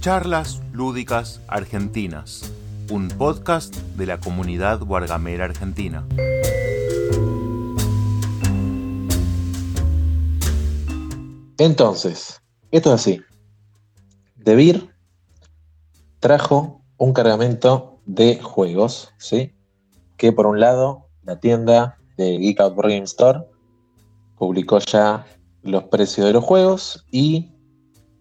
Charlas Lúdicas Argentinas, un podcast de la comunidad Guargamera Argentina. Entonces, esto es así. Debir trajo un cargamento de juegos, ¿sí? Que por un lado, la tienda de Geek Out Game Store publicó ya los precios de los juegos y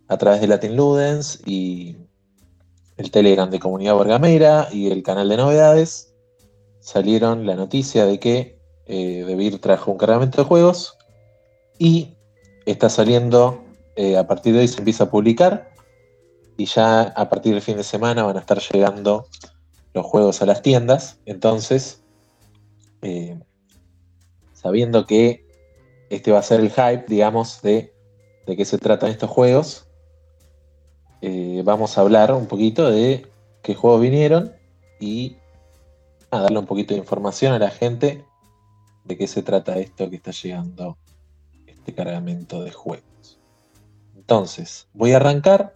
a través de Latin Ludens y el Telegram de Comunidad Borgamera y el canal de novedades salieron la noticia de que eh, Debir trajo un cargamento de juegos y está saliendo eh, a partir de hoy se empieza a publicar y ya a partir del fin de semana van a estar llegando los juegos a las tiendas. Entonces eh, sabiendo que este va a ser el hype digamos de, de qué se tratan estos juegos eh, vamos a hablar un poquito de qué juegos vinieron y a darle un poquito de información a la gente de qué se trata esto que está llegando, este cargamento de juegos. Entonces, voy a arrancar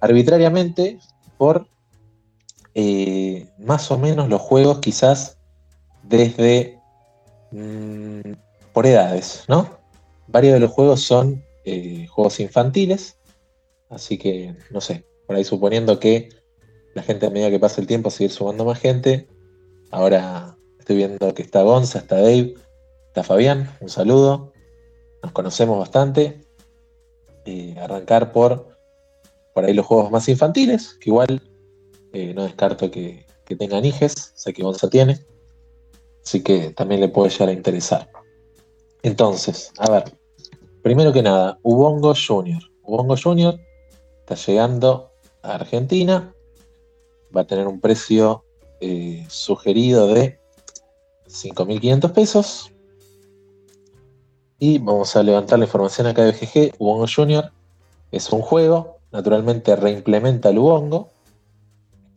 arbitrariamente por eh, más o menos los juegos quizás desde mm, por edades, ¿no? Varios de los juegos son eh, juegos infantiles, Así que, no sé, por ahí suponiendo que la gente a medida que pasa el tiempo seguir sumando más gente. Ahora estoy viendo que está Gonza, está Dave, está Fabián, un saludo. Nos conocemos bastante. Eh, arrancar por por ahí los juegos más infantiles, que igual eh, no descarto que, que tengan hijes, sé que Gonza tiene. Así que también le puede llegar a interesar. Entonces, a ver, primero que nada, Ubongo Junior. Ubongo Junior está llegando a Argentina. Va a tener un precio eh, sugerido de 5.500 pesos. Y vamos a levantar la información acá de BGG. Ubongo Junior es un juego, naturalmente reimplementa el Ubongo.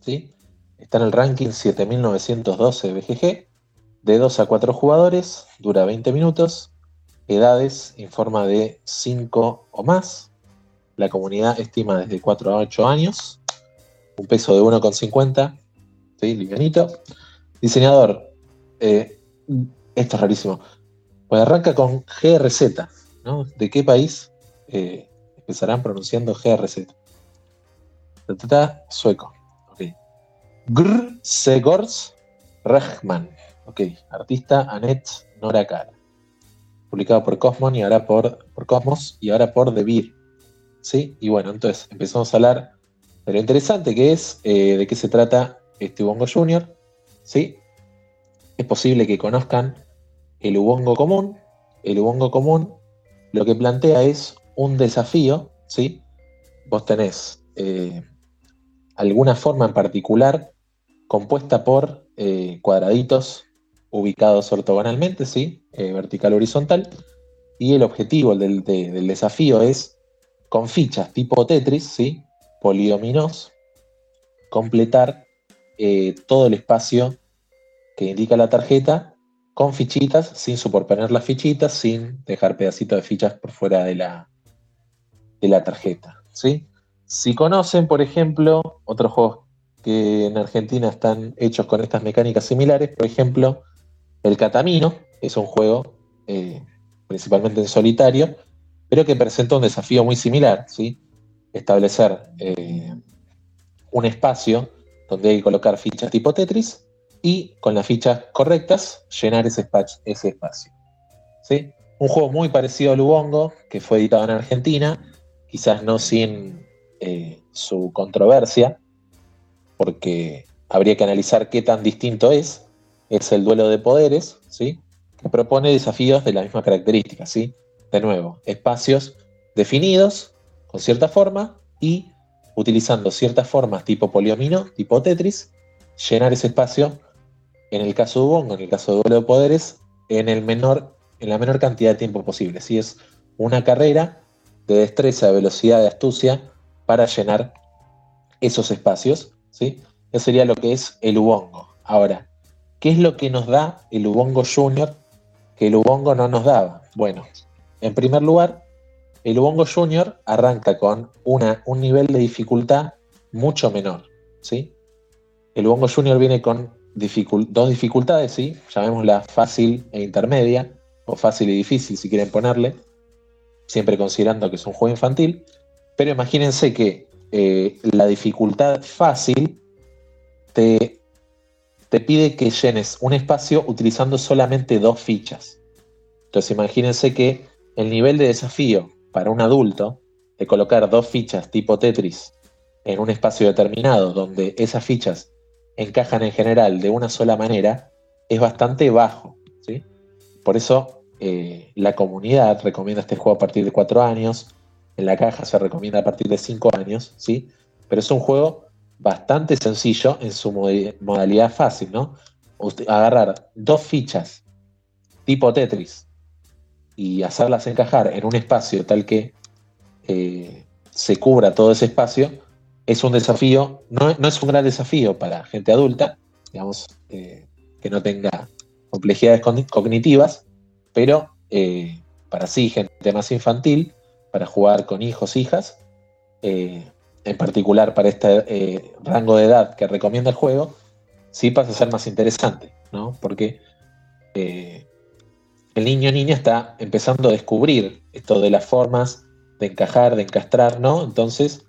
¿sí? Está en el ranking 7912 de BGG. De 2 a 4 jugadores, dura 20 minutos. Edades, informa de 5 o más. La comunidad estima desde 4 a 8 años. Un peso de 1,50. ¿Sí? Livianito. Diseñador. Eh, esto es rarísimo. Pues arranca con GRZ. ¿no? ¿De qué país eh, empezarán pronunciando GRZ? Sueco. Ok. Gr Segors Rechman. Ok. Artista Annette Norakara. Publicado por Cosmos y ahora por, por Cosmos y ahora por Beer. ¿Sí? Y bueno, entonces empezamos a hablar de lo interesante que es, eh, de qué se trata este Ubongo Junior, ¿sí? Es posible que conozcan el Ubongo común. El Ubongo común lo que plantea es un desafío, ¿sí? Vos tenés eh, alguna forma en particular compuesta por eh, cuadraditos ubicados ortogonalmente, ¿sí? vertical horizontal. Y el objetivo del desafío es con fichas tipo Tetris, ¿sí? poliominos, completar eh, todo el espacio que indica la tarjeta con fichitas, sin superponer las fichitas, sin dejar pedacitos de fichas por fuera de la, de la tarjeta. ¿sí? Si conocen, por ejemplo, otros juegos que en Argentina están hechos con estas mecánicas similares, por ejemplo, el Catamino, es un juego eh, principalmente en solitario, pero que presenta un desafío muy similar, ¿sí? Establecer eh, un espacio donde hay que colocar fichas tipo Tetris y con las fichas correctas llenar ese, espacio. ¿sí? Un juego muy parecido al Ubongo, que fue editado en Argentina, quizás no sin eh, su controversia, porque habría que analizar qué tan distinto es. Es el duelo de poderes, ¿sí? que propone desafíos de la misma característica. ¿sí? De nuevo, espacios definidos con cierta forma y utilizando ciertas formas tipo poliomino, tipo Tetris, llenar ese espacio, en el caso de Ubongo, en el caso de duelo de poderes, en, el menor, en la menor cantidad de tiempo posible. Si es una carrera de destreza, de velocidad, de astucia para llenar esos espacios. ¿sí? Eso sería lo que es el Ubongo. Ahora, ¿qué es lo que nos da el Ubongo Junior que el Ubongo no nos daba? Bueno, en primer lugar, el Ubongo Junior arranca con una, un nivel de dificultad mucho menor. ¿sí? El Ubongo Junior viene con dos dificultades, ¿sí? llamémosla fácil e intermedia, o fácil y difícil si quieren ponerle, siempre considerando que es un juego infantil. Pero imagínense que eh, la dificultad fácil te, te pide que llenes un espacio utilizando solamente dos fichas. Entonces imagínense que el nivel de desafío para un adulto de colocar dos fichas tipo Tetris en un espacio determinado donde esas fichas encajan en general de una sola manera es bastante bajo. ¿sí? Por eso eh, la comunidad recomienda este juego a partir de cuatro años, en la caja se recomienda a partir de cinco años, ¿sí? pero es un juego bastante sencillo en su modalidad fácil, ¿no? agarrar dos fichas tipo Tetris y hacerlas encajar en un espacio tal que eh, se cubra todo ese espacio, es un desafío, no, es un gran desafío para gente adulta, digamos, eh, que no tenga complejidades cognitivas, pero eh, para sí, gente más infantil, para jugar con hijos, hijas, en particular para este rango de edad que recomienda el juego, sí pasa a ser más interesante, ¿no? Porque el niño niña está empezando a descubrir esto de las formas de encajar, de encastrar, ¿no? Entonces,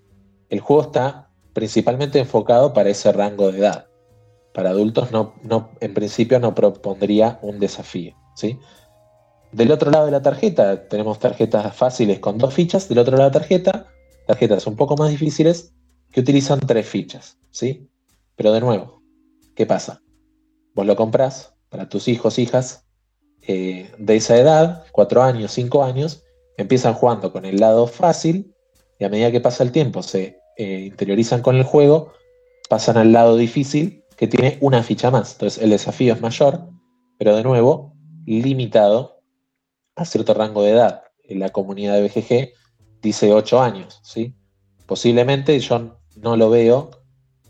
el juego está principalmente enfocado para ese rango de edad. Para adultos, no, no, en principio, no propondría un desafío, ¿sí? Del otro lado de la tarjeta, tenemos tarjetas fáciles con dos fichas. Del otro lado de la tarjeta, tarjetas un poco más difíciles que utilizan tres fichas, ¿sí? Pero de nuevo, ¿qué pasa? Vos lo comprás para tus hijos, hijas, eh, de esa edad, 4 años, 5 años, empiezan jugando con el lado fácil y a medida que pasa el tiempo se eh, interiorizan con el juego, pasan al lado difícil que tiene una ficha más. Entonces el desafío es mayor, pero de nuevo limitado a cierto rango de edad. En la comunidad de BGG dice 8 años. ¿sí? Posiblemente yo no lo veo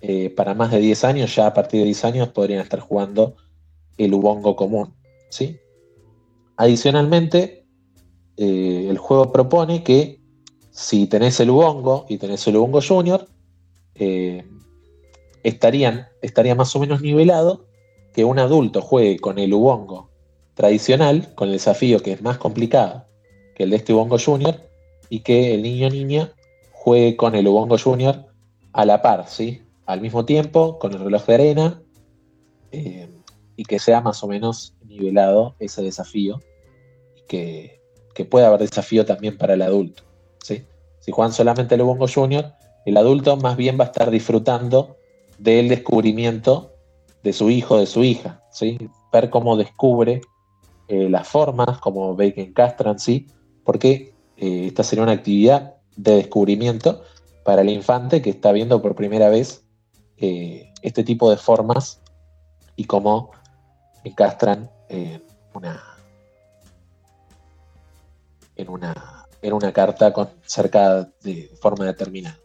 eh, para más de 10 años, ya a partir de 10 años podrían estar jugando el Ubongo común. ¿sí? Adicionalmente, eh, el juego propone que si tenés el Ubongo y tenés el Ubongo Junior, eh, estarían, estaría más o menos nivelado que un adulto juegue con el Ubongo tradicional, con el desafío que es más complicado que el de este Ubongo Junior, y que el niño niña juegue con el Ubongo Junior a la par, ¿sí? al mismo tiempo, con el reloj de arena, eh, y que sea más o menos nivelado ese desafío y que, pueda haber desafío también para el adulto. ¿sí? Si juegan solamente el Ubongo Junior, el adulto más bien va a estar disfrutando del descubrimiento de su hijo, de su hija, ¿sí? ver cómo descubre eh, las formas, cómo ve que encastran, ¿sí? porque eh, esta sería una actividad de descubrimiento para el infante que está viendo por primera vez eh, este tipo de formas y cómo encastran en una, en una, en una carta con cerca de forma determinada.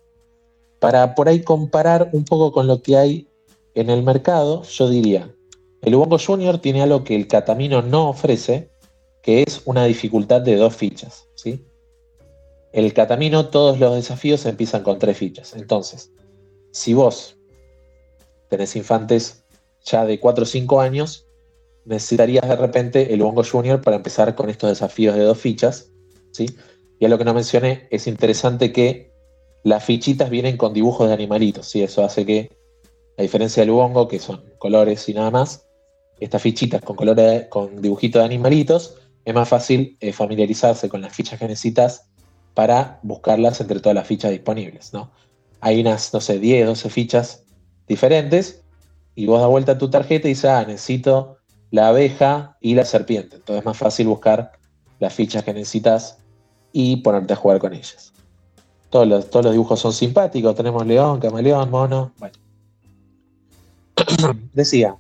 Para por ahí comparar un poco con lo que hay en el mercado, yo diría, el Ubongo Junior tiene algo que el Catamino no ofrece, que es una dificultad de dos fichas. ¿sí? El Catamino, todos los desafíos empiezan con tres fichas. Entonces, si vos tenés infantes ya de 4 o 5 años, necesitarías de repente el Ubongo Junior para empezar con estos desafíos de dos fichas. ¿sí? Y a lo que no mencioné, es interesante que las fichitas vienen con dibujos de animalitos. ¿sí? Eso hace que, a diferencia del Ubongo, que son colores y nada más, estas fichitas con, colores, con dibujitos de animalitos, es más fácil eh, familiarizarse con las fichas que necesitas para buscarlas entre todas las fichas disponibles. ¿no? Hay unas, no sé, 10, 12 fichas diferentes y vos das vuelta a tu tarjeta y dices, ah, necesito la abeja y la serpiente. Entonces es más fácil buscar las fichas que necesitas y ponerte a jugar con ellas. Todos los, todos los dibujos son simpáticos. Tenemos león, camaleón, mono. Bueno. Decía,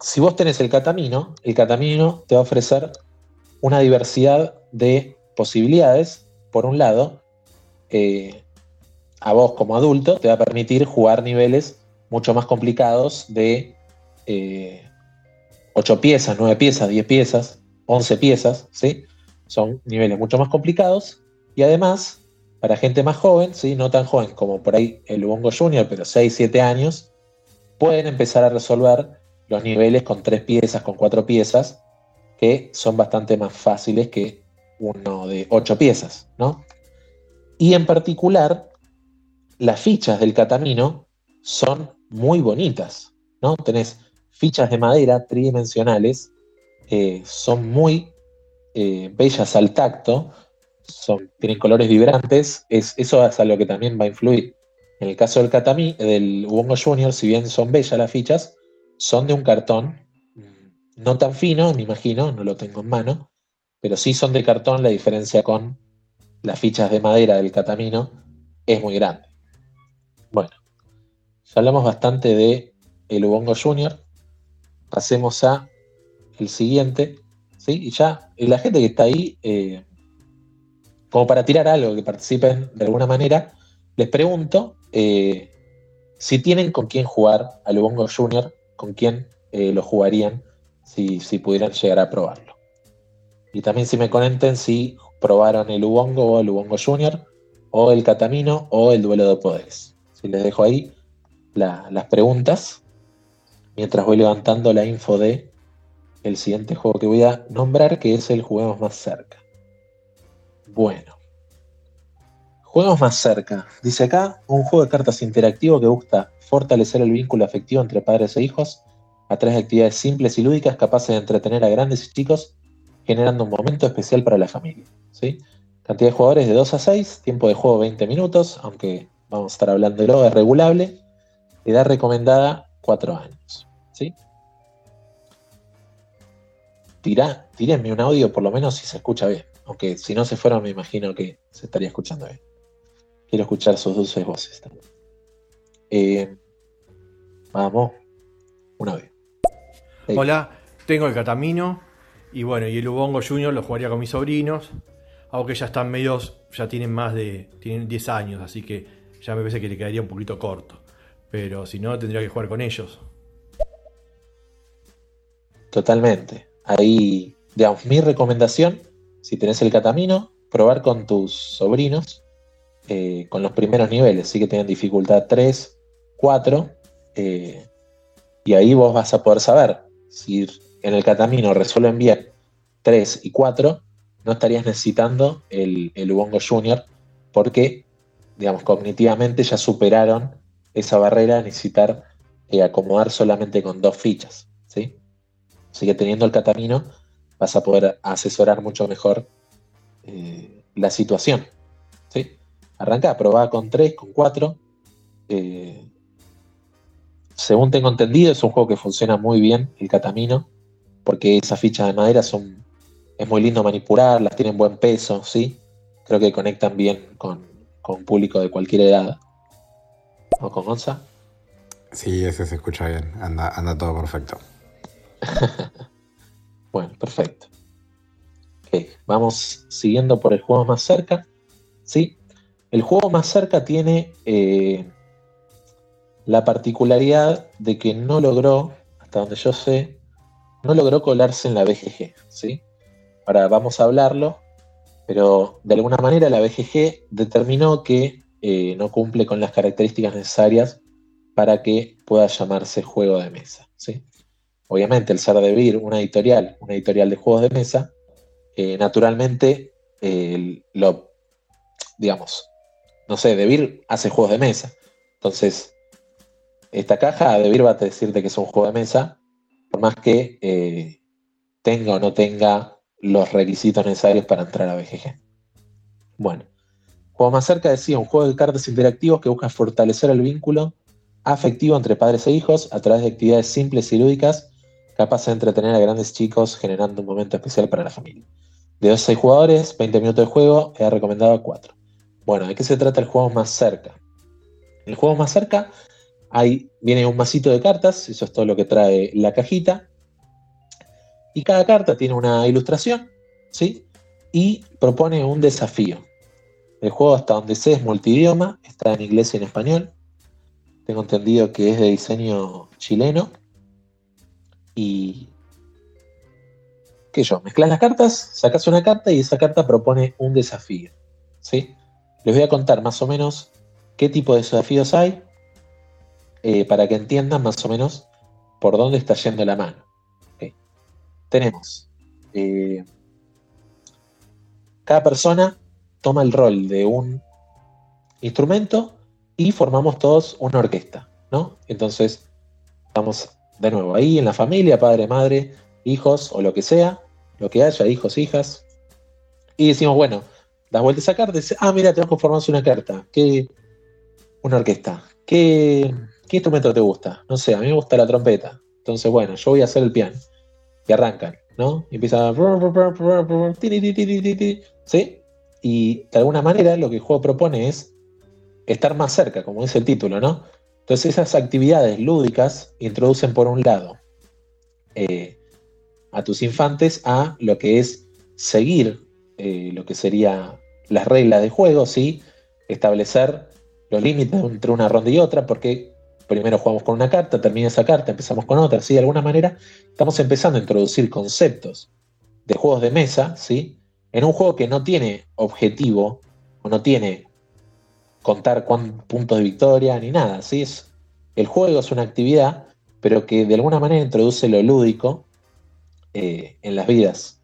si vos tenés el catamino, el catamino te va a ofrecer una diversidad de posibilidades. Por un lado, eh, a vos como adulto te va a permitir jugar niveles mucho más complicados de eh, 8 piezas, 9 piezas, 10 piezas, 11 piezas, ¿sí? Son niveles mucho más complicados y además Para gente más joven, ¿sí? no tan joven como por ahí el Ubongo Junior, pero 6, 7 años, pueden empezar a resolver los niveles con tres piezas, con cuatro piezas, que son bastante más fáciles que uno de ocho piezas, ¿no? Y en particular, las fichas del catamino son muy bonitas, ¿no? Tenés fichas de madera tridimensionales, eh, son muy eh, bellas al tacto, son, tienen colores vibrantes, es, eso es algo que también va a influir. En el caso del Katami, del Ubongo Junior, si bien son bellas las fichas, son de un cartón mm, no tan fino, me imagino, no lo tengo en mano, pero sí son de cartón, la diferencia con las fichas de madera del Catamino es muy grande. Bueno, ya hablamos bastante de el Ubongo Junior, pasemos a el siguiente, ¿sí? Y ya, la gente que está ahí, eh, como para tirar algo, que participen de alguna manera, les pregunto eh, si tienen con quién jugar al Ubongo Junior, con quién eh, lo jugarían si, pudieran llegar a probarlo. Y también si me conecten si probaron el Ubongo o el Ubongo Junior, o el Catamino o el Duelo de Poderes. Si les dejo ahí las preguntas, mientras voy levantando la info de el siguiente juego que voy a nombrar, que es el Juguemos Más Cerca. Bueno. Juegos más cerca. Dice acá, un juego de cartas interactivo que busca fortalecer el vínculo afectivo entre padres e hijos a través de actividades simples y lúdicas capaces de entretener a grandes y chicos, generando un momento especial para la familia. ¿sí? Cantidad de jugadores de 2 a 6, tiempo de juego 20 minutos, aunque vamos a estar hablando de lo es regulable. Edad recomendada 4 años. ¿Sí? Tira, tírenme un audio por lo menos si se escucha bien. Aunque si no se fueron, me imagino que se estaría escuchando bien. Quiero escuchar sus dulces voces también. Eh, vamos, una vez. Hola, tengo el Catamino y bueno, y el Ubongo Junior lo jugaría con mis sobrinos, aunque ya están medios, ya tienen más de, tienen 10 años, así que ya me parece que le quedaría un poquito corto. Pero si no, tendría que jugar con ellos. Totalmente. Ahí, digamos, mi recomendación si tenés el catamino, probar con tus sobrinos eh, con los primeros niveles, sí que tienen dificultad 3, 4, eh, y ahí vos vas a poder saber si en el catamino resuelven bien 3 y 4, no estarías necesitando el, el Ubongo Junior, porque, digamos, cognitivamente ya superaron esa barrera de necesitar eh, acomodar solamente con dos fichas. Así que teniendo el catamino, vas a poder asesorar mucho mejor eh, la situación. ¿sí? Arranca, probá con 3, con 4. Eh, según tengo entendido, es un juego que funciona muy bien, el Catamino, porque esas fichas de madera son. Es muy lindo manipularlas, tienen buen peso, ¿sí? Creo que conectan bien con, con público de cualquier edad. ¿O con Gonza? Sí, ese se escucha bien, anda, anda todo perfecto. Bueno, perfecto. vamos siguiendo por el juego más cerca. ¿sí? El juego más cerca tiene eh, la particularidad de que no logró, hasta donde yo sé, no logró colarse en la BGG. ¿sí? Ahora vamos a hablarlo, pero de alguna manera la BGG determinó que eh, no cumple con las características necesarias para que pueda llamarse juego de mesa. ¿sí? Obviamente el ser de Vir, una editorial, una editorial de juegos de mesa, eh, naturalmente lo, digamos, no sé, De hace juegos de mesa. Entonces, esta caja de Vir va a decirte que es un juego de mesa, por más que eh, tenga o no tenga los requisitos necesarios para entrar a BGG. Bueno, juego más cerca decía un juego de cartas interactivos que busca fortalecer el vínculo afectivo entre padres e hijos a través de actividades simples y lúdicas capaz de entretener a grandes chicos generando un momento especial para la familia. De 2 a 6 jugadores, 20 minutos de juego, he recomendado 4. Bueno, ¿de qué se trata el juego más cerca? El juego más cerca, ahí viene un masito de cartas, eso es todo lo que trae la cajita. Y cada carta tiene una ilustración, ¿sí? Y propone un desafío. El juego hasta donde sé es multidioma, está en inglés y en español. Tengo entendido que es de diseño chileno y que yo, mezclas las cartas, sacas una carta y esa carta propone un desafío. ¿sí? les voy a contar más o menos qué tipo de desafíos hay eh, para que entiendan más o menos por dónde está yendo la mano. Tenemos eh, cada persona toma el rol de un instrumento y formamos todos una orquesta, ¿no? Entonces, estamos de nuevo ahí en la familia, padre, madre, hijos o lo que sea, lo que haya, hijos, hijas, y decimos, bueno, das vueltas a carta dices, ah, mira, tenemos que formarse una carta, ¿qué? Una orquesta. ¿Qué, ¿Qué instrumento te gusta? No sé, a mí me gusta la trompeta. Entonces, bueno, yo voy a hacer el piano. Y arrancan, ¿no? Y empiezan a... ¿Sí? Y de alguna manera lo que el juego propone es estar más cerca, como dice el título, ¿no? Entonces esas actividades lúdicas introducen por un lado eh, a tus infantes a lo que es seguir eh, lo que sería las reglas de juego, ¿sí? establecer los límites entre una ronda y otra, porque primero jugamos con una carta, termina esa carta, empezamos con otra, ¿sí? de alguna manera estamos empezando a introducir conceptos de juegos de mesa, ¿sí? en un juego que no tiene objetivo o no tiene contar cuántos puntos de victoria ni nada. ¿sí? Es, el juego es una actividad, pero que de alguna manera introduce lo lúdico eh, en las vidas.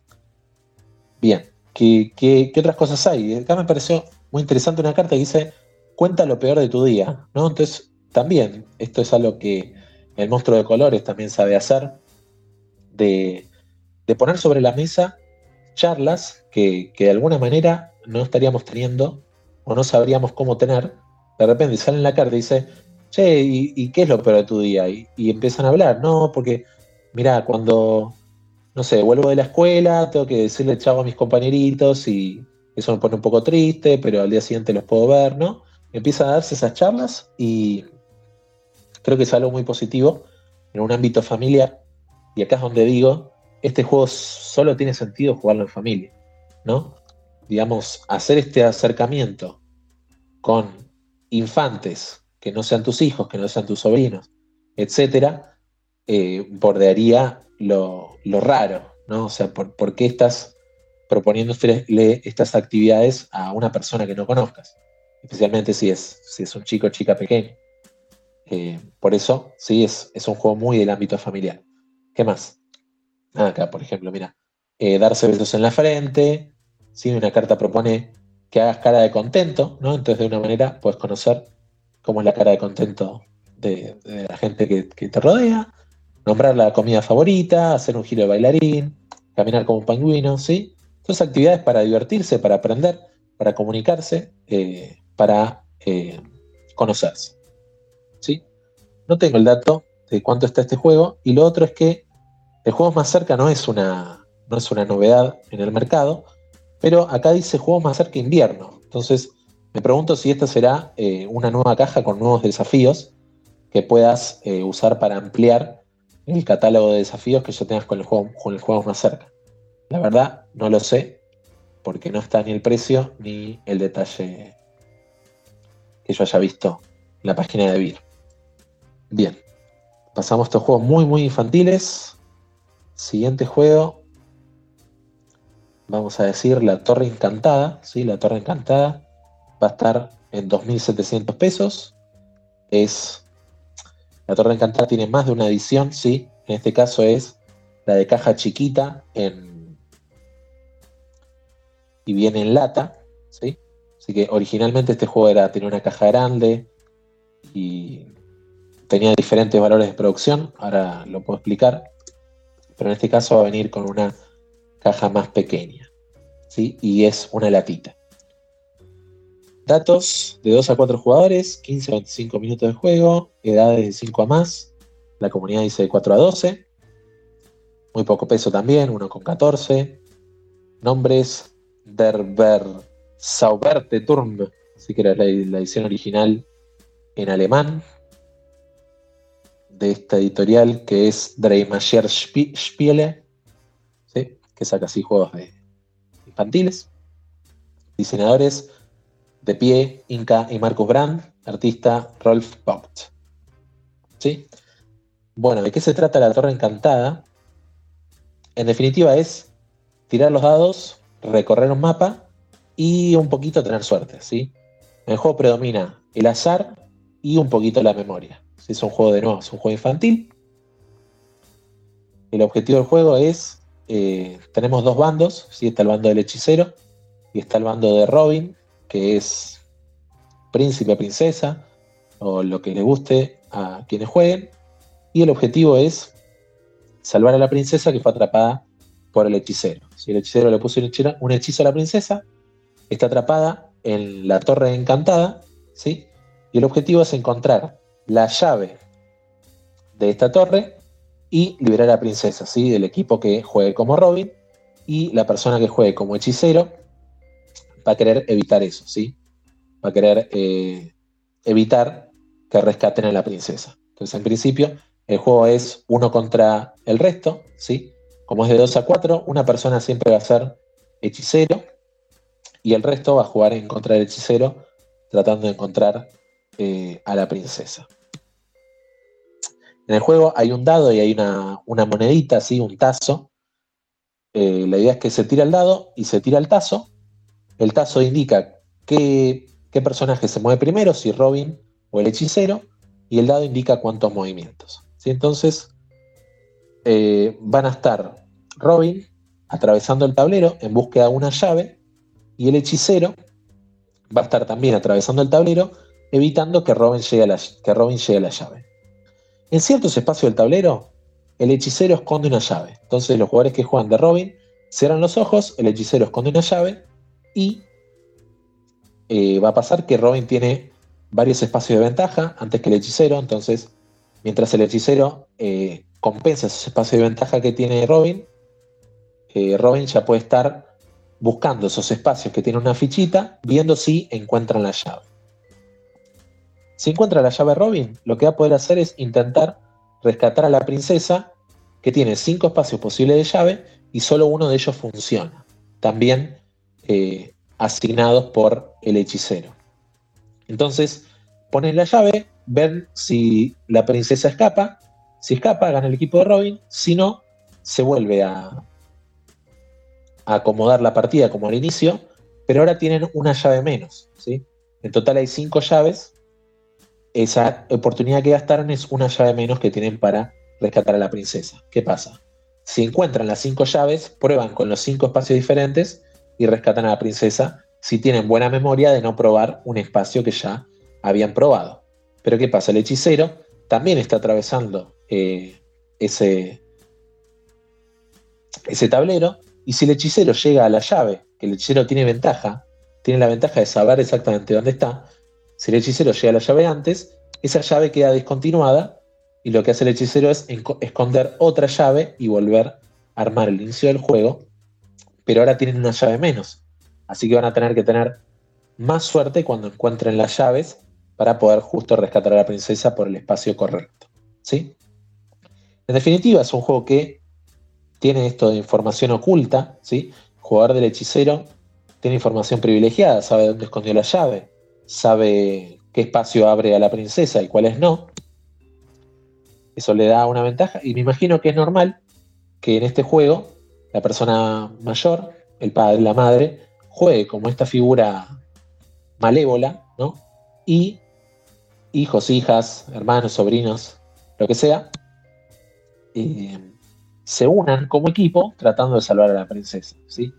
Bien, ¿qué, ¿qué, otras cosas hay? Acá me pareció muy interesante una carta que dice, cuenta lo peor de tu día, ¿no? Entonces, también, esto es algo que el monstruo de colores también sabe hacer, de, de poner sobre la mesa charlas que, de alguna manera no estaríamos teniendo o no sabríamos cómo tener. De repente sale en la carta y dice, che, ¿y, qué es lo peor de tu día? Y, empiezan a hablar, no, porque, mira, cuando, no sé, vuelvo de la escuela, tengo que decirle chavo a mis compañeritos y eso me pone un poco triste, pero al día siguiente los puedo ver, ¿no? Empiezan a darse esas charlas y creo que es algo muy positivo en un ámbito familiar. Y acá es donde digo, este juego solo tiene sentido jugarlo en familia, ¿no? Digamos, hacer este acercamiento con infantes que no sean tus hijos, que no sean tus sobrinos, etcétera, eh, bordearía lo, raro, ¿no? O sea, ¿por, qué estás proponiendo estas actividades a una persona que no conozcas? Especialmente si es, si es un chico o chica pequeño. Eh, por eso, sí, es, es un juego muy del ámbito familiar. ¿Qué más? Acá, por ejemplo, mira, eh, darse besos en la frente, si una carta propone que hagas cara de contento, ¿no? Entonces de una manera puedes conocer cómo es la cara de contento de, la gente que, te rodea, nombrar la comida favorita, hacer un giro de bailarín, caminar como un pingüino, ¿sí? Entonces actividades para divertirse, para aprender, para comunicarse, eh, para eh, conocerse, ¿sí? No tengo el dato de cuánto está este juego y lo otro es que el juego más cerca no es una, no es una novedad en el mercado, pero acá dice juegos más cerca invierno. Entonces, me pregunto si esta será eh, una nueva caja con nuevos desafíos que puedas eh, usar para ampliar el catálogo de desafíos que ya tengas con el juego, más cerca. La verdad, no lo sé, porque no está ni el precio ni el detalle que yo haya visto en la página de Vir. Bien, pasamos a estos juegos muy, muy infantiles. Siguiente juego. Vamos a decir la Torre Encantada. ¿sí? La Torre Encantada va a estar en 2.700 pesos. Es. La Torre Encantada tiene más de una edición, sí. En este caso es la de caja chiquita y viene en lata, ¿sí? Así que originalmente este juego era, tenía una caja grande y tenía diferentes valores de producción. Ahora lo puedo explicar pero en este caso va a venir con una caja más pequeña, ¿sí? Y es una latita. Datos de 2 a 4 jugadores, 15 a 25 minutos de juego, edades de 5 a más, la comunidad dice de 4 a 12, muy poco peso también, 1 con 14, nombres Derber Sauberte Turm, así que era la edición original en alemán, de esta editorial que es Dreimacher Spiele, que saca así juegos de infantiles. Diseñadores de pie, Inca y Marcus Brand, artista Rolf Vogt. ¿Sí? Bueno, ¿de qué se trata la Torre Encantada? En definitiva es tirar los dados, recorrer un mapa y un poquito tener suerte, ¿sí? En el juego predomina el azar y un poquito la memoria. Es un juego de nuevo, es un juego infantil. El objetivo del juego es, eh, tenemos dos bandos, ¿sí? está el bando del hechicero y está el bando de Robin, que es príncipe, princesa, o lo que le guste a quienes jueguen. Y el objetivo es salvar a la princesa que fue atrapada por el hechicero. Si el hechicero le puso un hechizo a la princesa, está atrapada en la torre encantada, ¿sí? Y el objetivo es encontrar la llave de esta torre y liberar a la princesa, ¿sí? Del equipo que juegue como Robin y la persona que juegue como hechicero va a querer evitar eso, ¿sí? Va a querer eh, evitar que rescaten a la princesa. Entonces, en principio, el juego es uno contra el resto, ¿sí? Como es de 2 a 4, una persona siempre va a ser hechicero y el resto va a jugar en contra del hechicero tratando de encontrar eh, a la princesa. En el juego hay un dado y hay una, monedita, así, un tazo. Eh, la idea es que se tira el dado y se tira el tazo. El tazo indica qué, personaje se mueve primero, si Robin o el hechicero, y el dado indica cuántos movimientos. Entonces, eh, van a estar Robin atravesando el tablero en búsqueda de una llave, y el hechicero va a estar también atravesando el tablero, evitando que Robin llegue a la, que Robin llegue a la llave. En ciertos espacios del tablero, el hechicero esconde una llave. Entonces los jugadores que juegan de Robin cierran los ojos, el hechicero esconde una llave y eh, va a pasar que Robin tiene varios espacios de ventaja antes que el hechicero. Entonces, mientras el hechicero eh, compensa esos espacios de ventaja que tiene Robin, eh, Robin ya puede estar buscando esos espacios que tiene una fichita, viendo si encuentran la llave. Si encuentra la llave Robin, lo que va a poder hacer es intentar rescatar a la princesa, que tiene cinco espacios posibles de llave y solo uno de ellos funciona. También eh, asignados por el hechicero. Entonces, ponen la llave, ven si la princesa escapa. Si escapa, gana el equipo de Robin. Si no, se vuelve a, a acomodar la partida como al inicio, pero ahora tienen una llave menos. ¿sí? En total hay cinco llaves esa oportunidad que gastaron es una llave menos que tienen para rescatar a la princesa. ¿Qué pasa? Si encuentran las cinco llaves, prueban con los cinco espacios diferentes y rescatan a la princesa si tienen buena memoria de no probar un espacio que ya habían probado. Pero ¿qué pasa? El hechicero también está atravesando eh, ese, ese tablero y si el hechicero llega a la llave, que el hechicero tiene ventaja, tiene la ventaja de saber exactamente dónde está, si el hechicero llega a la llave antes, esa llave queda discontinuada y lo que hace el hechicero es esconder otra llave y volver a armar el inicio del juego, pero ahora tienen una llave menos. Así que van a tener que tener más suerte cuando encuentren las llaves para poder justo rescatar a la princesa por el espacio correcto. ¿sí? En definitiva, es un juego que tiene esto de información oculta. ¿sí? El jugador del hechicero tiene información privilegiada, sabe dónde escondió la llave, sabe qué espacio abre a la princesa y cuáles no. Eso le da una ventaja y me imagino que es normal que en este juego la persona mayor, el padre, la madre, juegue como esta figura malévola, ¿no? Y hijos, hijas, hermanos, sobrinos, lo que sea, eh, se unan como equipo tratando de salvar a la princesa, ¿sí?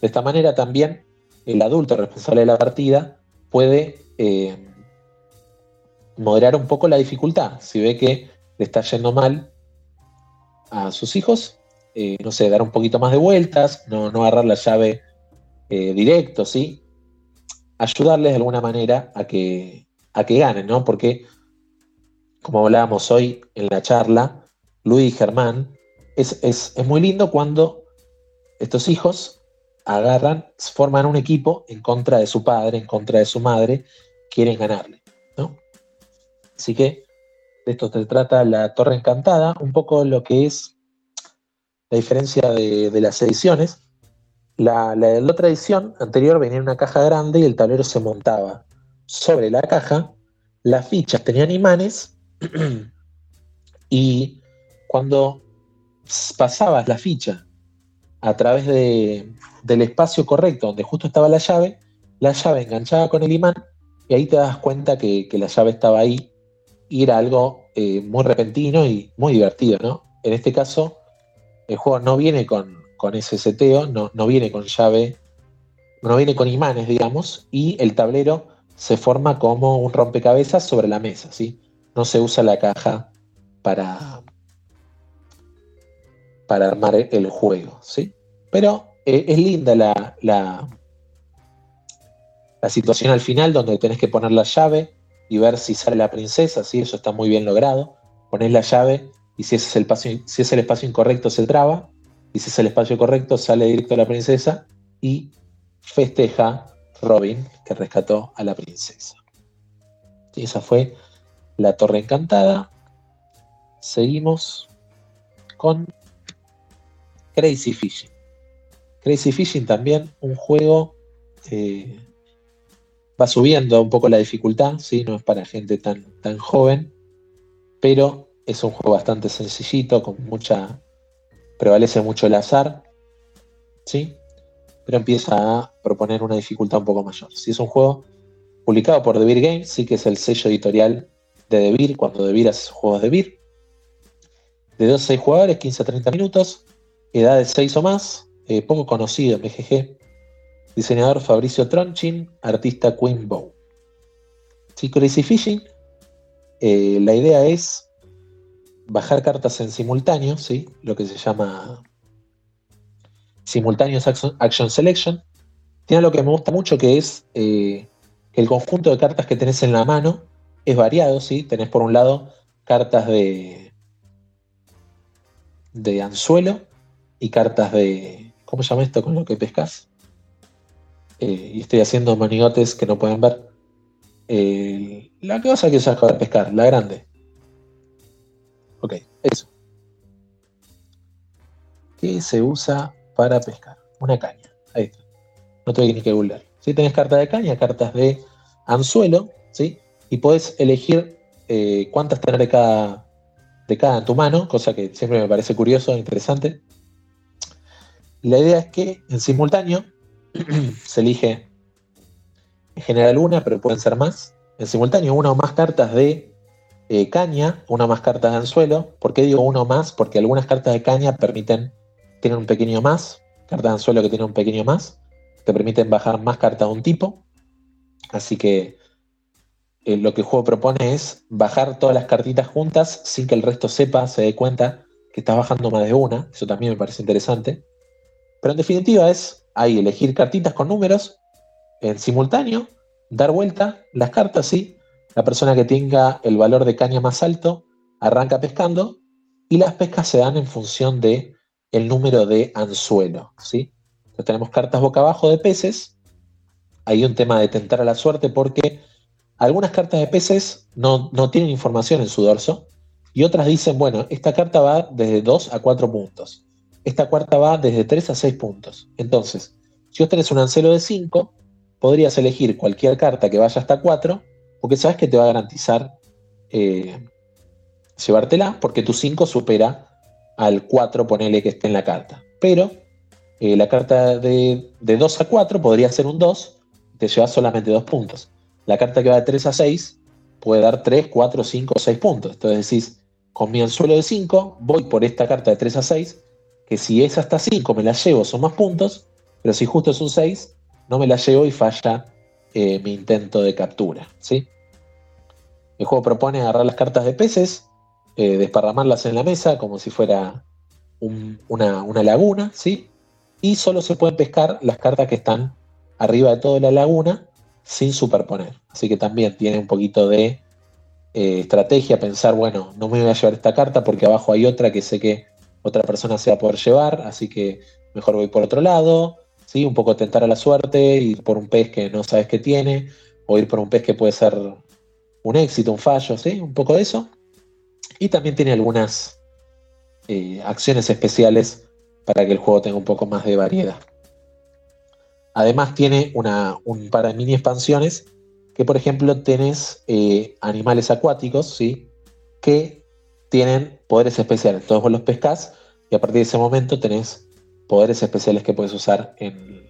De esta manera también el adulto responsable de la partida puede eh, moderar un poco la dificultad. Si ve que le está yendo mal a sus hijos, eh, no sé, dar un poquito más de vueltas, no, agarrar la llave eh, directo, ¿sí? Ayudarles de alguna manera a que, a que ganen, ¿no? Porque, como hablábamos hoy en la charla, Luis y Germán, es, es muy lindo cuando estos hijos agarran, forman un equipo en contra de su padre, en contra de su madre, quieren ganarle. ¿no? Así que de esto se trata la Torre Encantada, un poco lo que es la diferencia de, las ediciones. La, la, la, otra edición anterior venía en una caja grande y el tablero se montaba sobre la caja, las fichas tenían imanes y cuando pasabas la ficha a través de, del espacio correcto donde justo estaba la llave, la llave enganchaba con el imán y ahí te das cuenta que, la llave estaba ahí y era algo eh, muy repentino y muy divertido, ¿no? En este caso, el juego no viene con, ese seteo, no, no viene con llave, no viene con imanes, digamos, y el tablero se forma como un rompecabezas sobre la mesa, ¿sí? No se usa la caja para, para armar el juego, ¿sí? Pero eh, es linda la, la, situación al final donde tenés que poner la llave y ver si sale la princesa, ¿sí? Eso está muy bien logrado. Ponés la llave y si es el espacio, si es el espacio incorrecto se traba, y si es el espacio correcto sale directo la princesa y festeja Robin que rescató a la princesa. Y esa fue la Torre Encantada. Seguimos con Crazy Fishing. Crazy Fishing también, un juego eh, va subiendo un poco la dificultad, ¿sí? no es para gente tan, tan joven, pero es un juego bastante sencillito, con mucha. prevalece mucho el azar, ¿sí? pero empieza a proponer una dificultad un poco mayor. Si es un juego publicado por The Games, sí que es el sello editorial de The cuando The hace juegos de Beer. De 2 a 6 jugadores, 15 a 30 minutos, edad de 6 o más, eh, poco conocido en BGG. Diseñador Fabricio Tronchin, artista Queen Bow. Sí, Crazy Fishing, eh, la idea es bajar cartas en simultáneo, ¿sí? lo que se llama Simultaneous Action, Selection. Tiene algo que me gusta mucho que es eh, que el conjunto de cartas que tenés en la mano es variado, ¿sí? Tenés por un lado cartas de anzuelo y cartas de. ¿Cómo se llama esto con lo que pescas? Eh, y estoy haciendo manigotes que no pueden ver. Eh, la cosa que usas para pescar, la grande. Ok, eso. ¿Qué se usa para pescar. Una caña. Ahí está. No tengo ni que googlear. Si tenés cartas de caña, cartas de anzuelo, ¿sí? Y podés elegir eh, cuántas tener de cada, de cada en tu mano, cosa que siempre me parece curioso e interesante. La idea es que en simultáneo se elige en general una, pero pueden ser más. En simultáneo, una o más cartas de eh, caña, una o más cartas de anzuelo. ¿Por qué digo una o más? Porque algunas cartas de caña permiten tienen un pequeño más, cartas de anzuelo que tienen un pequeño más, te permiten bajar más cartas de un tipo. Así que eh, lo que el juego propone es bajar todas las cartitas juntas sin que el resto sepa, se dé cuenta que estás bajando más de una. Eso también me parece interesante. Pero en definitiva es ahí elegir cartitas con números en simultáneo, dar vuelta las cartas, sí. La persona que tenga el valor de caña más alto arranca pescando y las pescas se dan en función de el número de anzuelo. ¿sí? Entonces tenemos cartas boca abajo de peces. Hay un tema de tentar a la suerte porque algunas cartas de peces no, tienen información en su dorso y otras dicen, bueno, esta carta va desde 2 a 4 puntos. Esta cuarta va desde 3 a 6 puntos. Entonces, si vos tenés un anzuelo de 5, podrías elegir cualquier carta que vaya hasta 4 porque sabes que te va a garantizar eh, llevártela porque tu 5 supera al 4, ponele que esté en la carta. Pero eh, la carta de, 2 a 4 podría ser un 2, te lleva solamente 2 puntos. La carta que va de 3 a 6 puede dar 3, 4, 5 o 6 puntos. Entonces decís, con mi anzuelo de 5, voy por esta carta de 3 a 6, que si es hasta 5 me la llevo, son más puntos, pero si justo es un 6, no me la llevo y falla eh, mi intento de captura. ¿sí? El juego propone agarrar las cartas de peces, eh, desparramarlas en la mesa como si fuera una, laguna, ¿sí? Y solo se pueden pescar las cartas que están arriba de toda la laguna sin superponer. Así que también tiene un poquito de eh, estrategia, pensar, bueno, no me voy a llevar esta carta porque abajo hay otra que sé que otra persona se va a poder llevar, así que mejor voy por otro lado, ¿sí? Un poco tentar a la suerte, ir por un pez que no sabes que tiene, o ir por un pez que puede ser un éxito, un fallo, ¿sí? Un poco de eso. Y también tiene algunas eh, acciones especiales para que el juego tenga un poco más de variedad. Además tiene un par de mini expansiones que por ejemplo tenés eh, animales acuáticos, ¿sí? Que tienen poderes especiales. Todos vos los pescás y a partir de ese momento tenés poderes especiales que puedes usar en,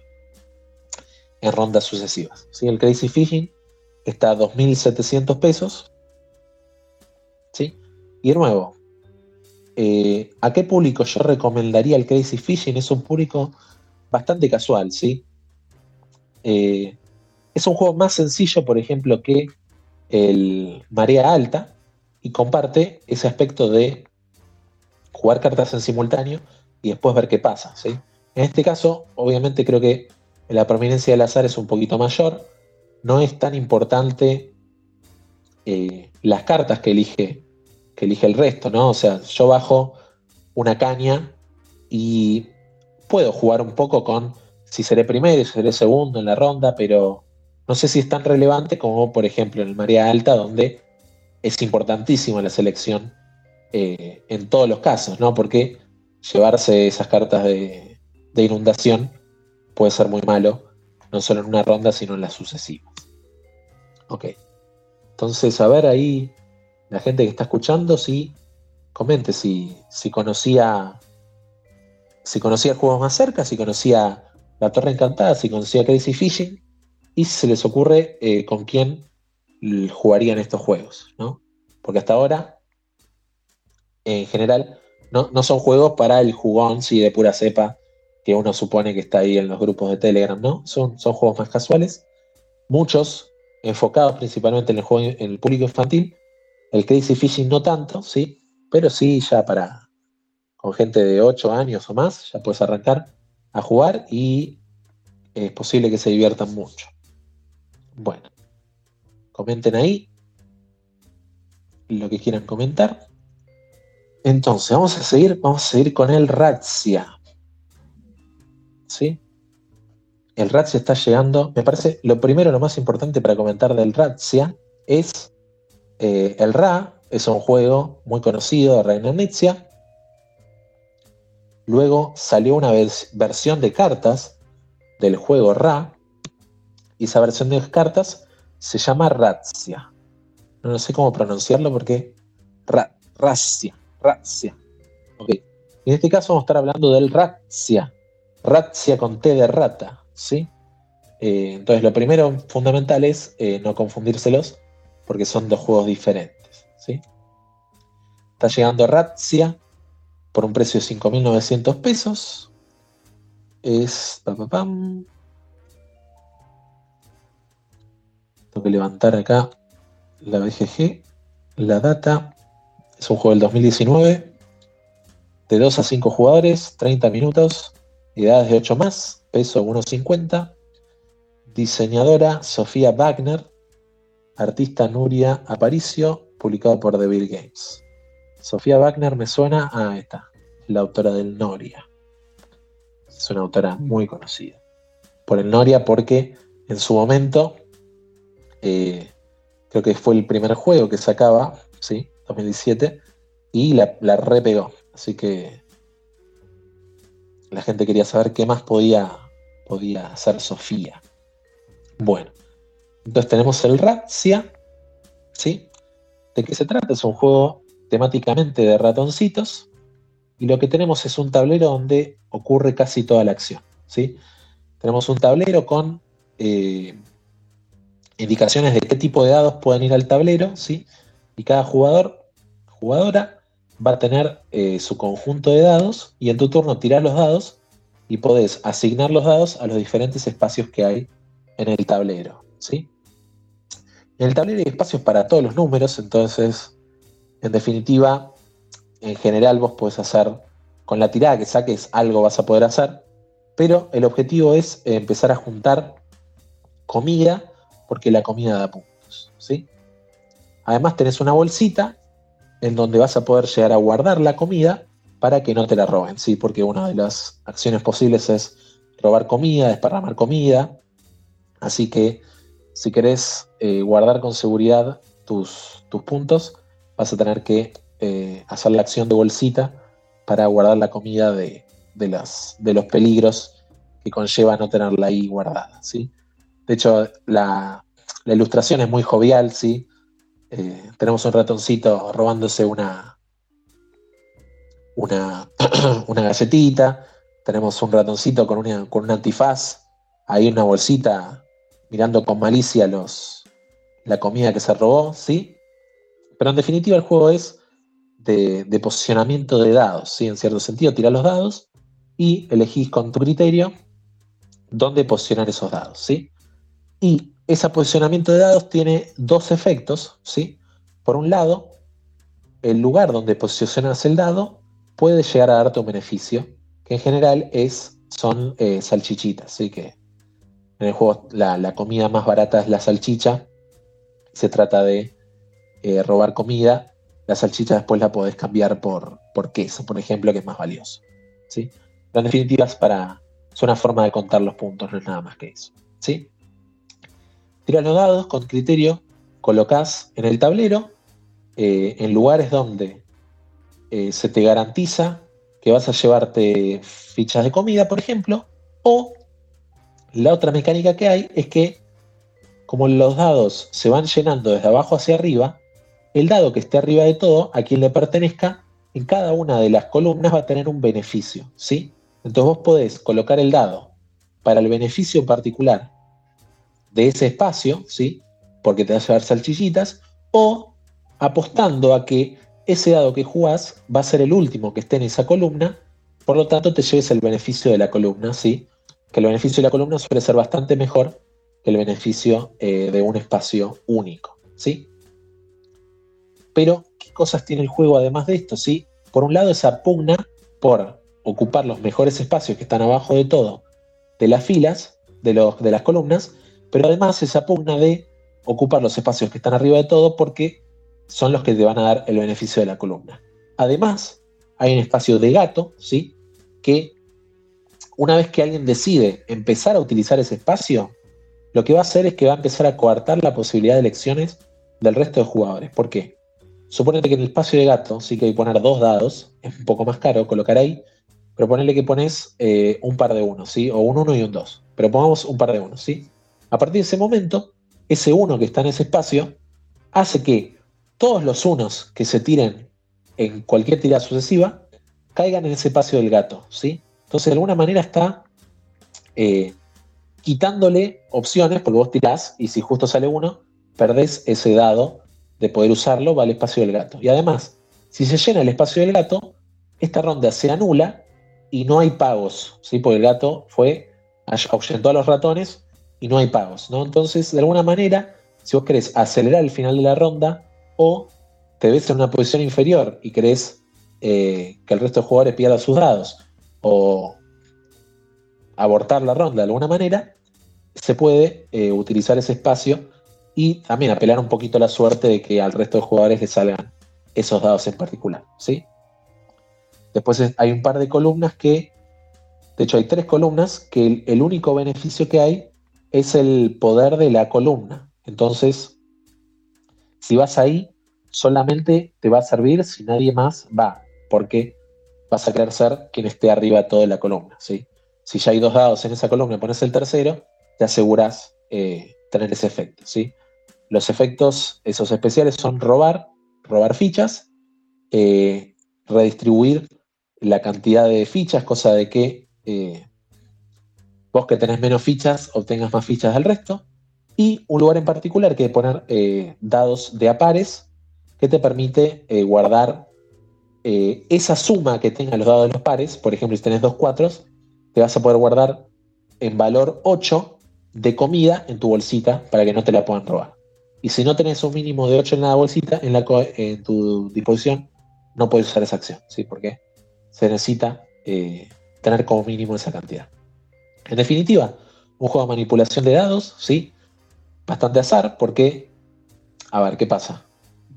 en rondas sucesivas. ¿sí? El Crazy Fishing está a 2.700 pesos. ¿Sí? Y de nuevo, eh, ¿a qué público yo recomendaría el Crazy Fishing? Es un público bastante casual, ¿sí? Eh, es un juego más sencillo, por ejemplo, que el Marea Alta y comparte ese aspecto de jugar cartas en simultáneo y después ver qué pasa, ¿sí? En este caso, obviamente creo que la prominencia del azar es un poquito mayor, no es tan importante eh, las cartas que elige, que elige el resto, ¿no? O sea, yo bajo una caña y puedo jugar un poco con si seré primero, si seré segundo en la ronda, pero no sé si es tan relevante como, por ejemplo, en el María Alta, donde es importantísima la selección eh, en todos los casos, ¿no? Porque llevarse esas cartas de, inundación puede ser muy malo, no solo en una ronda, sino en las sucesivas. Ok. Entonces, a ver ahí, la gente que está escuchando, si comente si, si conocía si conocía juegos más cerca, si conocía La Torre Encantada, si conocía Crazy Fishing, y si se les ocurre eh, con quién jugarían estos juegos, ¿no? Porque hasta ahora, en general, no, son juegos para el jugón, si de pura cepa, que uno supone que está ahí en los grupos de Telegram, ¿no? Son, son juegos más casuales, muchos enfocados principalmente en el, juego, en el público infantil, el Crazy Fishing no tanto, ¿sí? Pero sí ya para con gente de 8 años o más, ya puedes arrancar a jugar y es posible que se diviertan mucho. Bueno, comenten ahí lo que quieran comentar. Entonces, vamos a seguir, vamos a seguir con el Razzia. ¿sí? El Razzia está llegando. Me parece lo primero, lo más importante para comentar del Razzia es eh, el Ra, es un juego muy conocido de Reina Nitzia. Luego salió una versión de cartas del juego Ra. Y esa versión de cartas se llama Razzia. No sé cómo pronunciarlo porque. Ra, Razzia. Razzia. Ok. En este caso vamos a estar hablando del Razzia. Razzia con T de rata, ¿sí? Eh, entonces lo primero fundamental es eh, no confundírselos porque son dos juegos diferentes, ¿sí? Está llegando Razzia por un precio de 5.900 pesos. Es... levantar acá la BGG. La data es un juego del 2019 de 2 a 5 jugadores, 30 minutos, edades de 8 más, peso 1,50, diseñadora Sofía Wagner, artista Nuria Aparicio, publicado por Bill Games. Sofía Wagner me suena a esta, la autora del Noria. Es una autora muy conocida. Por el Noria porque en su momento, eh, creo que fue el primer juego que sacaba, ¿sí? 2017, y la, repegó. Así que la gente quería saber qué más podía, podía hacer Sofía. Bueno, entonces tenemos el Razzia, ¿sí? ¿De qué se trata? Es un juego temáticamente de ratoncitos y lo que tenemos es un tablero donde ocurre casi toda la acción, ¿sí? Tenemos un tablero con eh, indicaciones de qué tipo de dados pueden ir al tablero, ¿sí? Y cada jugador, jugadora, va a tener eh, su conjunto de dados y en tu turno tiras los dados y podés asignar los dados a los diferentes espacios que hay en el tablero. ¿sí? En el tablero hay espacios para todos los números, entonces, en definitiva, en general vos podés hacer, con la tirada que saques, algo vas a poder hacer, pero el objetivo es empezar a juntar comida, porque la comida da puntos. ¿sí? Además tenés una bolsita en donde vas a poder llegar a guardar la comida para que no te la roben, ¿sí? Porque una de las acciones posibles es robar comida, desparramar comida. Así que si querés eh, guardar con seguridad tus, tus, puntos, vas a tener que eh, hacer la acción de bolsita para guardar la comida de, de, las, de los peligros que conlleva no tenerla ahí guardada, ¿sí? De hecho, la, ilustración es muy jovial, ¿sí? Eh, tenemos un ratoncito robándose una, una, una galletita. Tenemos un ratoncito con, con un antifaz. Ahí una bolsita mirando con malicia los, la comida que se robó, ¿sí? Pero en definitiva el juego es de, posicionamiento de dados, ¿sí? En cierto sentido, tirás los dados y elegís con tu criterio dónde posicionar esos dados, ¿sí? Y ese posicionamiento de dados tiene dos efectos, ¿sí? Por un lado, el lugar donde posicionas el dado puede llegar a darte un beneficio, que en general es, son eh, salchichitas, ¿sí? Que en el juego la, comida más barata es la salchicha, se trata de eh, robar comida, la salchicha después la podés cambiar por, por queso, por ejemplo, que es más valioso, ¿sí? Pero en definitiva es, para, es una forma de contar los puntos, no es nada más que eso, ¿sí? Tiras los dados con criterio, colocas en el tablero, eh, en lugares donde eh, se te garantiza que vas a llevarte fichas de comida, por ejemplo, o la otra mecánica que hay es que como los dados se van llenando desde abajo hacia arriba, el dado que esté arriba de todo, a quien le pertenezca, en cada una de las columnas va a tener un beneficio, ¿sí? Entonces vos podés colocar el dado para el beneficio particular de ese espacio, ¿sí? Porque te vas a llevar salchichitas, o apostando a que ese dado que jugás va a ser el último que esté en esa columna, por lo tanto te lleves el beneficio de la columna, ¿sí? Que el beneficio de la columna suele ser bastante mejor que el beneficio eh, de un espacio único, ¿sí? Pero, ¿qué cosas tiene el juego además de esto, sí? Por un lado, esa pugna por ocupar los mejores espacios que están abajo de todo de las filas, de, los, de las columnas, pero además esa pugna de ocupar los espacios que están arriba de todo porque son los que te van a dar el beneficio de la columna. Además, hay un espacio de gato, ¿sí? Que una vez que alguien decide empezar a utilizar ese espacio, lo que va a hacer es que va a empezar a coartar la posibilidad de elecciones del resto de jugadores. ¿Por qué? Suponete que en el espacio de gato sí que hay que poner dos dados, es un poco más caro colocar ahí, pero ponele que pones eh, un par de unos, ¿sí? O un uno y un dos. Pero pongamos un par de unos, ¿sí? A partir de ese momento, ese uno que está en ese espacio hace que todos los unos que se tiren en cualquier tirada sucesiva caigan en ese espacio del gato, ¿sí? Entonces, de alguna manera está eh, quitándole opciones, porque vos tirás y si justo sale uno, perdés ese dado de poder usarlo, va al espacio del gato. Y además, si se llena el espacio del gato, esta ronda se anula y no hay pagos, ¿sí? porque el gato fue, ahuyentó a los ratones y no hay pagos. ¿no? Entonces, de alguna manera, si vos querés acelerar el final de la ronda o te ves en una posición inferior y querés eh, que el resto de jugadores pierda sus dados o abortar la ronda de alguna manera, se puede eh, utilizar ese espacio y también apelar un poquito a la suerte de que al resto de jugadores les salgan esos dados en particular. ¿sí? Después hay un par de columnas que, de hecho hay tres columnas, que el, único beneficio que hay es el poder de la columna. Entonces, si vas ahí, solamente te va a servir si nadie más va, porque vas a querer ser quien esté arriba de toda la columna. ¿sí? Si ya hay dos dados en esa columna pones el tercero, te aseguras eh, tener ese efecto. ¿sí? Los efectos, esos especiales, son robar, robar fichas, eh, redistribuir la cantidad de fichas, cosa de que eh, vos que tenés menos fichas obtengas más fichas del resto. Y un lugar en particular que poner eh, dados de a pares que te permite eh, guardar esa suma que tengan los dados de los pares. Por ejemplo, si tenés dos cuatros, te vas a poder guardar en valor 8 de comida en tu bolsita para que no te la puedan robar. Y si no tenés un mínimo de 8 en la bolsita, en, la, en tu disposición, no puedes usar esa acción. ¿sí? ¿Por qué? se necesita eh, tener como mínimo esa cantidad. En definitiva, un juego de manipulación de dados, ¿sí? Bastante azar, porque, a ver, ¿qué pasa?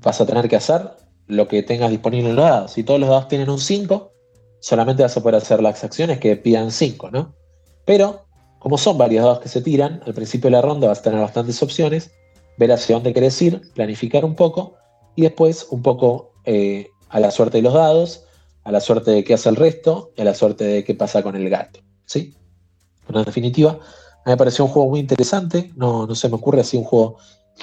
Vas a tener que hacer lo que tengas disponible en los dados. Si todos los dados tienen un 5, solamente vas a poder hacer las acciones que pidan 5, ¿no? Pero, como son varios dados que se tiran, al principio de la ronda vas a tener bastantes opciones, ver hacia dónde querés ir, planificar un poco, y después un poco eh, a la suerte de los dados, a la suerte de qué hace el resto y a la suerte de qué pasa con el gato. ¿sí? En definitiva, a mí me pareció un juego muy interesante. No, no se me ocurre así un juego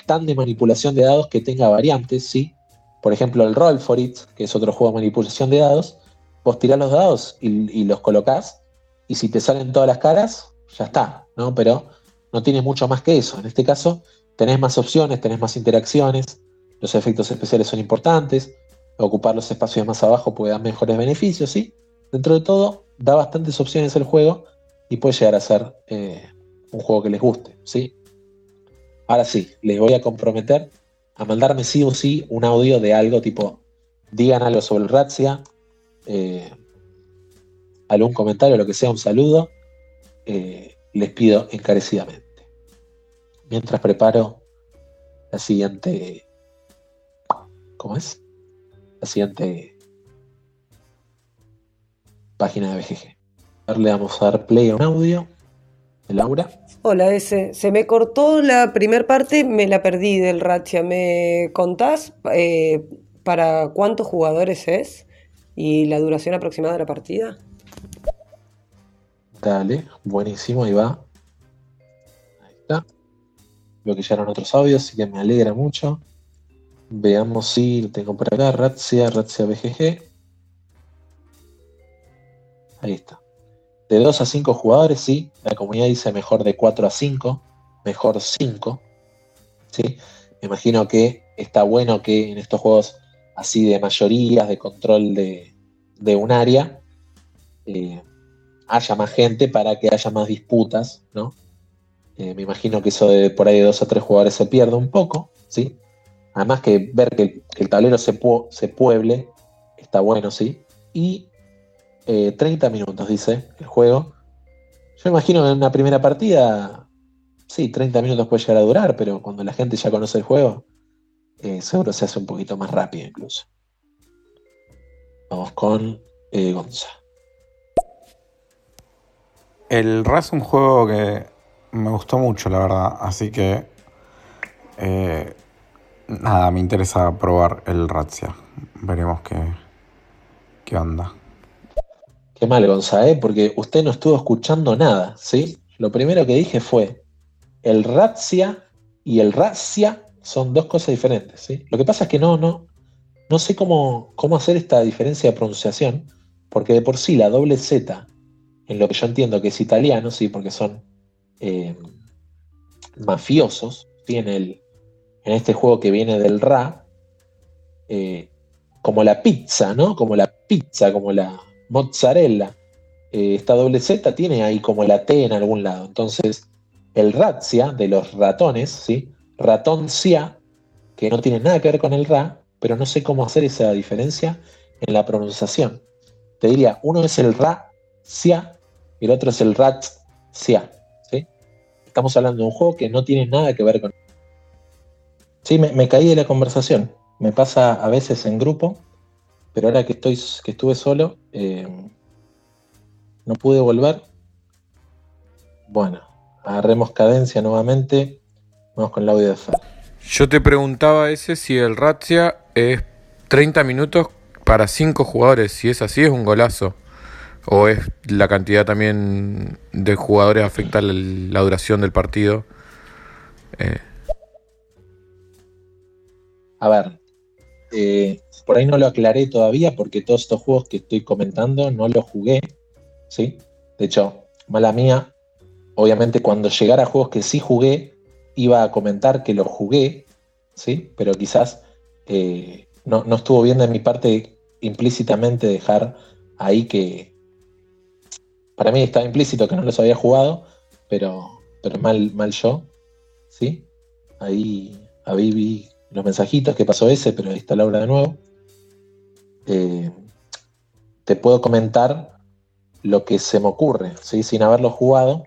tan de manipulación de dados que tenga variantes. ¿sí? Por ejemplo, el Roll for It, que es otro juego de manipulación de dados. Vos tirás los dados y, los colocás. Y si te salen todas las caras, ya está. ¿no? Pero no tiene mucho más que eso. En este caso, tenés más opciones, tenés más interacciones, los efectos especiales son importantes, ocupar los espacios más abajo puede dar mejores beneficios, ¿sí? Dentro de todo, da bastantes opciones el juego y puede llegar a ser eh, un juego que les guste, ¿sí? Ahora sí, les voy a comprometer a mandarme sí o sí un audio de algo tipo, digan algo sobre el Razia, eh, algún comentario, lo que sea, un saludo, eh, les pido encarecidamente. Mientras preparo la siguiente, ¿cómo es? La siguiente página de BGG. Ahora le vamos a dar play a un audio de Laura. Hola, ese. Se me cortó la primera parte, me la perdí del Ratia. ¿Me contás eh, para cuántos jugadores es y la duración aproximada de la partida? Dale, buenísimo, ahí va. Ahí está. Veo que eran otros audios, así que me alegra mucho. Veamos si lo tengo por acá. Razzia, Razzia BGG. Ahí está. De 2 a 5 jugadores, sí. La comunidad dice mejor de 4 a 5. Mejor 5. ¿sí? Me imagino que está bueno que en estos juegos así de mayorías, de control de, un área, eh, haya más gente para que haya más disputas, ¿no? Eh, me imagino que eso de por ahí de dos a tres jugadores se pierde un poco, ¿sí? Además que ver que el, tablero se, se, pueble está bueno, ¿sí? Y 30 eh, minutos, dice el juego. Yo imagino que en una primera partida, sí, 30 minutos puede llegar a durar, pero cuando la gente ya conoce el juego, eh, seguro se hace un poquito más rápido incluso. Vamos con Gonza. El RAS es un juego que me gustó mucho, la verdad. Así que. Eh, nada, me interesa probar el Razia. Veremos qué, qué onda. Qué mal, Gonza, ¿eh? porque usted no estuvo escuchando nada, ¿sí? Lo primero que dije fue: el Razia y el Razia son dos cosas diferentes, ¿sí? Lo que pasa es que no, no, no sé cómo, cómo hacer esta diferencia de pronunciación, porque de por sí la doble Z en lo que yo entiendo que es italiano, sí, porque son eh, mafiosos, tiene el, en este juego que viene del Ra, eh, como la pizza, ¿no? Como la pizza, como la mozzarella. Eh, esta doble Z tiene ahí como la T en algún lado. Entonces, el Razia de los ratones, ¿sí? Ratoncia, que no tiene nada que ver con el Ra, pero no sé cómo hacer esa diferencia en la pronunciación. Te diría, uno es el Ra, Sia, y el otro es el Rat Sia. ¿sí? Estamos hablando de un juego que no tiene nada que ver con. Sí, me, caí de la conversación. Me pasa a veces en grupo, pero ahora que, estoy, que estuve solo, eh, no pude volver. Bueno, agarremos cadencia nuevamente. Vamos con el audio de Fer. Yo te preguntaba ese si el Razzia es 30 minutos para 5 jugadores. Si es así, es un golazo. ¿O es la cantidad también de jugadores afecta la, duración del partido? Eh. A ver, eh, por ahí no lo aclaré todavía porque todos estos juegos que estoy comentando no los jugué, ¿sí? De hecho, mala mía, obviamente cuando llegara a juegos que sí jugué, iba a comentar que los jugué, ¿sí? Pero quizás eh, no, estuvo bien de mi parte implícitamente dejar ahí que, para mí estaba implícito que no los había jugado, pero, pero mal, mal yo. ¿Sí? Ahí, ahí vi los mensajitos que pasó ese, pero ahí está Laura de nuevo. Eh, te puedo comentar lo que se me ocurre, ¿sí? sin haberlo jugado.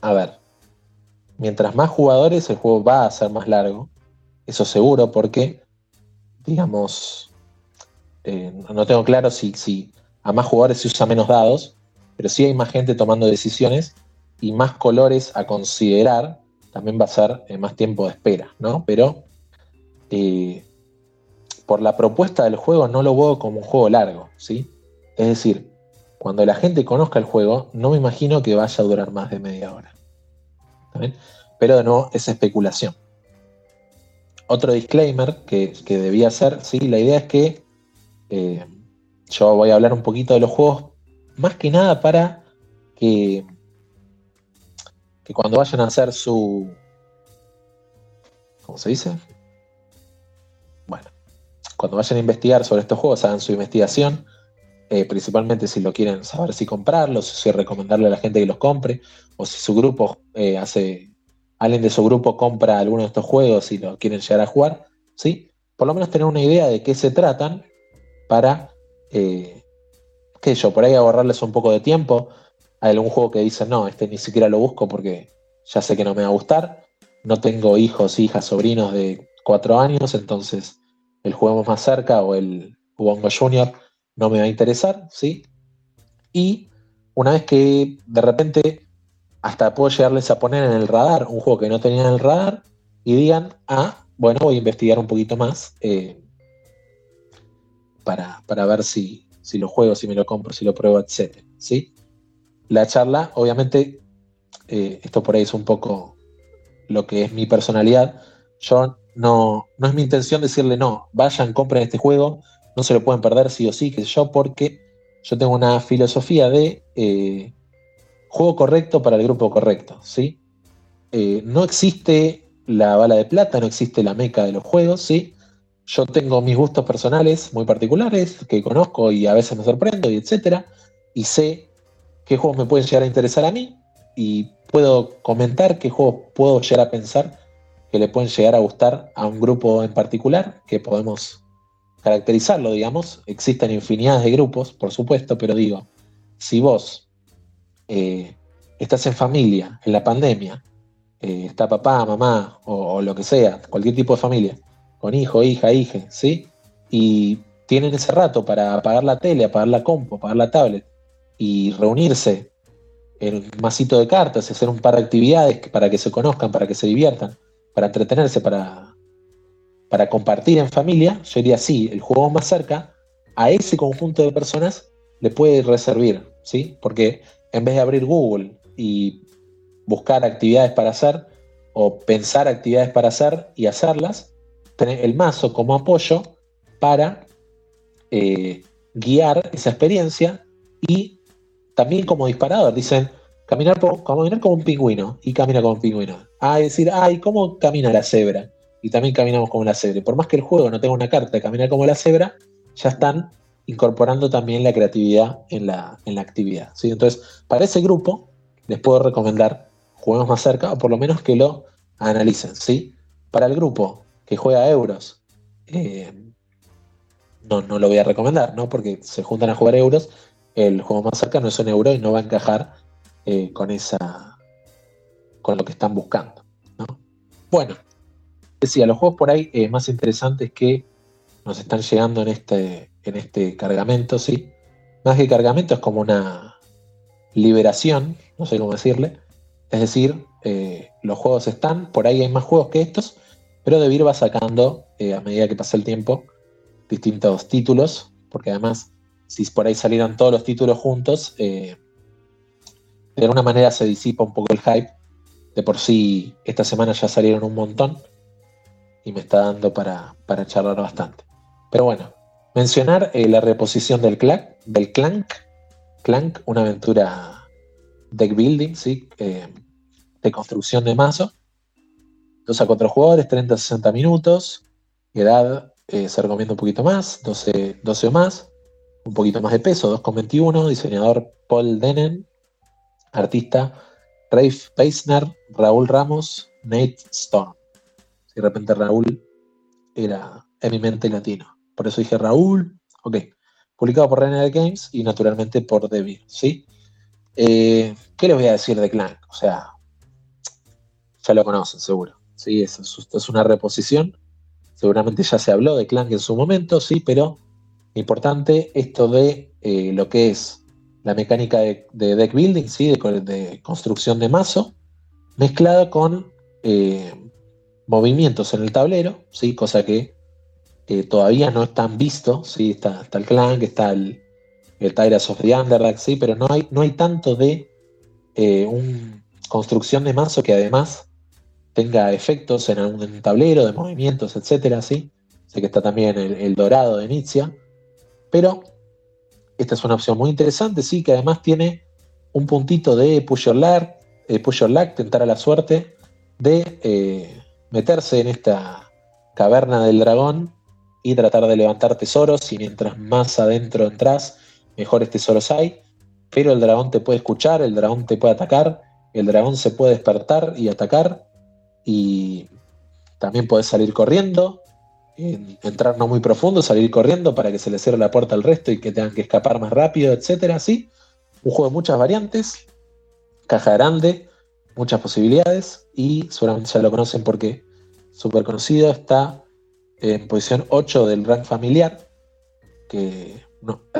A ver, mientras más jugadores, el juego va a ser más largo. Eso seguro, porque, digamos, eh, no tengo claro si, si a más jugadores se usa menos dados, pero si hay más gente tomando decisiones y más colores a considerar, también va a ser eh, más tiempo de espera, ¿no? Pero eh, por la propuesta del juego no lo veo como un juego largo, ¿sí? Es decir, cuando la gente conozca el juego, no me imagino que vaya a durar más de media hora. Pero de nuevo, es especulación. Otro disclaimer que, debía hacer, sí, la idea es que eh, yo voy a hablar un poquito de los juegos más que nada para que que cuando vayan a hacer su... ¿Cómo se dice? Cuando vayan a investigar sobre estos juegos, hagan su investigación, eh, principalmente si lo quieren saber si comprarlos, si recomendarle a la gente que los compre, o si su grupo eh, hace, alguien de su grupo compra alguno de estos juegos y lo quieren llegar a jugar, ¿sí? Por lo menos tener una idea de qué se tratan para, eh, qué sé yo, por ahí ahorrarles un poco de tiempo. Hay algún juego que dice, no, este ni siquiera lo busco porque ya sé que no me va a gustar. No tengo hijos, hijas, sobrinos de cuatro años, entonces el juego más cerca o el Ubongo Junior no me va a interesar, ¿sí? Y una vez que de repente hasta puedo llegarles a poner en el radar un juego que no tenían en el radar y digan, ah, bueno, voy a investigar un poquito más eh, para, ver si, si lo juego, si me lo compro, si lo pruebo, etc. ¿sí? La charla, obviamente, eh, esto por ahí es un poco lo que es mi personalidad. Yo no, no es mi intención decirle, no, vayan, compren este juego, no se lo pueden perder sí o sí, que yo, porque yo tengo una filosofía de eh, juego correcto para el grupo correcto, ¿sí? Eh, no existe la bala de plata, no existe la meca de los juegos, ¿sí? Yo tengo mis gustos personales muy particulares, que conozco y a veces me sorprendo, y etcétera, y sé qué juegos me pueden llegar a interesar a mí, y puedo comentar qué juegos puedo llegar a pensar que le pueden llegar a gustar a un grupo en particular, que podemos caracterizarlo, digamos. Existen infinidades de grupos, por supuesto, pero digo, si vos eh, estás en familia, en la pandemia, eh, está papá, mamá o, lo que sea, cualquier tipo de familia, con hijo, hija, hija, ¿sí? Y tienen ese rato para apagar la tele, apagar la compu, apagar la tablet y reunirse en un masito de cartas, hacer un par de actividades para que se conozcan, para que se diviertan, para entretenerse, para, para compartir en familia, yo diría sí, el juego más cerca a ese conjunto de personas le puede reservar, ¿sí? Porque en vez de abrir Google y buscar actividades para hacer o pensar actividades para hacer y hacerlas, tener el mazo como apoyo para eh, guiar esa experiencia y también como disparador. Dicen, caminar, caminar como un pingüino y camina como un pingüino. Ah, decir, ay, ¿cómo camina la cebra? Y también caminamos como la cebra. por más que el juego no tenga una carta de caminar como la cebra, ya están incorporando también la creatividad en la, en la actividad. ¿sí? Entonces, para ese grupo, les puedo recomendar juegos más cerca, o por lo menos que lo analicen. ¿sí? Para el grupo que juega euros, eh, no, no lo voy a recomendar, ¿no? porque se juntan a jugar euros, el juego más cerca no es un euro y no va a encajar eh, con esa con lo que están buscando. Bueno, decía, los juegos por ahí eh, más interesantes que nos están llegando en este, en este cargamento, ¿sí? Más que cargamento es como una liberación, no sé cómo decirle. Es decir, eh, los juegos están, por ahí hay más juegos que estos, pero Debir va sacando, a medida que pasa el tiempo, distintos títulos, porque además, si por ahí salieran todos los títulos juntos, de alguna manera se disipa un poco el hype. De por sí, esta semana ya salieron un montón y me está dando para, charlar bastante. Pero bueno, mencionar eh, la reposición del, Clank, del Clank, Clank, una aventura deck building, ¿sí? Eh, de construcción de mazo. Dos a cuatro jugadores, 30-60 minutos. Edad eh, se recomienda un poquito más, 12, 12 o más. Un poquito más de peso, 2,21. Diseñador Paul Denen, artista Rafe Peisner, Raúl Ramos, Nate Stone. Si de repente Raúl era en mi mente latino. Por eso dije Raúl. Ok. Publicado por Renegade Games y naturalmente por Devir. ¿sí? Eh, ¿Qué les voy a decir de Clank? O sea, ya lo conocen seguro. ¿sí? Es, es una reposición. Seguramente ya se habló de Clank en su momento, sí, pero importante esto de eh, lo que es la mecánica de, deck building, ¿sí? de, construcción de mazo, mezclada con eh, movimientos en el tablero, ¿sí? cosa que todavía no están vistos, ¿sí? está, el Clank, está el, el Tyrants of the Underdark, ¿sí? pero no hay, no hay tanto de eh, una construcción de mazo que además tenga efectos en un tablero de movimientos, etcétera, ¿sí? Sé que está también el, el dorado de Nitzia, pero esta es una opción muy interesante, sí, que además tiene un puntito de push your luck, eh, tentar a la suerte de eh, meterse en esta caverna del dragón y tratar de levantar tesoros. Y mientras más adentro entras, mejores tesoros hay. Pero el dragón te puede escuchar, el dragón te puede atacar, el dragón se puede despertar y atacar. Y también puedes salir corriendo, entrar no muy profundo, salir corriendo para que se le cierre la puerta al resto y que tengan que escapar más rápido, etcétera. ¿sí? Un juego de muchas variantes, caja grande, muchas posibilidades y seguramente ya lo conocen porque súper conocido, está en posición 8 del rank familiar, que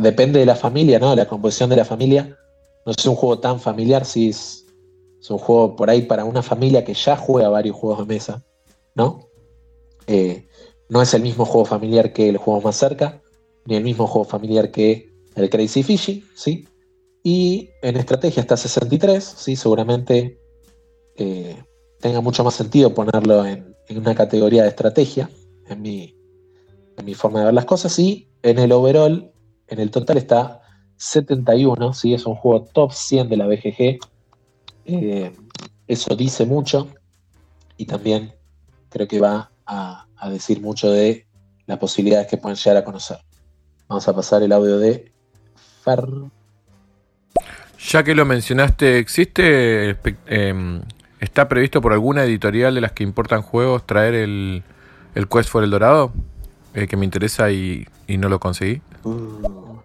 depende de la familia, ¿no? De la composición de la familia. No es un juego tan familiar, si es, es, un juego por ahí para una familia que ya juega varios juegos de mesa, ¿no? Eh, no es el mismo juego familiar que el juego más cerca, ni el mismo juego familiar que el Crazy Fishy, ¿sí? Y en estrategia está 63, ¿sí? Seguramente eh, tenga mucho más sentido ponerlo en, una categoría de estrategia, en mi, en mi forma de ver las cosas. Y en el overall, en el total está 71, ¿sí? Es un juego top 100 de la BGG. Eh, eso dice mucho y también creo que va a, decir mucho de las posibilidades que pueden llegar a conocer. Vamos a pasar el audio de Fer. Ya que lo mencionaste, ¿existe, em, está previsto por alguna editorial de las que importan juegos traer el, el Quest for el Dorado? Eh, que me interesa y, no lo conseguí. Uh,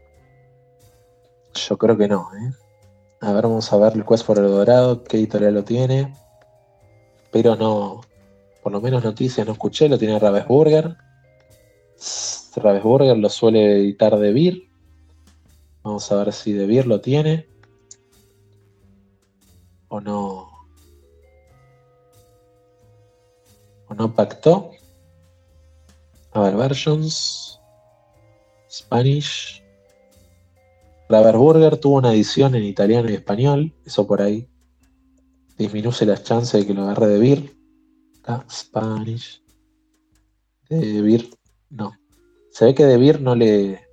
yo creo que no. ¿eh? A ver, vamos a ver el Quest for el Dorado, qué editorial lo tiene. Pero no, por lo menos noticias no escuché, lo tiene Ravensburger. Ravensburger lo suele editar De Beer. Vamos a ver si De Beer lo tiene. O no. O no pactó. A ver, versions. Spanish. Ravensburger tuvo una edición en italiano y español. Eso por ahí disminuye las chances de que lo agarre De Beer. Spanish. De Vir, no. Se ve que De Vir no le.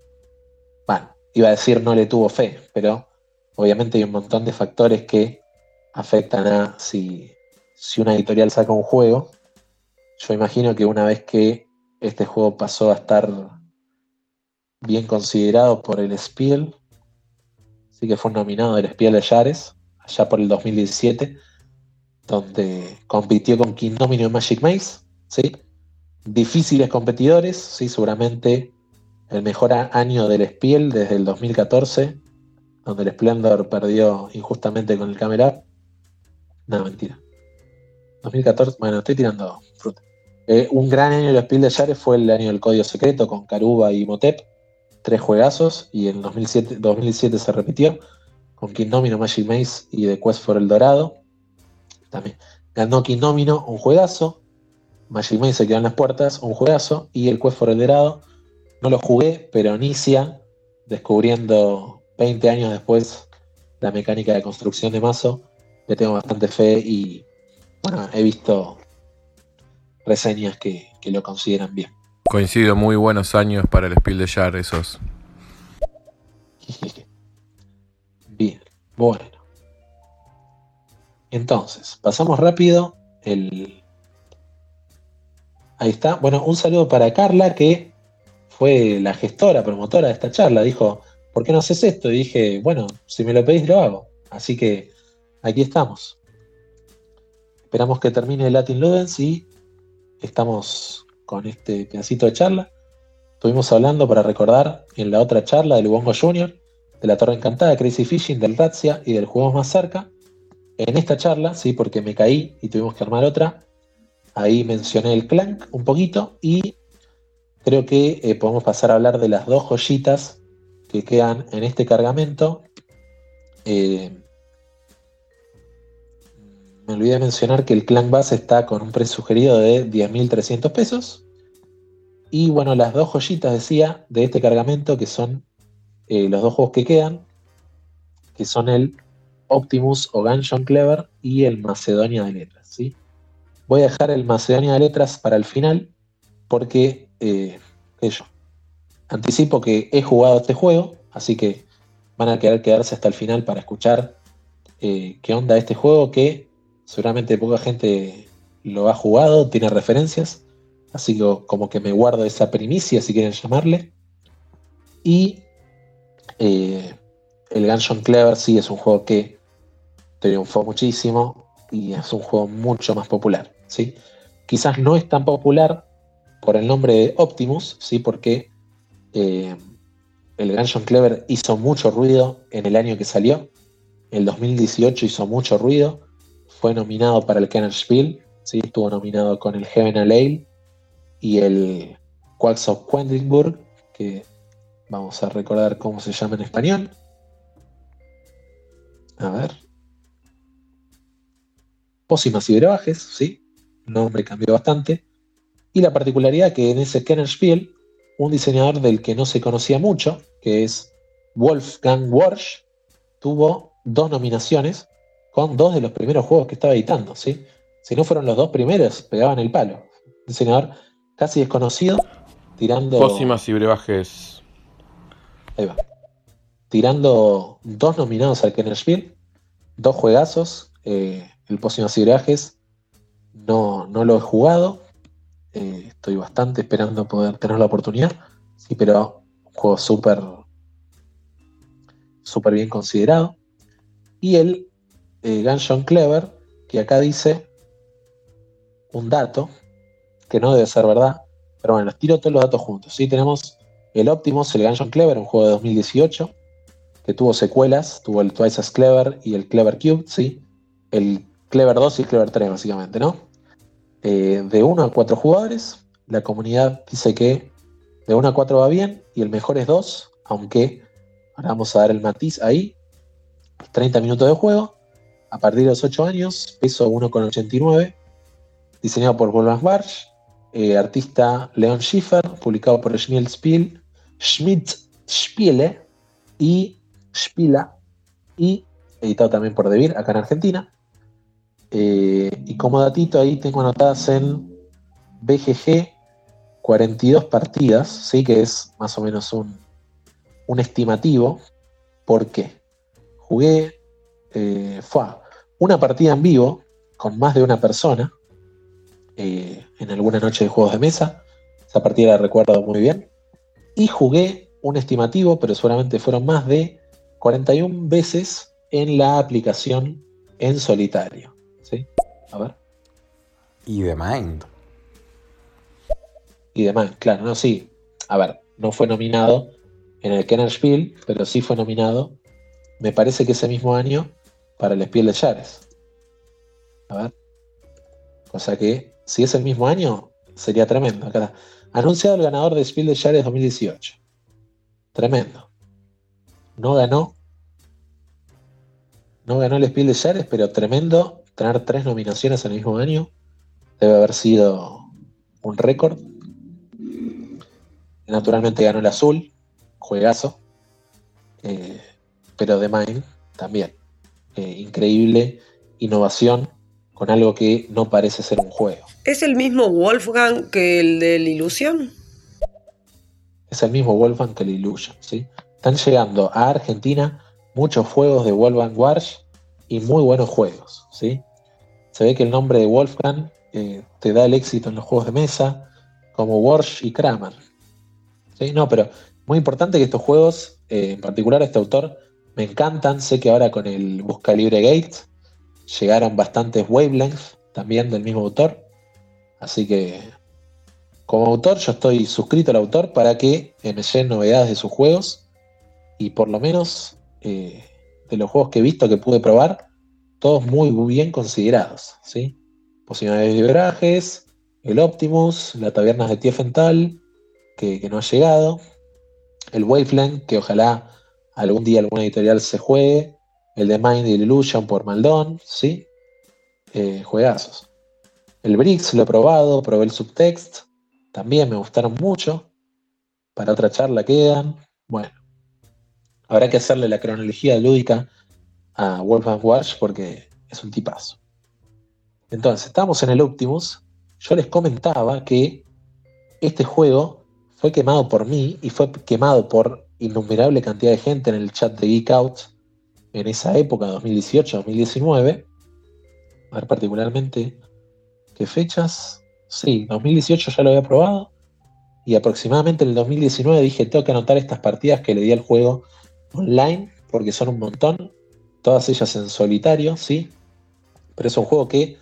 Bueno, iba a decir no le tuvo fe, pero obviamente hay un montón de factores que afectan a si, si una editorial saca un juego. Yo imagino que una vez que este juego pasó a estar bien considerado por el Spiel, sí que fue nominado del Spiel de Yares, allá por el 2017 donde compitió con King Domino y Magic Maze, ¿sí? Difíciles competidores, ¿sí? Seguramente el mejor año del Spiel desde el 2014, donde el Splendor perdió injustamente con el Camera. No, mentira. 2014, bueno, estoy tirando fruta. Eh, un gran año del Spiel de Yare fue el año del Código Secreto con Caruba y Motep, tres juegazos, y en 2007, 2007 se repitió con King Domino, Magic Maze y The Quest for el Dorado también. Ganó Nomino, un juegazo. Magic Maze se quedó en las puertas, un juegazo. Y el Quest for el Dorado, no lo jugué, pero Inicia, descubriendo 20 años después la mecánica de construcción de mazo, le tengo bastante fe y bueno, he visto reseñas que, que lo consideran bien. Coincido, muy buenos años para el Spiel de Jar esos. bien, bueno. Entonces, pasamos rápido. Ahí está. Bueno, un saludo para Carla, que fue la gestora, promotora de esta charla. Dijo, ¿por qué no haces esto? Y dije, bueno, si me lo pedís, lo hago. Así que aquí estamos. Esperamos que termine el Latin Ludens y estamos con este pedacito de charla. Estuvimos hablando para recordar en la otra charla del Ubongo Junior, de la Torre Encantada, Crazy Fishing, del Razia y del Juegos Más Cerca en esta charla, sí, porque me caí y tuvimos que armar otra, ahí mencioné el Clank un poquito y creo que eh, podemos pasar a hablar de las dos joyitas que quedan en este cargamento. Eh, me olvidé de mencionar que el Clank Base está con un precio sugerido de 10.300 pesos. Y bueno, las dos joyitas, decía, de este cargamento, que son eh, los dos juegos que quedan, que son el Optimus o Gungeon Clever y el Macedonia de Letras. ¿sí? Voy a dejar el Macedonia de Letras para el final porque eh, anticipo que he jugado este juego, así que van a querer quedarse hasta el final para escuchar eh, qué onda este juego que seguramente poca gente lo ha jugado, tiene referencias, así que como que me guardo esa primicia si quieren llamarle. Y eh, el Gungeon Clever sí es un juego que triunfó muchísimo y es un juego mucho más popular. ¿sí? Quizás no es tan popular por el nombre de Optimus, ¿sí? porque eh, el Gungeon Clever hizo mucho ruido en el año que salió. El 2018 hizo mucho ruido. Fue nominado para el Kenner Spiel. ¿sí? Estuvo nominado con el Heaven Ale y el Quacks of Quedlinburg, que vamos a recordar cómo se llama en español. A ver. Pósimas y brebajes, ¿sí? El nombre cambió bastante. Y la particularidad que en ese Kenner Spiel, un diseñador del que no se conocía mucho, que es Wolfgang Warsch, tuvo dos nominaciones con dos de los primeros juegos que estaba editando, ¿sí? Si no fueron los dos primeros, pegaban el palo. diseñador casi desconocido, tirando. Pósimas y brebajes. Ahí va. Tirando dos nominados al Kennerspiel, dos juegazos. Eh, el Pósimas y brebajes no, no lo he jugado. Eh, estoy bastante esperando poder tener la oportunidad. Sí, pero un juego súper súper bien considerado. Y el eh, Gungeon Clever, que acá dice un dato que no debe ser verdad, pero bueno, los tiro todos los datos juntos. ¿sí? Tenemos el Optimus, el Gungeon Clever, un juego de 2018, que tuvo secuelas, tuvo el Twice as Clever y el Clever Cube, ¿sí? el Clever 2 y Clever 3, básicamente, ¿no? Eh, de 1 a 4 jugadores, la comunidad dice que de 1 a 4 va bien y el mejor es 2, aunque ahora vamos a dar el matiz ahí. 30 minutos de juego, a partir de los 8 años, peso 1,89, diseñado por Wolfgang Barsch, eh, artista Leon Schiffer, publicado por Schmidt Spiel, Schmidt Spiele y Spila, y editado también por Devir, acá en Argentina. Eh, y como datito ahí tengo anotadas en BGG 42 partidas, ¿sí? que es más o menos un, un estimativo. ¿Por qué? Jugué eh, fue una partida en vivo con más de una persona eh, en alguna noche de juegos de mesa. Esa partida la recuerdo muy bien. Y jugué un estimativo, pero seguramente fueron más de 41 veces en la aplicación en solitario. ¿Sí? A ver. Y de Mind. Y de Mind, claro, no, sí. A ver, no fue nominado en el Kenner Spiel, pero sí fue nominado, me parece que ese mismo año, para el Spiel de Yares. A ver. O sea que, si es el mismo año, sería tremendo. Acá Anunciado el ganador de Spiel de Yares 2018. Tremendo. No ganó. No ganó el Spiel de Yares, pero tremendo tener tres nominaciones en el mismo año. Debe haber sido un récord. Naturalmente ganó el azul, juegazo. Eh, pero de Mine también. Eh, increíble innovación con algo que no parece ser un juego. ¿Es el mismo Wolfgang que el de la Illusion? Es el mismo Wolfgang que el Illusion, ¿sí? Están llegando a Argentina muchos juegos de Wolfgang Warsh y muy buenos juegos, ¿sí? Se ve que el nombre de Wolfgang eh, te da el éxito en los juegos de mesa, como Warsh y Kramer. ¿sí? No, pero muy importante que estos juegos, eh, en particular este autor, me encantan. Sé que ahora con el Busca Libre Gate llegaron bastantes wavelengths también del mismo autor. Así que como autor yo estoy suscrito al autor para que me lleguen novedades de sus juegos. Y por lo menos eh, de los juegos que he visto que pude probar, todos muy, bien considerados. ¿sí? Posibilidades de vibrajes, el Optimus, la taberna de Tiefenthal, que, que no ha llegado, el Wavelength, que ojalá algún día alguna editorial se juegue, el de Mind Illusion por Maldon, ¿sí? Eh, juegazos. El Brix lo he probado, probé el Subtext, también me gustaron mucho. Para otra charla quedan. Bueno, habrá que hacerle la cronología lúdica a Wolfgang Watch porque es un tipazo. Entonces, estamos en el Optimus. Yo les comentaba que este juego fue quemado por mí y fue quemado por innumerable cantidad de gente en el chat de Geek Out en esa época, 2018-2019, a ver particularmente qué fechas, sí, 2018 ya lo había probado, y aproximadamente en el 2019 dije, tengo que anotar estas partidas que le di al juego online, porque son un montón, todas ellas en solitario, ¿sí? Pero es un juego que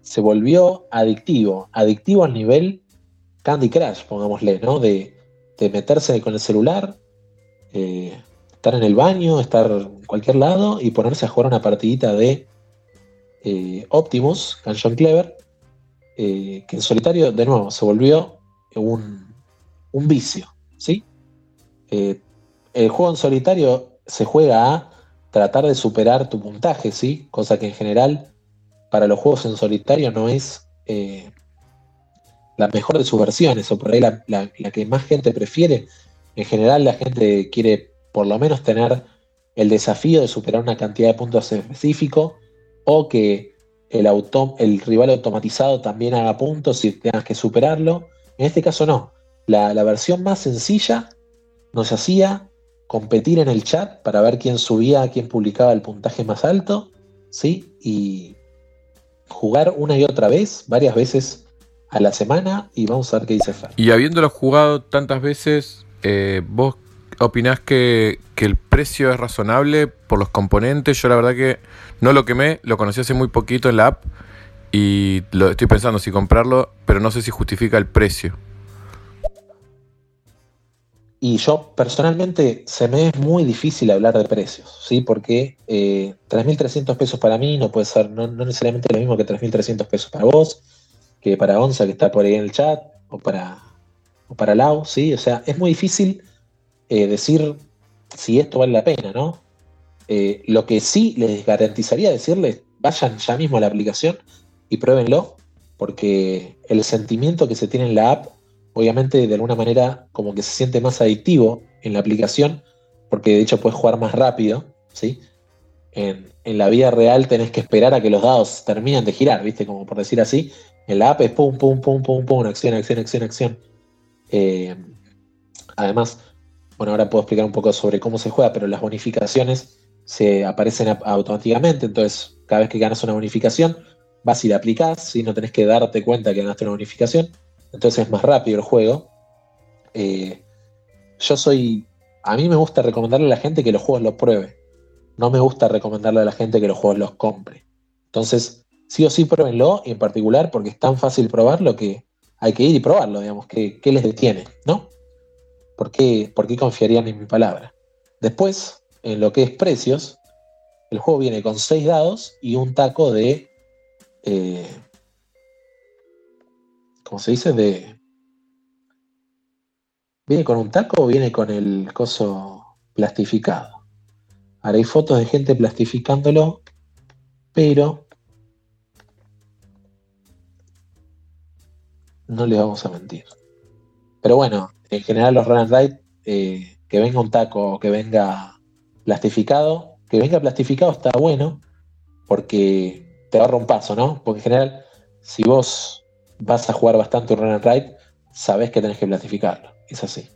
se volvió adictivo, adictivo al nivel Candy Crush, pongámosle, ¿no? De, meterse con el celular, eh, estar en el baño, estar en cualquier lado y ponerse a jugar una partidita de eh, Optimus, Canyon Clever, eh, que en solitario, de nuevo, se volvió un, un vicio, ¿sí? el juego en solitario se juega a tratar de superar tu puntaje, ¿sí? Cosa que en general para los juegos en solitario no es eh, la mejor de sus versiones, o por ahí la, que más gente prefiere. En general la gente quiere por lo menos tener el desafío de superar una cantidad de puntos específico, o que el, el rival automatizado también haga puntos y tengas que superarlo. En este caso no. La versión más sencilla nos hacía competir en el chat para ver quién subía, quién publicaba el puntaje más alto, ¿sí? Y jugar una y otra vez, varias veces a la semana, y vamos a ver qué dice Fer. Y habiéndolo jugado tantas veces, eh, ¿vos opinás que, el precio es razonable por los componentes? Yo la verdad que no lo quemé, lo conocí hace muy poquito en la app y lo estoy pensando si comprarlo, pero no sé si justifica el precio. Y yo personalmente se me es muy difícil hablar de precios, ¿sí? Porque eh, 3.300 pesos para mí no puede ser, no, necesariamente lo mismo que 3.300 pesos para vos, que para Onza que está por ahí en el chat, o para, o para Lau, ¿sí? O sea, es muy difícil eh, decir si esto vale la pena, ¿no? Eh, lo que sí les garantizaría decirles, vayan ya mismo a la aplicación y pruébenlo, porque el sentimiento que se tiene en la app obviamente de alguna manera como que se siente más adictivo en la aplicación, porque de hecho puedes jugar más rápido, ¿sí? En, la vida real tenés que esperar a que los dados terminen de girar, ¿viste? Como por decir así. En la app es pum, pum, pum, pum, pum, acción, acción, acción, acción. Eh, además, bueno, ahora puedo explicar un poco sobre cómo se juega, pero las bonificaciones se aparecen automáticamente, entonces cada vez que ganas una bonificación, vas y la aplicás, si no tenés que darte cuenta que ganaste una bonificación entonces es más rápido el juego. Eh, yo soy. A mí me gusta recomendarle a la gente que los juegos los pruebe. No me gusta recomendarle a la gente que los juegos los compre. Entonces, sí o sí pruébenlo, y en particular porque es tan fácil probarlo que hay que ir y probarlo, digamos. ¿Qué, les detiene? ¿No? ¿Por qué, ¿Por qué confiarían en mi palabra? Después, en lo que es precios, el juego viene con 6 dados y un taco de. Eh, ¿cómo se dice? De. ¿Viene con un taco o viene con el coso plastificado? Ahora hay fotos de gente plastificándolo, pero no le vamos a mentir. Pero bueno, en general los run and ride, eh, que venga un taco o que venga plastificado, que venga plastificado está bueno, porque te ahorra un paso, ¿no? Porque en general, si vos vas a jugar bastante un run and ride, sabes que tenés que platificarlo. Es así.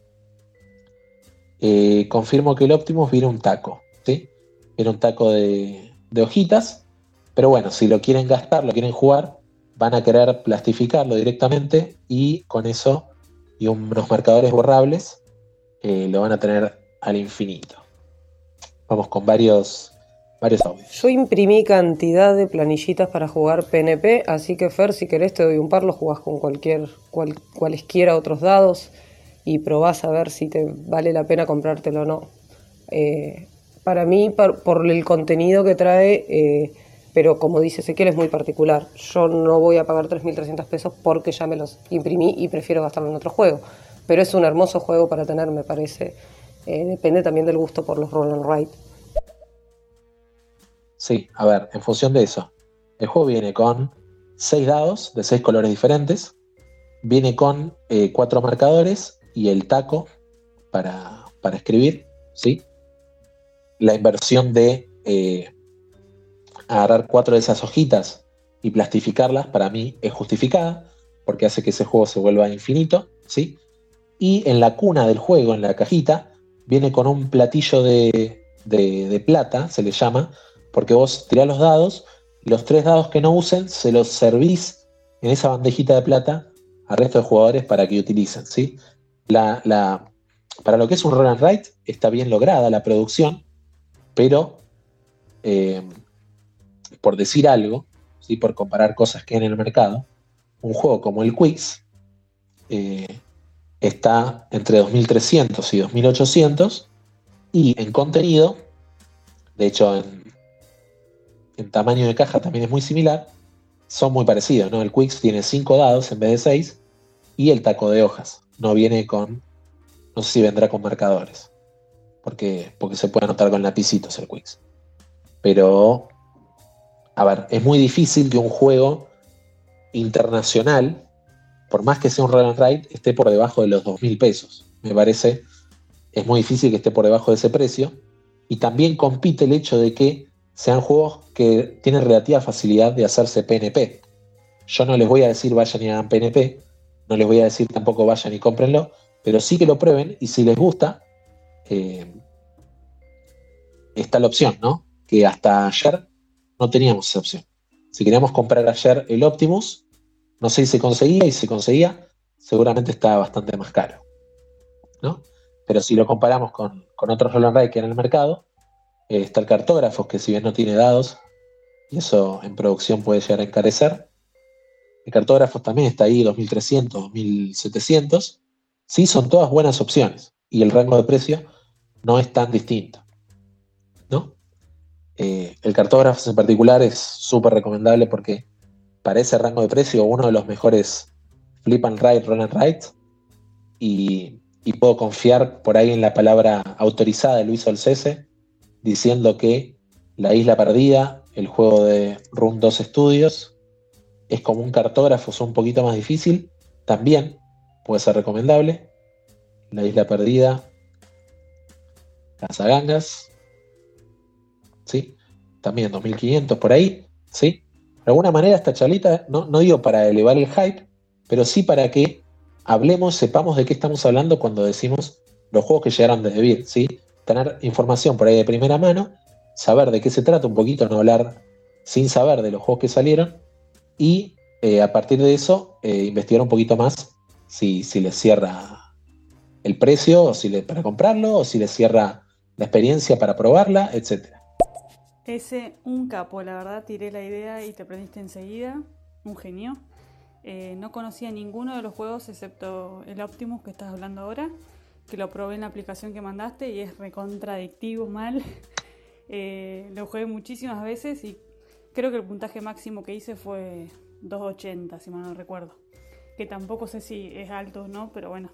Eh, confirmo que el Optimus viene un taco, ¿sí? Viene un taco de, hojitas, pero bueno, si lo quieren gastar, lo quieren jugar, van a querer plastificarlo directamente y con eso y unos marcadores borrables eh, lo van a tener al infinito. Vamos con varios yo imprimí cantidad de planillitas para jugar PNP, así que Fer, si querés te doy un par, lo jugás con cualquier, cual, cualesquiera otros dados y probás a ver si te vale la pena comprártelo o no. Eh, para mí, por, el contenido que trae, eh, pero como dice Ezequiel, es muy particular. Yo no voy a pagar 3.300 pesos porque ya me los imprimí y prefiero gastarlo en otro juego. Pero es un hermoso juego para tener, me parece. Eh, depende también del gusto por los roll and write. Sí, a ver, en función de eso. El juego viene con seis dados de seis colores diferentes. Viene con eh, cuatro marcadores y el taco para, escribir. ¿sí? La inversión de eh, agarrar cuatro de esas hojitas y plastificarlas para mí es justificada porque hace que ese juego se vuelva infinito. ¿sí? Y en la cuna del juego, en la cajita, viene con un platillo de, de plata, se le llama, porque vos tirás los dados los tres dados que no usen se los servís en esa bandejita de plata al resto de jugadores para que utilicen, ¿sí? La, para lo que es un roll and write está bien lograda la producción, pero eh, por decir algo, ¿sí? por comparar cosas que hay en el mercado, un juego como el Quiz eh, está entre 2300 y 2800 y en contenido, de hecho en, tamaño de caja también es muy similar, son muy parecidos, ¿no? El Quicks tiene 5 dados en vez de 6 y el taco de hojas. No viene con, no sé si vendrá con marcadores, porque, porque se puede anotar con lapicitos el Quicks. Pero, a ver, es muy difícil que un juego internacional, por más que sea un run and ride, esté por debajo de los 2.000 pesos. Me parece, es muy difícil que esté por debajo de ese precio. Y también compite el hecho de que sean juegos que tienen relativa facilidad de hacerse PNP. Yo no les voy a decir vayan y hagan PNP, no les voy a decir tampoco vayan y cómprenlo, pero sí que lo prueben y si les gusta, eh, está la opción, ¿no? Que hasta ayer no teníamos esa opción. Si queríamos comprar ayer el Optimus, no sé si se conseguía y si se conseguía, seguramente estaba bastante más caro, ¿no? Pero si lo comparamos con, otros roll and ride que en el mercado, está el cartógrafo, que si bien no tiene dados, y eso en producción puede llegar a encarecer. El cartógrafo también está ahí, 2300, 2700. Sí, son todas buenas opciones. Y el rango de precio no es tan distinto. ¿no? Eh, el cartógrafo en particular es súper recomendable porque para ese rango de precio uno de los mejores flip and write, run and write. Y, y puedo confiar por ahí en la palabra autorizada de Luis Olcese, diciendo que La Isla Perdida, el juego de Room 2 Studios, es como un cartógrafo, es un poquito más difícil, también puede ser recomendable. La Isla Perdida, Casagangas, ¿sí? También 2500 por ahí, ¿sí? De alguna manera esta charlita, no, no digo para elevar el hype, pero sí para que hablemos, sepamos de qué estamos hablando cuando decimos los juegos que llegaron desde Vir, ¿sí? Tener información por ahí de primera mano, saber de qué se trata un poquito, no hablar sin saber de los juegos que salieron y eh, a partir de eso eh, investigar un poquito más si, si les cierra el precio o si le, para comprarlo o si les cierra la experiencia para probarla, etcétera. Ese, un capo, la verdad, tiré la idea y te aprendiste enseguida. Un genio. Eh, no conocía ninguno de los juegos excepto el Optimus que estás hablando ahora, que lo probé en la aplicación que mandaste y es recontradictivo mal. Eh, lo jugué muchísimas veces y creo que el puntaje máximo que hice fue 2.80, si mal no recuerdo. Que tampoco sé si es alto o no, pero bueno.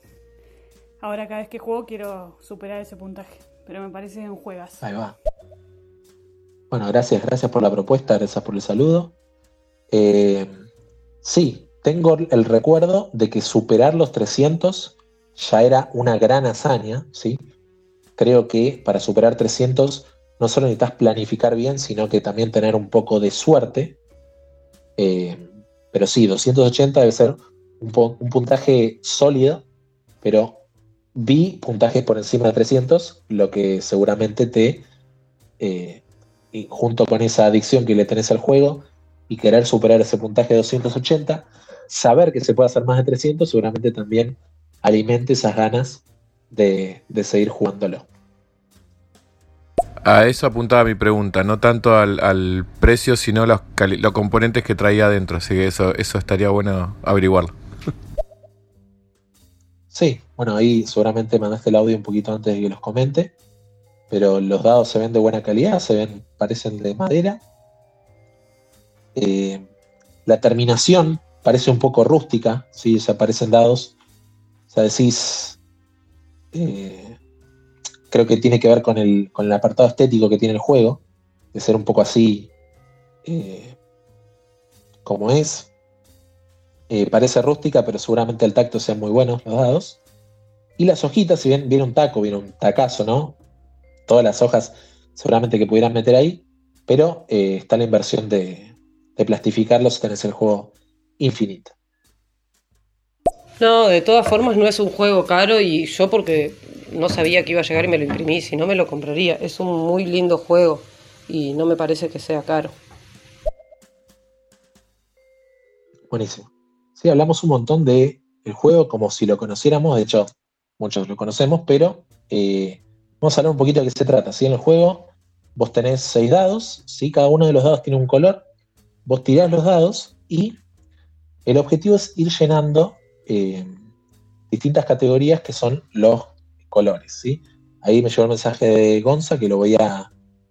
Ahora cada vez que juego quiero superar ese puntaje. Pero me parece un juegas. Ahí va. Bueno, gracias, gracias por la propuesta, gracias por el saludo. Eh, sí, tengo el recuerdo de que superar los 300 ya era una gran hazaña, ¿sí? Creo que para superar 300 no solo necesitas planificar bien, sino que también tener un poco de suerte. Eh, pero sí, 280 debe ser un, un, puntaje sólido, pero vi puntajes por encima de 300, lo que seguramente te, eh, junto con esa adicción que le tenés al juego y querer superar ese puntaje de 280, saber que se puede hacer más de 300, seguramente también alimente esas ganas de, de seguir jugándolo. A eso apuntaba mi pregunta, no tanto al, al precio, sino los, los, componentes que traía adentro, así que eso, eso estaría bueno averiguarlo. Sí, bueno, ahí seguramente mandaste el audio un poquito antes de que los comente, pero los dados se ven de buena calidad, se ven, parecen de madera. Eh, la terminación parece un poco rústica, ¿sí? o sea, parecen dados, o sea, decís... Eh, creo que tiene que ver con el, con el apartado estético que tiene el juego, de ser un poco así eh, como es. Eh, parece rústica, pero seguramente el tacto sea muy bueno los dados. Y las hojitas, si bien viene un taco, viene un tacazo, ¿no? Todas las hojas seguramente que pudieran meter ahí, pero está la inversión de, de plastificarlos si tenés el juego infinito. No, de todas formas no es un juego caro y yo porque no sabía que iba a llegar y me lo imprimí, si no me lo compraría. Es un muy lindo juego y no me parece que sea caro. Buenísimo. Sí, hablamos un montón de el juego como si lo conociéramos, de hecho, muchos lo conocemos, pero eh, vamos a hablar un poquito de qué se trata. ¿sí? En el juego vos tenés seis dados, ¿sí? cada uno de los dados tiene un color, vos tirás los dados y el objetivo es ir llenando eh, distintas categorías que son los colores. ¿sí? Ahí me llegó el mensaje de Gonza que lo voy a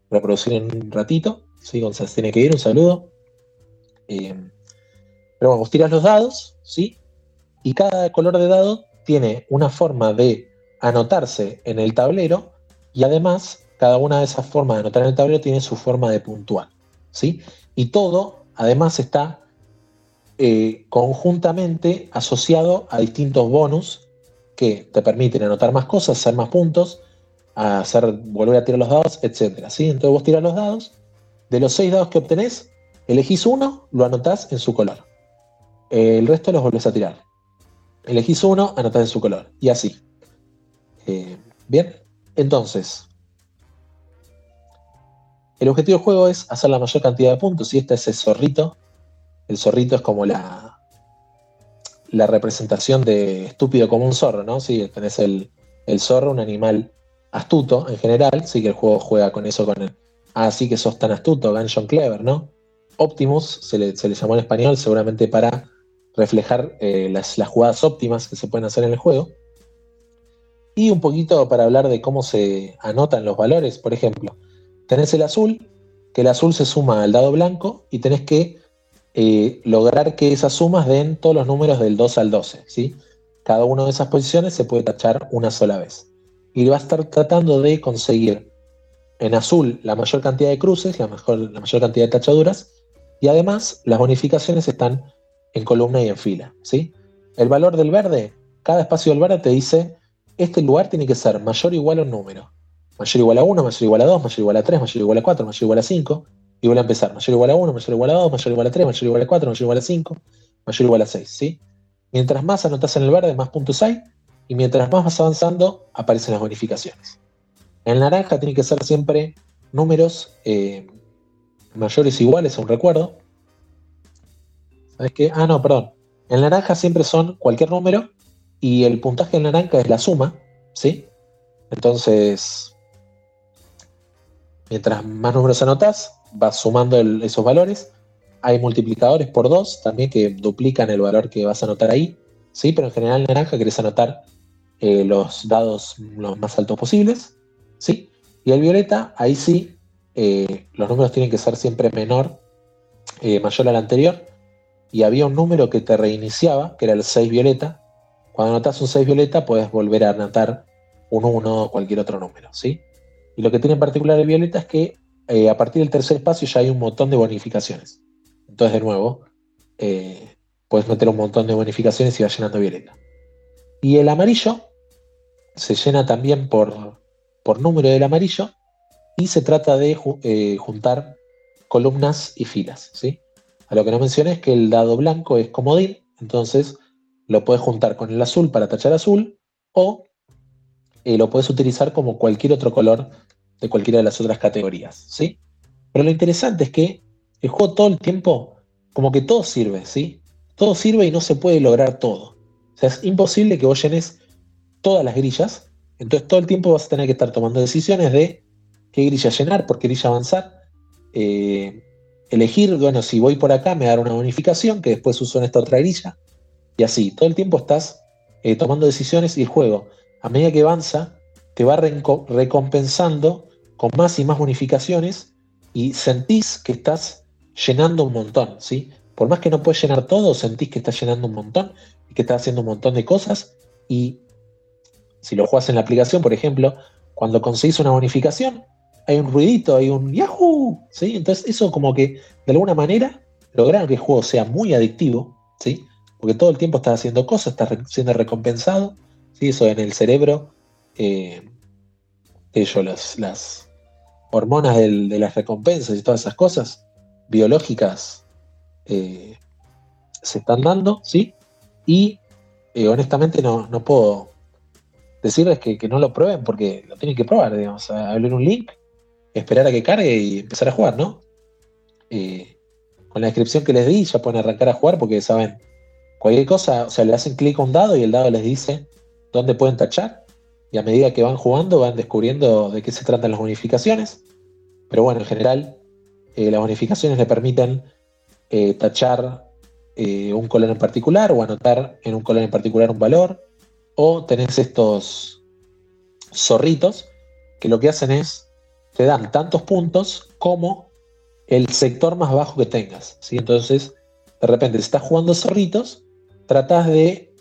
reproducir en un ratito. ¿sí? Gonza tiene que ir, un saludo. Eh, pero bueno, vos tirás los dados, ¿sí? Y cada color de dado tiene una forma de anotarse en el tablero y además cada una de esas formas de anotar en el tablero tiene su forma de puntuar, ¿sí? Y todo además está eh, conjuntamente asociado a distintos bonus que te permiten anotar más cosas, hacer más puntos, hacer, volver a tirar los dados, etc. ¿sí? Entonces vos tiras los dados, de los seis dados que obtenés, elegís uno, lo anotás en su color. el resto los volvés a tirar. Elegís uno, anotás en su color. Y así. Eh, Bien, entonces, el objetivo del juego es hacer la mayor cantidad de puntos. Y este es el zorrito. El zorrito es como la, la representación de estúpido como un zorro, ¿no? Si tenés el, el zorro, un animal astuto en general. Sí que el juego juega con eso, con el. Ah, sí que sos tan astuto, Gungeon Clever, ¿no? Optimus se le, llamó en español seguramente para reflejar eh, las, las jugadas óptimas que se pueden hacer en el juego. Y un poquito para hablar de cómo se anotan los valores, por ejemplo tenés el azul, que el azul se suma al dado blanco y tenés que eh, lograr que esas sumas den todos los números del 2 al 12. ¿sí? Cada una de esas posiciones se puede tachar una sola vez. Y va a estar tratando de conseguir en azul la mayor cantidad de cruces, la, mayor cantidad de tachaduras, y además las bonificaciones están en columna y en fila. ¿sí? El valor del verde, cada espacio del verde te dice, este lugar tiene que ser mayor o igual a un número mayor igual a 1, mayor igual a 2, mayor igual a 3, mayor igual a 4, mayor igual a 5, y vuelve a empezar, mayor igual a 1, mayor igual a 2, mayor igual a 3, mayor igual a 4, mayor igual a 5, mayor igual a 6, ¿sí? Mientras más anotas en el verde, más puntos hay, y mientras más vas avanzando, aparecen las bonificaciones. En el naranja tiene que ser siempre números eh, mayores o iguales, un recuerdo. ¿Sabes qué? Ah, no, perdón. En naranja siempre son cualquier número y el puntaje en naranja es la suma, ¿sí? Entonces, Mientras más números anotas, vas sumando esos valores. Hay multiplicadores por 2 también que duplican el valor que vas a anotar ahí. ¿sí? Pero en general en naranja querés anotar eh, los dados los más altos posibles. ¿sí? Y el violeta, ahí sí, eh, los números tienen que ser siempre menor, eh, mayor al anterior. Y había un número que te reiniciaba, que era el 6 violeta. Cuando anotas un 6 violeta, puedes volver a anotar un 1 o cualquier otro número. ¿sí? Y lo que tiene en particular el Violeta es que eh, a partir del tercer espacio ya hay un montón de bonificaciones. Entonces, de nuevo, eh, puedes meter un montón de bonificaciones y va llenando Violeta. Y el amarillo se llena también por, por número del amarillo y se trata de eh, juntar columnas y filas. ¿sí? A lo que no mencioné es que el dado blanco es comodín, entonces lo puedes juntar con el azul para tachar azul o lo puedes utilizar como cualquier otro color de cualquiera de las otras categorías, ¿sí? Pero lo interesante es que el juego todo el tiempo, como que todo sirve, ¿sí? Todo sirve y no se puede lograr todo. O sea, es imposible que vos llenes todas las grillas, entonces todo el tiempo vas a tener que estar tomando decisiones de qué grilla llenar, por qué grilla avanzar, eh, elegir, bueno, si voy por acá me dará una bonificación que después uso en esta otra grilla, y así, todo el tiempo estás eh, tomando decisiones y el juego, a medida que avanza, te va recompensando con más y más bonificaciones y sentís que estás llenando un montón, ¿sí? Por más que no puedes llenar todo, sentís que estás llenando un montón y que estás haciendo un montón de cosas y si lo juegas en la aplicación, por ejemplo, cuando conseguís una bonificación, hay un ruidito, hay un Yahoo, ¿sí? Entonces eso como que de alguna manera lograron que el juego sea muy adictivo, ¿sí? Porque todo el tiempo estás haciendo cosas, estás siendo recompensado, ¿sí? Eso en el cerebro, eh, ellos, las, hormonas de las recompensas y todas esas cosas biológicas eh, se están dando, ¿sí? Y eh, honestamente no, puedo decirles que, que no lo prueben porque lo tienen que probar, digamos, abrir un link, esperar a que cargue y empezar a jugar, ¿no? Eh, con la descripción que les di ya pueden arrancar a jugar porque saben, cualquier cosa, o sea, le hacen clic a un dado y el dado les dice dónde pueden tachar y a medida que van jugando van descubriendo de qué se tratan las bonificaciones. Pero bueno, en general, eh, las bonificaciones le permiten eh, tachar eh, un color en particular o anotar en un color en particular un valor. O tenés estos zorritos que lo que hacen es, te dan tantos puntos como el sector más bajo que tengas. ¿sí? Entonces, de repente, si estás jugando zorritos, tratás de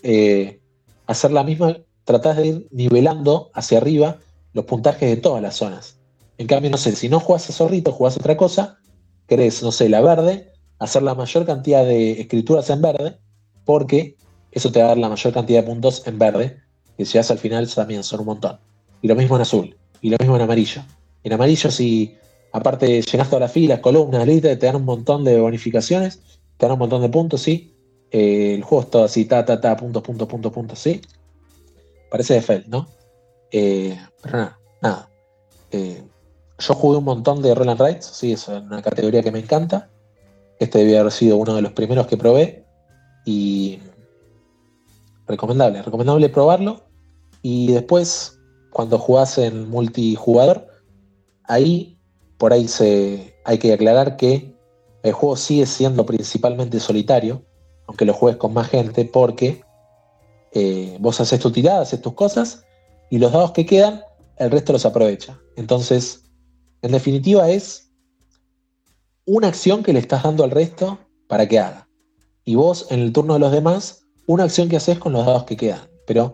hacer la misma tratás de ir nivelando hacia arriba los puntajes de todas las zonas. En cambio, no sé, si no jugás a zorrito, jugás otra cosa, querés, no sé, la verde, hacer la mayor cantidad de escrituras en verde, porque eso te va a dar la mayor cantidad de puntos en verde, que si haces al final también son un montón. Y lo mismo en azul, y lo mismo en amarillo. En amarillo, si aparte llenas todas las filas, columnas, letras, te dan un montón de bonificaciones, te dan un montón de puntos, sí. Eh, el juego es todo así, ta, ta, ta, puntos, puntos, puntos, puntos, sí. Parece de Feld, ¿no? Eh, pero nada, nada. Eh, yo jugué un montón de Roll and Rides, sí, es una categoría que me encanta. Este debía haber sido uno de los primeros que probé. Y recomendable, recomendable probarlo. Y después, cuando jugás en multijugador, ahí por ahí se hay que aclarar que el juego sigue siendo principalmente solitario, aunque lo juegues con más gente, porque eh, vos haces tu tirada, haces tus cosas, y los dados que quedan, el resto los aprovecha. Entonces, en definitiva, es una acción que le estás dando al resto para que haga. Y vos, en el turno de los demás, una acción que haces con los dados que quedan. Pero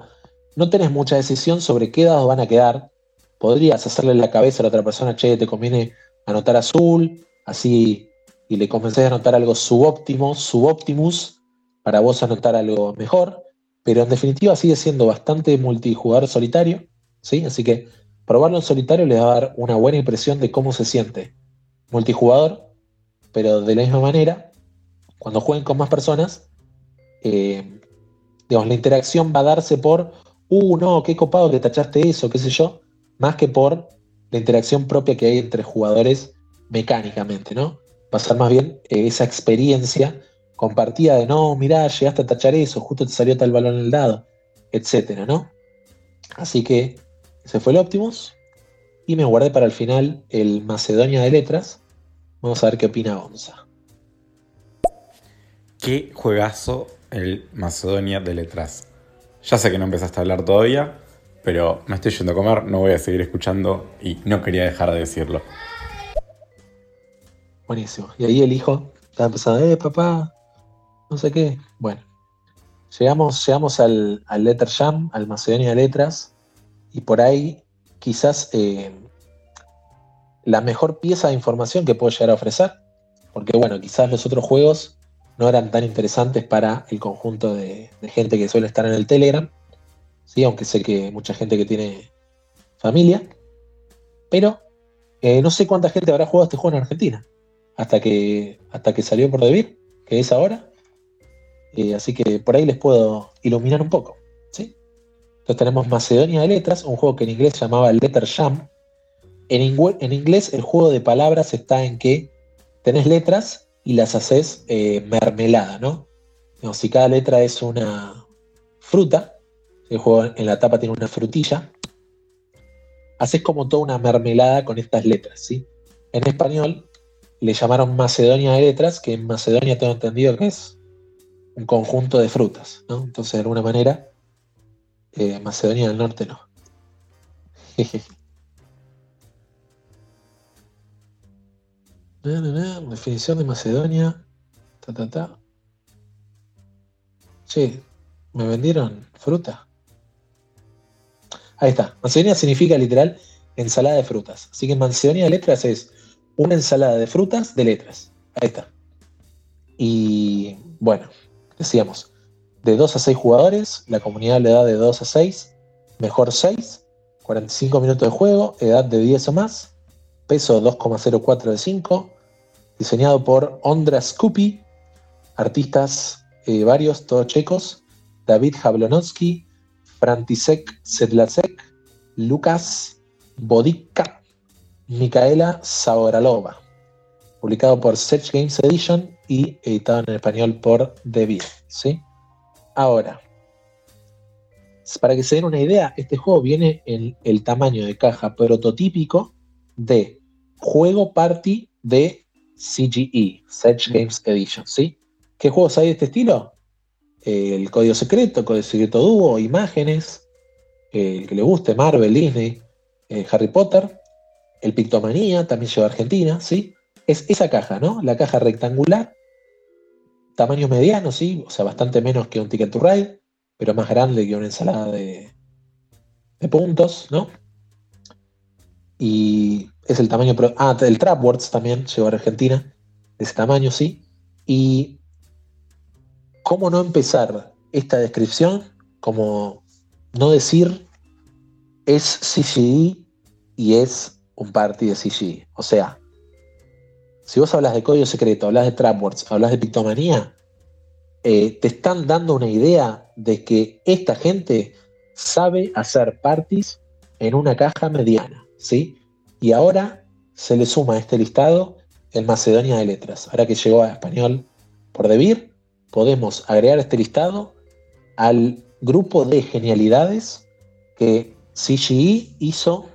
no tenés mucha decisión sobre qué dados van a quedar. Podrías hacerle la cabeza a la otra persona, che, te conviene anotar azul, así, y le convences a anotar algo subóptimo, suboptimus, para vos anotar algo mejor pero en definitiva sigue siendo bastante multijugador solitario, ¿sí? Así que probarlo en solitario les va a dar una buena impresión de cómo se siente multijugador, pero de la misma manera, cuando jueguen con más personas, eh, digamos, la interacción va a darse por, uh, no, qué copado que tachaste eso, qué sé yo, más que por la interacción propia que hay entre jugadores mecánicamente, ¿no? Va a ser más bien eh, esa experiencia compartida de no, mirá, llegaste a tachar eso, justo te salió tal balón en el dado, etcétera, ¿no? Así que ese fue el Optimus. Y me guardé para el final el Macedonia de letras. Vamos a ver qué opina Gonza. Qué juegazo el Macedonia de letras. Ya sé que no empezaste a hablar todavía, pero me estoy yendo a comer, no voy a seguir escuchando y no quería dejar de decirlo. Buenísimo. Y ahí el hijo estaba empezando, eh, papá, no sé qué. Bueno, llegamos, llegamos al, Letter Jam, al Macedonia de Letras, y por ahí quizás eh, la mejor pieza de información que puedo llegar a ofrecer, porque bueno, quizás los otros juegos no eran tan interesantes para el conjunto de, gente que suele estar en el Telegram, ¿sí? aunque sé que mucha gente que tiene familia, pero eh, no sé cuánta gente habrá jugado este juego en Argentina, hasta que, hasta que salió por Debir, que es ahora, eh, así que por ahí les puedo iluminar un poco. ¿sí? Entonces tenemos Macedonia de Letras, un juego que en inglés se llamaba Letter Jam. En, inglés el juego de palabras está en que tenés letras y las haces eh, mermelada, ¿no? si cada letra es una fruta, el juego en la tapa tiene una frutilla, haces como toda una mermelada con estas letras, ¿sí? En español le llamaron Macedonia de Letras, que en Macedonia tengo entendido que es un conjunto de frutas, ¿no? Entonces, de alguna manera, eh, Macedonia del Norte no. definición de Macedonia. Che, ¿me vendieron fruta? Ahí está. Macedonia significa literal ensalada de frutas. Así que Macedonia de letras es una ensalada de frutas de letras. Ahí está. Y bueno, decíamos, de 2 a 6 jugadores, la comunidad le da de 2 a 6, mejor 6, 45 minutos de juego, edad de 10 o más, peso 2,04 de 5, diseñado por Ondra Scoopy, artistas eh, varios, todos checos, David Jablonowski, Frantisek Sedlacek, Lucas Bodica, Micaela Saboralova. Publicado por Search Games Edition y editado en español por Devir. ¿sí? Ahora, para que se den una idea, este juego viene en el tamaño de caja prototípico de juego party de CGE, Search Games Edition, ¿sí? ¿Qué juegos hay de este estilo? el código secreto, código secreto dúo, imágenes, el que le guste, Marvel, Disney, eh, Harry Potter, el Pictomanía, también lleva Argentina, ¿sí? Es esa caja, ¿no? La caja rectangular, tamaño mediano, ¿sí? O sea, bastante menos que un Ticket to Ride, pero más grande que una ensalada de, de puntos, ¿no? Y es el tamaño. Ah, el Trapwords también llegó a Argentina, de ese tamaño, sí. Y. ¿Cómo no empezar esta descripción? Como no decir es CGI y es un party de CGI. O sea, si vos hablas de código secreto, hablas de Trapwords, hablas de Pictomanía, eh, te están dando una idea de que esta gente sabe hacer parties en una caja mediana, ¿sí? Y ahora se le suma a este listado el Macedonia de Letras. Ahora que llegó a español por Debir, podemos agregar este listado al grupo de genialidades que CGE hizo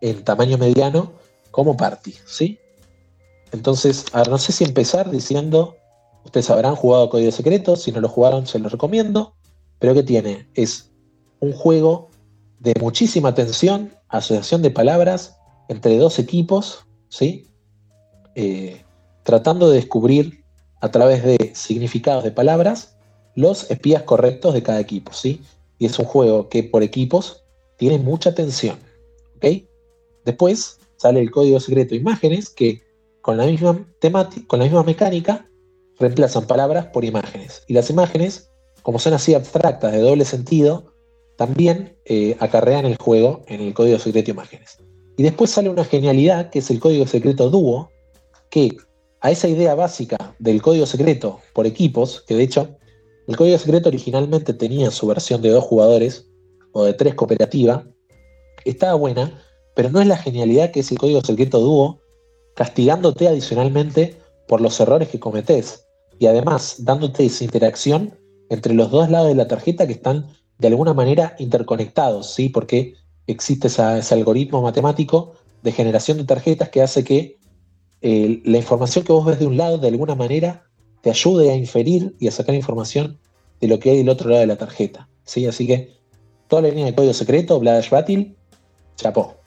en tamaño mediano como party, ¿sí? Entonces, a no sé si empezar diciendo, ustedes habrán jugado Código Secreto, si no lo jugaron se los recomiendo, pero ¿qué tiene? Es un juego de muchísima tensión, asociación de palabras entre dos equipos, ¿sí? Eh, tratando de descubrir a través de significados de palabras los espías correctos de cada equipo, ¿sí? Y es un juego que por equipos tiene mucha tensión, ¿ok? Después sale el código secreto imágenes que con la misma temática, con mecánica, reemplazan palabras por imágenes. Y las imágenes, como son así abstractas de doble sentido, también eh, acarrean el juego en el código secreto imágenes. Y después sale una genialidad que es el código secreto dúo, que a esa idea básica del código secreto por equipos, que de hecho el código secreto originalmente tenía su versión de dos jugadores o de tres cooperativa, estaba buena, pero no es la genialidad que es el código secreto dúo, castigándote adicionalmente por los errores que cometés y además dándote esa interacción entre los dos lados de la tarjeta que están de alguna manera interconectados, ¿sí? Porque existe ese algoritmo matemático de generación de tarjetas que hace que eh, la información que vos ves de un lado de alguna manera te ayude a inferir y a sacar información de lo que hay del otro lado de la tarjeta, ¿sí? Así que toda la línea de código secreto, Bladash Battle, chapó.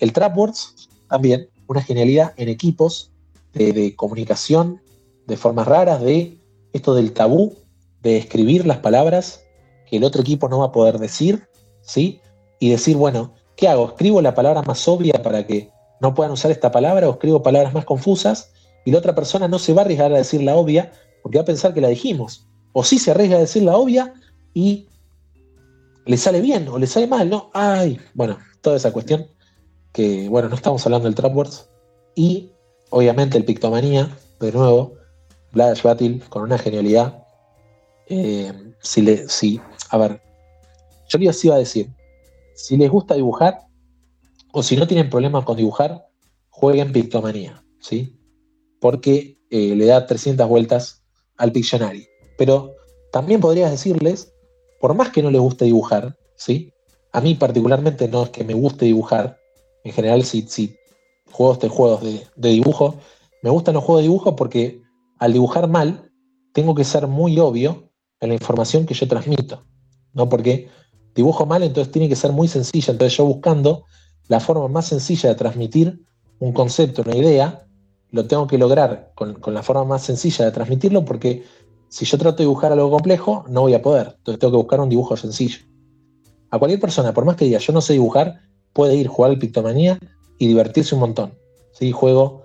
El Trapwords, también, una genialidad en equipos de, comunicación, de formas raras, de esto del tabú, de escribir las palabras que el otro equipo no va a poder decir, ¿sí? Y decir, bueno, ¿qué hago? ¿Escribo la palabra más obvia para que no puedan usar esta palabra o escribo palabras más confusas? Y la otra persona no se va a arriesgar a decir la obvia porque va a pensar que la dijimos. O sí se arriesga a decir la obvia y le sale bien o le sale mal, ¿no? Ay, bueno, toda esa cuestión que, bueno, no estamos hablando del Trapwords. Y, obviamente, el Pictomanía, de nuevo, Bladash Battle con una genialidad. Eh, si le, si, a ver, yo les iba a decir, si les gusta dibujar, o si no tienen problemas con dibujar, jueguen Pictomanía, ¿sí? Porque eh, le da 300 vueltas al Pictionary. Pero también podrías decirles, por más que no les guste dibujar, ¿sí? A mí particularmente no es que me guste dibujar, en general, si, si juego juegos de, dibujo, me gustan los juegos de dibujo porque al dibujar mal, tengo que ser muy obvio en la información que yo transmito. ¿no? Porque dibujo mal, entonces tiene que ser muy sencilla. Entonces yo buscando la forma más sencilla de transmitir un concepto, una idea, lo tengo que lograr con, con, la forma más sencilla de transmitirlo porque si yo trato de dibujar algo complejo, no voy a poder. Entonces tengo que buscar un dibujo sencillo. A cualquier persona, por más que diga yo no sé dibujar, puede ir jugar al Pictomanía y divertirse un montón. ¿sí? Juego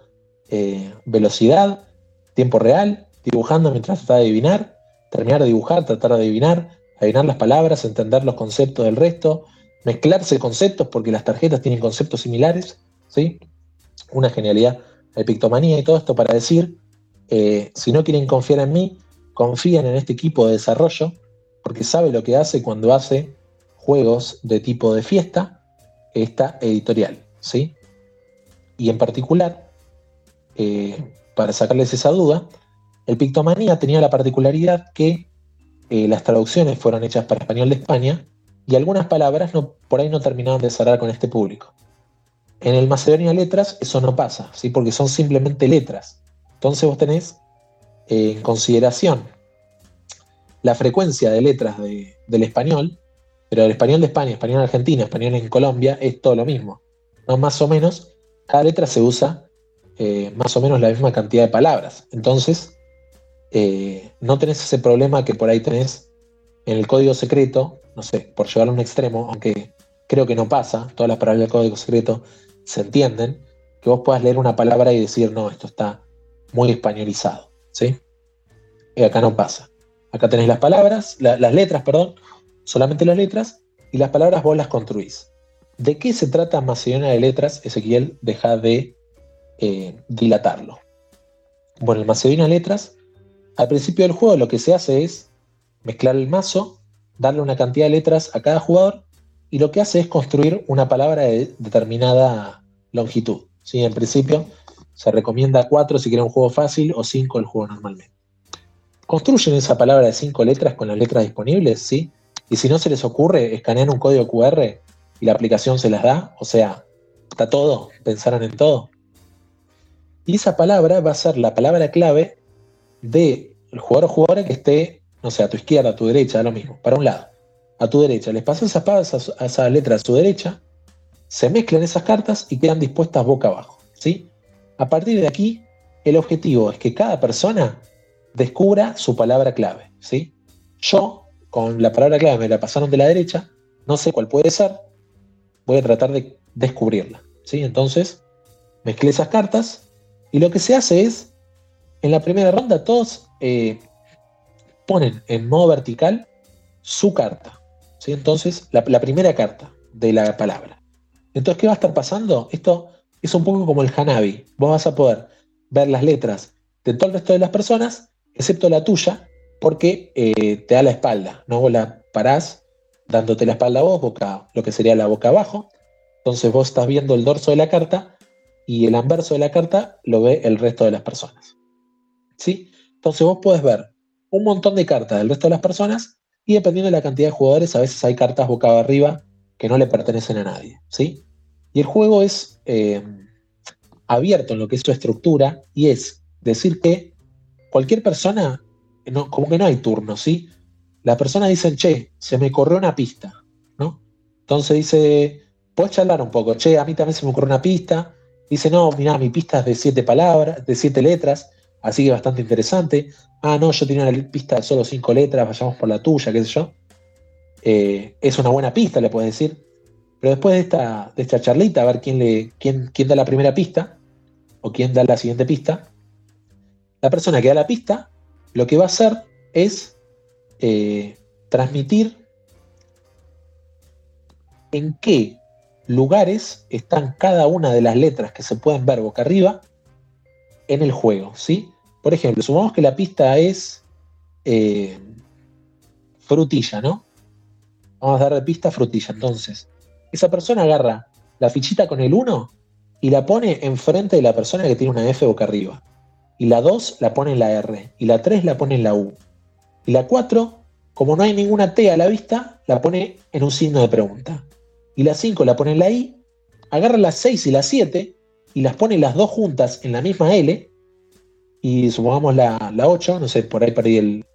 eh, velocidad, tiempo real, dibujando mientras trata de adivinar, terminar de dibujar, tratar de adivinar, adivinar las palabras, entender los conceptos del resto, mezclarse conceptos porque las tarjetas tienen conceptos similares. ¿sí? Una genialidad el Pictomanía y todo esto para decir, eh, si no quieren confiar en mí, confíen en este equipo de desarrollo, porque sabe lo que hace cuando hace juegos de tipo de fiesta, esta editorial, ¿sí? Y en particular, eh, para sacarles esa duda, el Pictomanía tenía la particularidad que eh, las traducciones fueron hechas para español de España y algunas palabras no, por ahí no terminaban de cerrar con este público. En el Macedonia Letras eso no pasa, ¿sí? porque son simplemente letras. Entonces vos tenés eh, en consideración la frecuencia de letras del español, pero el español de España, español en Argentina, español en Colombia, es todo lo mismo. ¿no? Más o menos, cada letra se usa eh, más o menos la misma cantidad de palabras. Entonces, eh, no tenés ese problema que por ahí tenés en el código secreto, no sé, por llevarlo a un extremo, aunque creo que no pasa, todas las palabras del código secreto se entienden, que vos puedas leer una palabra y decir, no, esto está muy españolizado, ¿sí? Y acá no pasa. Acá tenés las palabras, las letras, perdón, solamente las letras, y las palabras vos las construís. ¿De qué se trata Macedonia de Letras? Ezequiel deja de eh, dilatarlo. Bueno, el Macedonia de Letras al principio del juego lo que se hace es mezclar el mazo, darle una cantidad de letras a cada jugador y lo que hace es construir una palabra de determinada longitud. ¿sí? En principio se recomienda 4 si quiere un juego fácil o 5 el juego normalmente. Construyen esa palabra de 5 letras con las letras disponibles, ¿sí? Y si no se les ocurre, escanean un código QR y la aplicación se las da. O sea, está todo, pensaron en todo. Y esa palabra va a ser la palabra clave de el jugador o jugadora que esté, no sé, a tu izquierda, a tu derecha, lo mismo, para un lado, a tu derecha. Les pasas esas, a esa letra a su derecha, se mezclan esas cartas y quedan dispuestas boca abajo. ¿sí? A partir de aquí, el objetivo es que cada persona descubra su palabra clave. ¿sí? Yo, con la palabra clave me la pasaron de la derecha, no sé cuál puede ser, voy a tratar de descubrirla. ¿sí? Entonces, mezclé esas cartas y lo que se hace es en la primera ronda todos eh, ponen en modo vertical su carta. ¿sí? Entonces, la, primera carta de la palabra. Entonces, ¿qué va a estar pasando? Esto es un poco como el Hanabi. Vos vas a poder ver las letras de todo el resto de las personas, excepto la tuya, porque eh, te da la espalda. ¿no? Vos la parás dándote la espalda a vos, boca, lo que sería la boca abajo. Entonces vos estás viendo el dorso de la carta y el anverso de la carta lo ve el resto de las personas. ¿sí? Entonces vos puedes ver un montón de cartas del resto de las personas y dependiendo de la cantidad de jugadores, a veces hay cartas boca arriba que no le pertenecen a nadie, ¿sí? Y el juego es eh, abierto en lo que es su estructura y es decir que cualquier persona, no, como que no hay turno, ¿sí? La persona dice, che, se me corrió una pista, ¿no? Entonces dice, puedes charlar un poco, che, a mí también se me ocurrió una pista. Dice, no, mira, mi pista es de siete palabras, de siete letras. Así que bastante interesante. Ah, no, yo tenía una pista de solo cinco letras, vayamos por la tuya, qué sé yo. Eh, es una buena pista, le puedes decir. Pero después de esta, charlita, a ver quién, le, quién da la primera pista o quién da la siguiente pista. La persona que da la pista, lo que va a hacer es eh, transmitir en qué lugares están cada una de las letras que se pueden ver boca arriba en el juego, ¿sí? Por ejemplo, supongamos que la pista es eh, frutilla, ¿no? Vamos a dar de pista frutilla. Entonces, esa persona agarra la fichita con el 1 y la pone enfrente de la persona que tiene una F boca arriba. Y la 2 la pone en la R. Y la 3 la pone en la U. Y la 4, como no hay ninguna T a la vista, la pone en un signo de pregunta. Y la 5 la pone en la I. Agarra la 6 y la 7 y las pone las dos juntas en la misma L y supongamos la, 8, no sé, por ahí perdí el,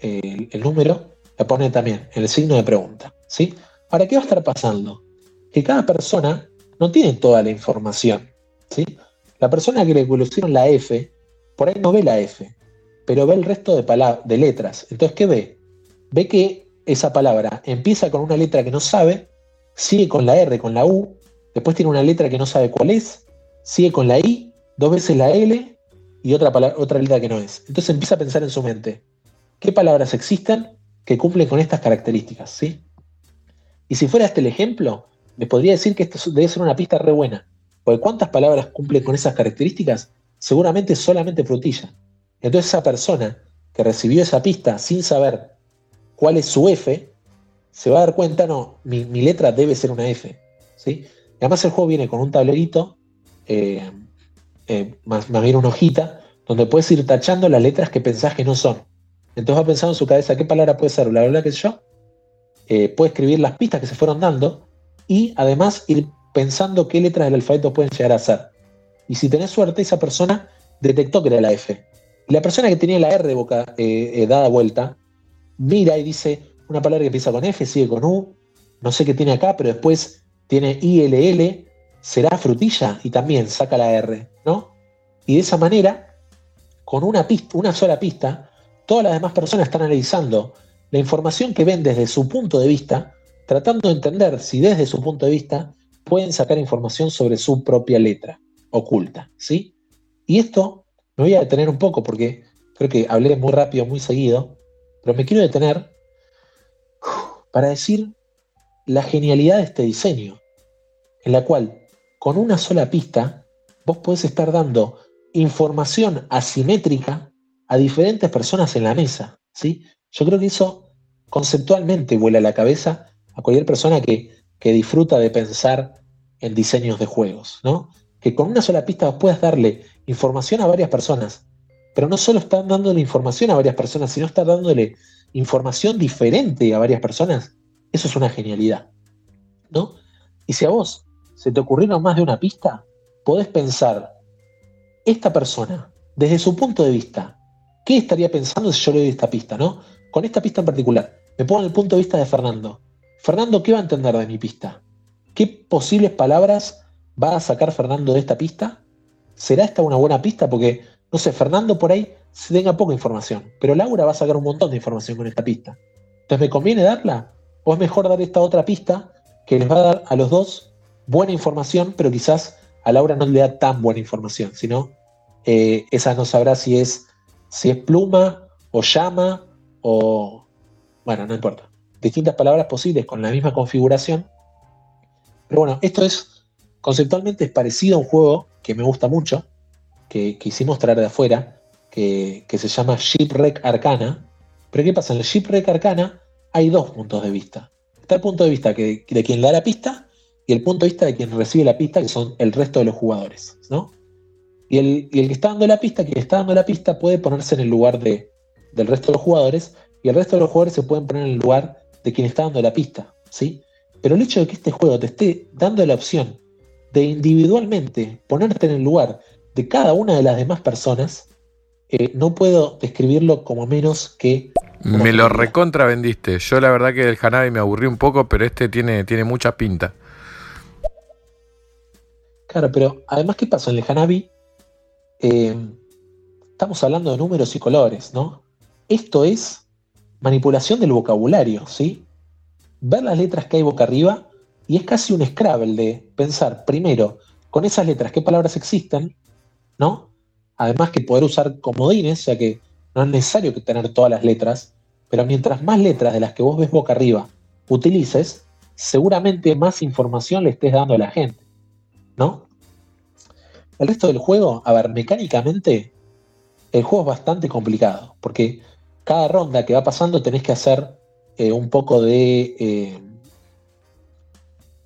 el, número, la pone también en el signo de pregunta. ¿sí? Ahora, ¿qué va a estar pasando? Que cada persona no tiene toda la información. ¿sí? La persona que le pusieron la F, por ahí no ve la F, pero ve el resto de, de letras. Entonces, ¿qué ve? Ve que esa palabra empieza con una letra que no sabe, sigue con la R, con la U, después tiene una letra que no sabe cuál es, sigue con la I, dos veces la L y otra, otra letra que no es. Entonces empieza a pensar en su mente, ¿qué palabras existen que cumplen con estas características? ¿sí? Y si fuera este el ejemplo, me podría decir que esto debe ser una pista re buena. Porque ¿cuántas palabras cumplen con esas características? Seguramente solamente frutilla. Entonces esa persona que recibió esa pista sin saber cuál es su F, se va a dar cuenta, no, mi, letra debe ser una F. ¿sí? además el juego viene con un tablerito, eh, eh, más, bien una hojita, donde puedes ir tachando las letras que pensás que no son. Entonces va pensando en su cabeza qué palabra puede ser, la verdad que es yo. Eh, puede escribir las pistas que se fueron dando y además ir pensando qué letras del alfabeto pueden llegar a ser. Y si tenés suerte, esa persona detectó que era la F. Y la persona que tenía la R boca, dada vuelta, mira y dice, una palabra que empieza con F, sigue con U, no sé qué tiene acá, pero después tiene ILL, será frutilla y también saca la R, ¿no? Y de esa manera, con una, pista, una sola pista, todas las demás personas están analizando la información que ven desde su punto de vista, tratando de entender si desde su punto de vista pueden sacar información sobre su propia letra oculta, ¿sí? Y esto me voy a detener un poco porque creo que hablé muy rápido, muy seguido, pero me quiero detener para decir la genialidad de este diseño, en la cual con una sola pista vos podés estar dando información asimétrica a diferentes personas en la mesa. ¿sí? Yo creo que eso conceptualmente vuela la cabeza a cualquier persona que, que disfruta de pensar en diseños de juegos, ¿no? Que con una sola pista puedas darle información a varias personas, pero no solo están dándole información a varias personas, sino están dándole información diferente a varias personas, eso es una genialidad. ¿no? Y si a vos se te ocurrieron más de una pista, podés pensar, esta persona, desde su punto de vista, ¿qué estaría pensando si yo le doy esta pista? ¿no? Con esta pista en particular, me pongo en el punto de vista de Fernando. Fernando, ¿qué va a entender de mi pista? ¿Qué posibles palabras va a sacar Fernando de esta pista? ¿Será esta una buena pista? Porque, no sé, Fernando por ahí se tenga poca información, pero Laura va a sacar un montón de información con esta pista. Entonces, ¿me conviene darla? ¿O es mejor dar esta otra pista que les va a dar a los dos buena información, pero quizás a Laura no le da tan buena información, sino eh, esa no sabrá si es, si es pluma o llama o... Bueno, no importa. Distintas palabras posibles con la misma configuración. Pero bueno, esto es conceptualmente es parecido a un juego que me gusta mucho, que quisimos traer de afuera, que, se llama Shipwreck Arcana. Pero ¿qué pasa? En el Shipwreck Arcana hay dos puntos de vista. Está el punto de vista que, de quien da la pista y el punto de vista de quien recibe la pista, que son el resto de los jugadores. ¿no? Y, el, que está dando la pista, quien está dando la pista, puede ponerse en el lugar de, del resto de los jugadores y el resto de los jugadores se pueden poner en el lugar de quien está dando la pista. ¿sí? Pero el hecho de que este juego te esté dando la opción de individualmente ponerte en el lugar de cada una de las demás personas, eh, no puedo describirlo como menos que... Me lo recontra vendiste. Yo la verdad que del Hanabi me aburrí un poco, pero este tiene, tiene mucha pinta. Claro, pero además, ¿qué pasa en el Hanabi? Eh, estamos hablando de números y colores, ¿no? Esto es manipulación del vocabulario, ¿sí? Ver las letras que hay boca arriba y es casi un Scrabble de pensar primero con esas letras qué palabras existen, ¿no? Además que poder usar comodines, ya que no es necesario que tener todas las letras, pero mientras más letras de las que vos ves boca arriba utilices, seguramente más información le estés dando a la gente, ¿no? El resto del juego, a ver, mecánicamente, el juego es bastante complicado, porque cada ronda que va pasando tenés que hacer eh, un poco de... Eh,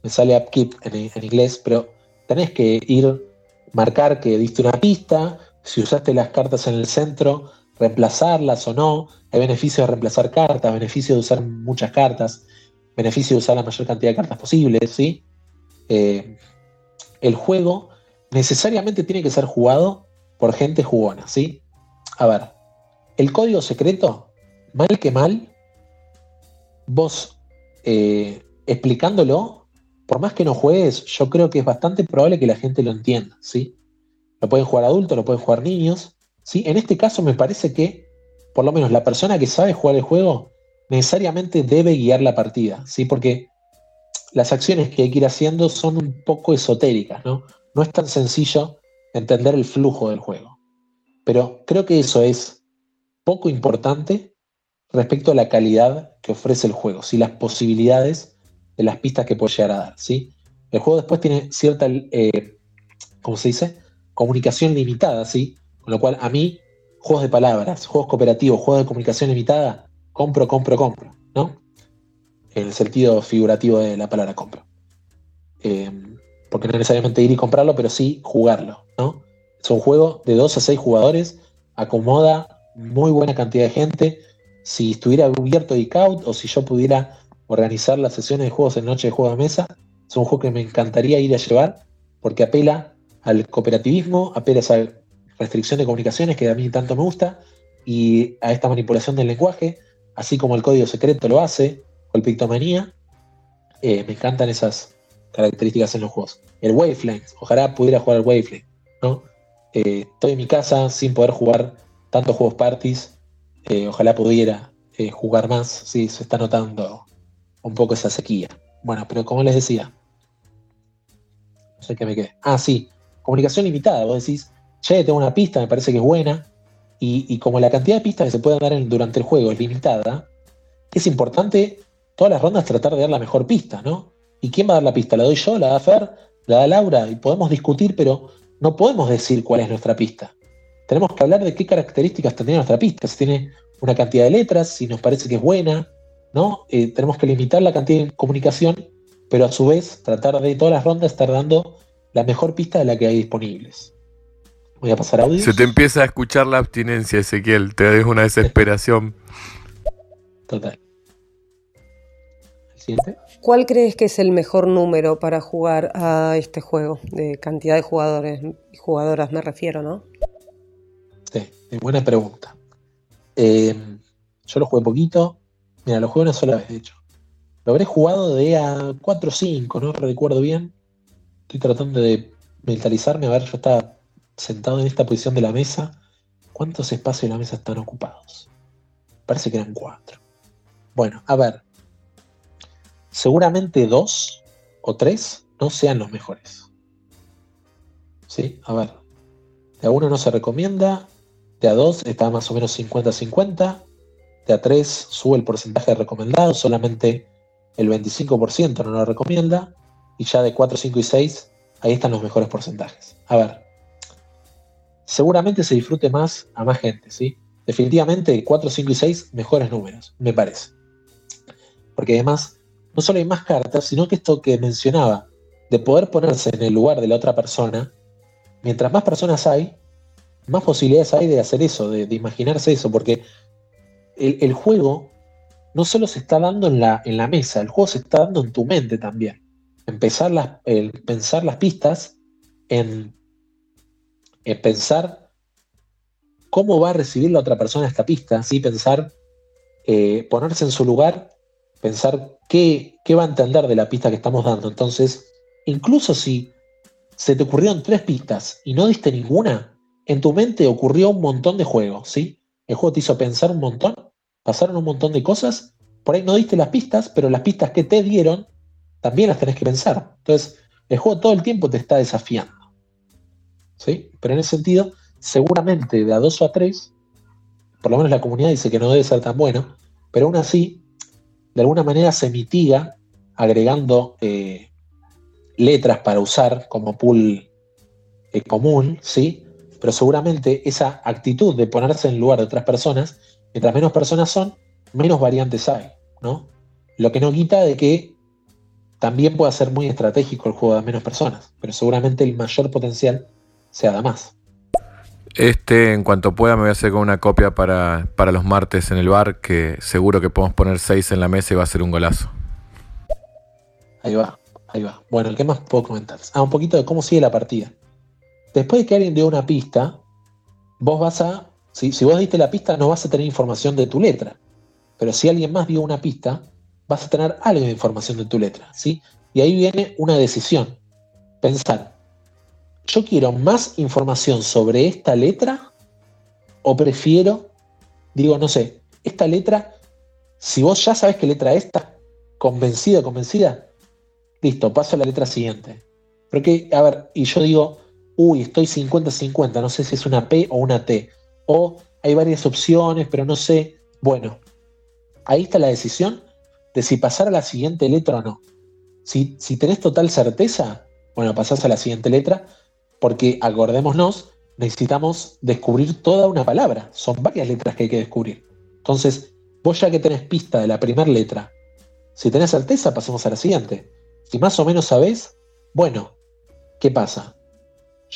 me sale upkeep en, inglés, pero tenés que ir, marcar que diste una pista, si usaste las cartas en el centro, reemplazarlas o no. Hay beneficio de reemplazar cartas, beneficio de usar muchas cartas, beneficio de usar la mayor cantidad de cartas posibles, ¿sí? Eh, el juego necesariamente tiene que ser jugado por gente jugona, ¿sí? A ver, el código secreto, mal que mal, vos eh, explicándolo, por más que no juegues, yo creo que es bastante probable que la gente lo entienda, ¿sí? Lo pueden jugar adultos, lo pueden jugar niños. ¿sí? En este caso me parece que, por lo menos la persona que sabe jugar el juego, necesariamente debe guiar la partida, ¿sí? porque las acciones que hay que ir haciendo son un poco esotéricas, ¿no? No es tan sencillo entender el flujo del juego. Pero creo que eso es poco importante respecto a la calidad que ofrece el juego, ¿sí? las posibilidades de las pistas que puede llegar a dar. ¿sí? El juego después tiene cierta, eh, ¿cómo se dice? comunicación limitada, ¿sí? Con lo cual a mí, juegos de palabras, juegos cooperativos, juegos de comunicación limitada, compro, compro, compro. ¿no? En el sentido figurativo de la palabra compra. Eh, porque no necesariamente ir y comprarlo, pero sí jugarlo, ¿no? Es un juego de 2 a 6 jugadores, acomoda muy buena cantidad de gente. Si estuviera abierto Geekout o si yo pudiera organizar las sesiones de juegos en noche de juego de mesa, es un juego que me encantaría ir a llevar porque apela al cooperativismo, apela a esa restricción de comunicaciones que a mí tanto me gusta y a esta manipulación del lenguaje, así como el código secreto lo hace, o el Pictomanía. Eh, me encantan esas características en los juegos. El Wavelength, ojalá pudiera jugar el Wavelength, ¿no? Eh, estoy en mi casa sin poder jugar tantos juegos parties, eh, ojalá pudiera jugar más, sí, se está notando un poco esa sequía. Bueno, pero como les decía, no sé qué me quedé. Ah, sí, comunicación limitada, vos decís, che, tengo una pista, me parece que es buena, y, como la cantidad de pistas que se pueden dar durante el juego es limitada, es importante todas las rondas tratar de dar la mejor pista, ¿no? ¿Y quién va a dar la pista? ¿La doy yo? ¿La da Fer? ¿La da Laura? Y podemos discutir, pero no podemos decir cuál es nuestra pista. Tenemos que hablar de qué características tendría nuestra pista, si tiene una cantidad de letras, si nos parece que es buena, ¿no? Eh, tenemos que limitar la cantidad de comunicación, pero a su vez tratar de todas las rondas estar dando la mejor pista de la que hay disponibles. Voy a pasar audio. Se te empieza a escuchar la abstinencia, Ezequiel. Te dejo una desesperación. Total. ¿Cuál crees que es el mejor número para jugar a este juego? De cantidad de jugadores y jugadoras me refiero, ¿no? Sí, buena pregunta. Eh, yo lo jugué poquito. Mira, lo jugué una sola vez, de hecho. Lo habré jugado de a 4 o 5, no recuerdo bien. Estoy tratando de mentalizarme. A ver, yo estaba sentado en esta posición de la mesa, ¿cuántos espacios de la mesa están ocupados? Parece que eran cuatro. Bueno, a ver. Seguramente dos o tres no sean los mejores. ¿Sí? A ver. De a uno no se recomienda. De a dos está más o menos 50-50. De a tres sube el porcentaje recomendado. Solamente el 25% no lo recomienda. Y ya de 4, 5 y 6, ahí están los mejores porcentajes. A ver seguramente se disfrute más a más gente, ¿sí? Definitivamente 4, 5 y 6 mejores números, me parece. Porque además, no solo hay más cartas, sino que esto que mencionaba, de poder ponerse en el lugar de la otra persona, mientras más personas hay, más posibilidades hay de hacer eso, de, imaginarse eso, porque el, juego no solo se está dando en la, mesa, el juego se está dando en tu mente también. Empezar las, el pensar las pistas en pensar cómo va a recibir la otra persona esta pista, ¿sí? pensar, eh, ponerse en su lugar, pensar qué, qué, va a entender de la pista que estamos dando. Entonces, incluso si se te ocurrieron tres pistas y no diste ninguna, en tu mente ocurrió un montón de juegos, ¿sí? El juego te hizo pensar un montón, pasaron un montón de cosas, por ahí no diste las pistas, pero las pistas que te dieron también las tenés que pensar. Entonces, el juego todo el tiempo te está desafiando. Pero en ese sentido, seguramente de a dos o a tres, por lo menos la comunidad dice que no debe ser tan bueno, pero aún así, de alguna manera se mitiga agregando eh, letras para usar como pool eh, común, ¿sí? Pero seguramente esa actitud de ponerse en lugar de otras personas, mientras menos personas son, menos variantes hay, ¿no? Lo que no quita de que también pueda ser muy estratégico el juego de menos personas, pero seguramente el mayor potencial sea más. Este, en cuanto pueda, me voy a hacer con una copia para, los martes en el bar, que seguro que podemos poner seis en la mesa y va a ser un golazo. Ahí va, ahí va. Bueno, ¿qué más puedo comentar? Ah, un poquito de cómo sigue la partida. Después de que alguien dio una pista, vos vas a. Si, si vos diste la pista, no vas a tener información de tu letra. Pero si alguien más dio una pista, vas a tener algo de información de tu letra. ¿sí? Y ahí viene una decisión. Pensar, yo quiero más información sobre esta letra o prefiero, digo, no sé, esta letra, si vos ya sabes qué letra es, estás convencido, convencida, listo, paso a la letra siguiente. Porque, a ver, y yo digo, uy, estoy 50-50, no sé si es una P o una T. O hay varias opciones, pero no sé. Bueno, ahí está la decisión de si pasar a la siguiente letra o no. Si, si tenés total certeza, bueno, pasás a la siguiente letra porque acordémonos, necesitamos descubrir toda una palabra. Son varias letras que hay que descubrir. Entonces, vos ya que tenés pista de la primera letra, si tenés certeza, pasemos a la siguiente. Si más o menos sabés, bueno, ¿qué pasa?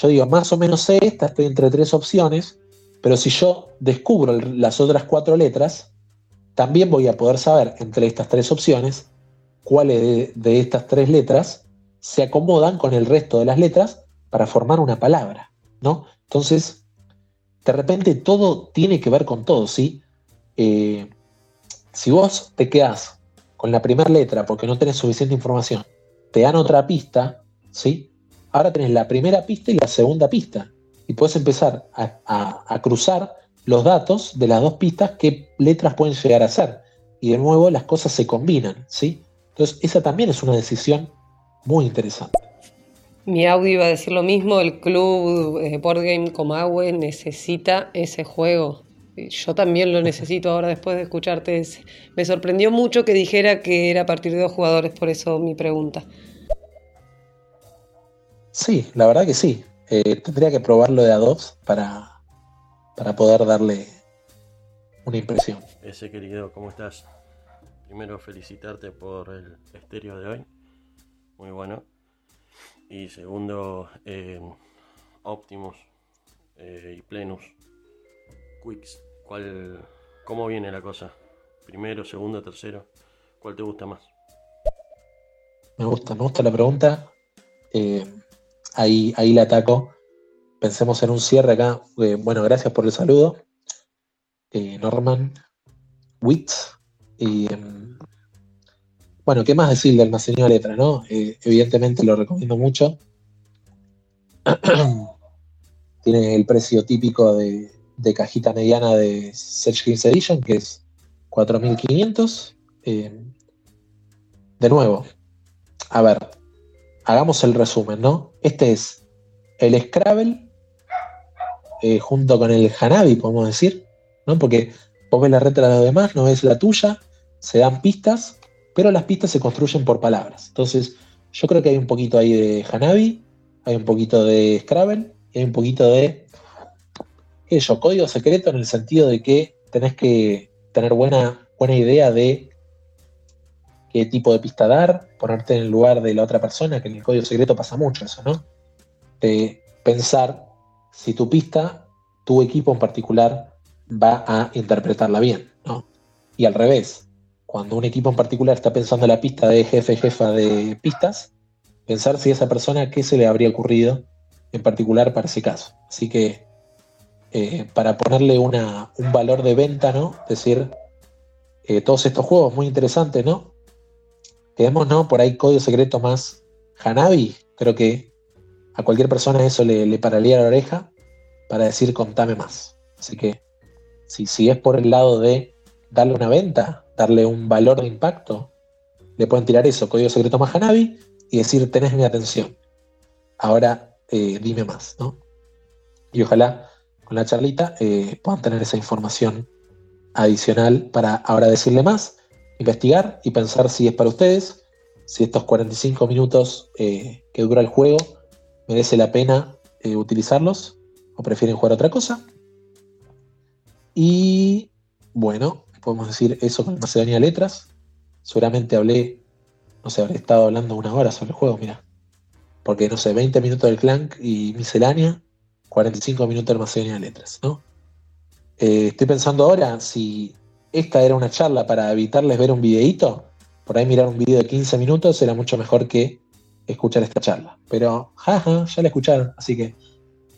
Yo digo, más o menos sé esta, estoy entre tres opciones, pero si yo descubro las otras cuatro letras, también voy a poder saber entre estas tres opciones cuáles de, estas tres letras se acomodan con el resto de las letras para formar una palabra, ¿no? Entonces, de repente todo tiene que ver con todo, ¿sí? Eh, si vos te quedás con la primera letra porque no tenés suficiente información, te dan otra pista, ¿sí? Ahora tenés la primera pista y la segunda pista. Y puedes empezar a, cruzar los datos de las dos pistas, qué letras pueden llegar a ser. Y de nuevo las cosas se combinan, ¿sí? Entonces, esa también es una decisión muy interesante. Mi audio iba a decir lo mismo, el club eh, Board Game Comahue necesita ese juego. Yo también lo necesito ahora después de escucharte. Me sorprendió mucho que dijera que era a partir de dos jugadores, por eso mi pregunta. Sí, la verdad que sí. Eh, tendría que probarlo de a dos para, para poder darle una impresión. Ese querido, ¿cómo estás? Primero felicitarte por el estéreo de hoy. Muy bueno. Y segundo, eh, Optimus eh, y Plenus. Quicks. ¿Cuál, ¿Cómo viene la cosa? ¿Primero, segundo, tercero? ¿Cuál te gusta más? Me gusta, me gusta la pregunta. Eh, ahí, ahí la ataco. Pensemos en un cierre acá. Eh, bueno, gracias por el saludo. Eh, Norman Witz. Y, em, bueno, ¿qué más decir del almacenio de letra, no? evidentemente lo recomiendo mucho. Tiene el precio típico de, cajita mediana de Search Games Edition, que es 4500. Eh, de nuevo, a ver, hagamos el resumen, ¿no? Este es el Scrabble eh, junto con el Hanabi, podemos decir, ¿no? Porque vos ves la letra de los demás, no ves la tuya, se dan pistas, pero las pistas se construyen por palabras. Entonces, yo creo que hay un poquito ahí de Hanabi, hay un poquito de Scrabble y hay un poquito de eso, código secreto en el sentido de que tenés que tener buena, buena idea de qué tipo de pista dar, ponerte en el lugar de la otra persona, que en el código secreto pasa mucho eso, ¿no? De pensar si tu pista, tu equipo en particular, va a interpretarla bien, ¿no? Y al revés, cuando un equipo en particular está pensando en la pista de jefe, jefa de pistas, pensar si esa persona qué se le habría ocurrido en particular para ese caso. Así que eh, para ponerle un valor de venta, ¿no? Es decir, eh, todos estos juegos muy interesantes, ¿no? Tenemos, ¿no? Por ahí código secreto más Hanabi. Creo que a cualquier persona eso le, le pararía la oreja para decir contame más. Así que si, si es por el lado de darle una venta, darle un valor de impacto, le pueden tirar eso, código secreto más Hanabi, y decir tenés mi atención. Ahora eh, dime más, ¿no? Y ojalá con la charlita eh, puedan tener esa información adicional para ahora decirle más, investigar y pensar si es para ustedes, si estos 45 minutos eh, que dura el juego merece la pena eh, utilizarlos o prefieren jugar otra cosa. Y bueno, podemos decir eso con Macedonia Letras. Seguramente hablé, no sé, habré estado hablando una hora sobre el juego, mira. Porque no sé, 20 minutos del clank y miscelánea 45 minutos de Macedonia letras, ¿no? Eh, estoy pensando ahora si esta era una charla para evitarles ver un videíto, por ahí mirar un video de 15 minutos era mucho mejor que escuchar esta charla. Pero, jaja, ya la escucharon, así que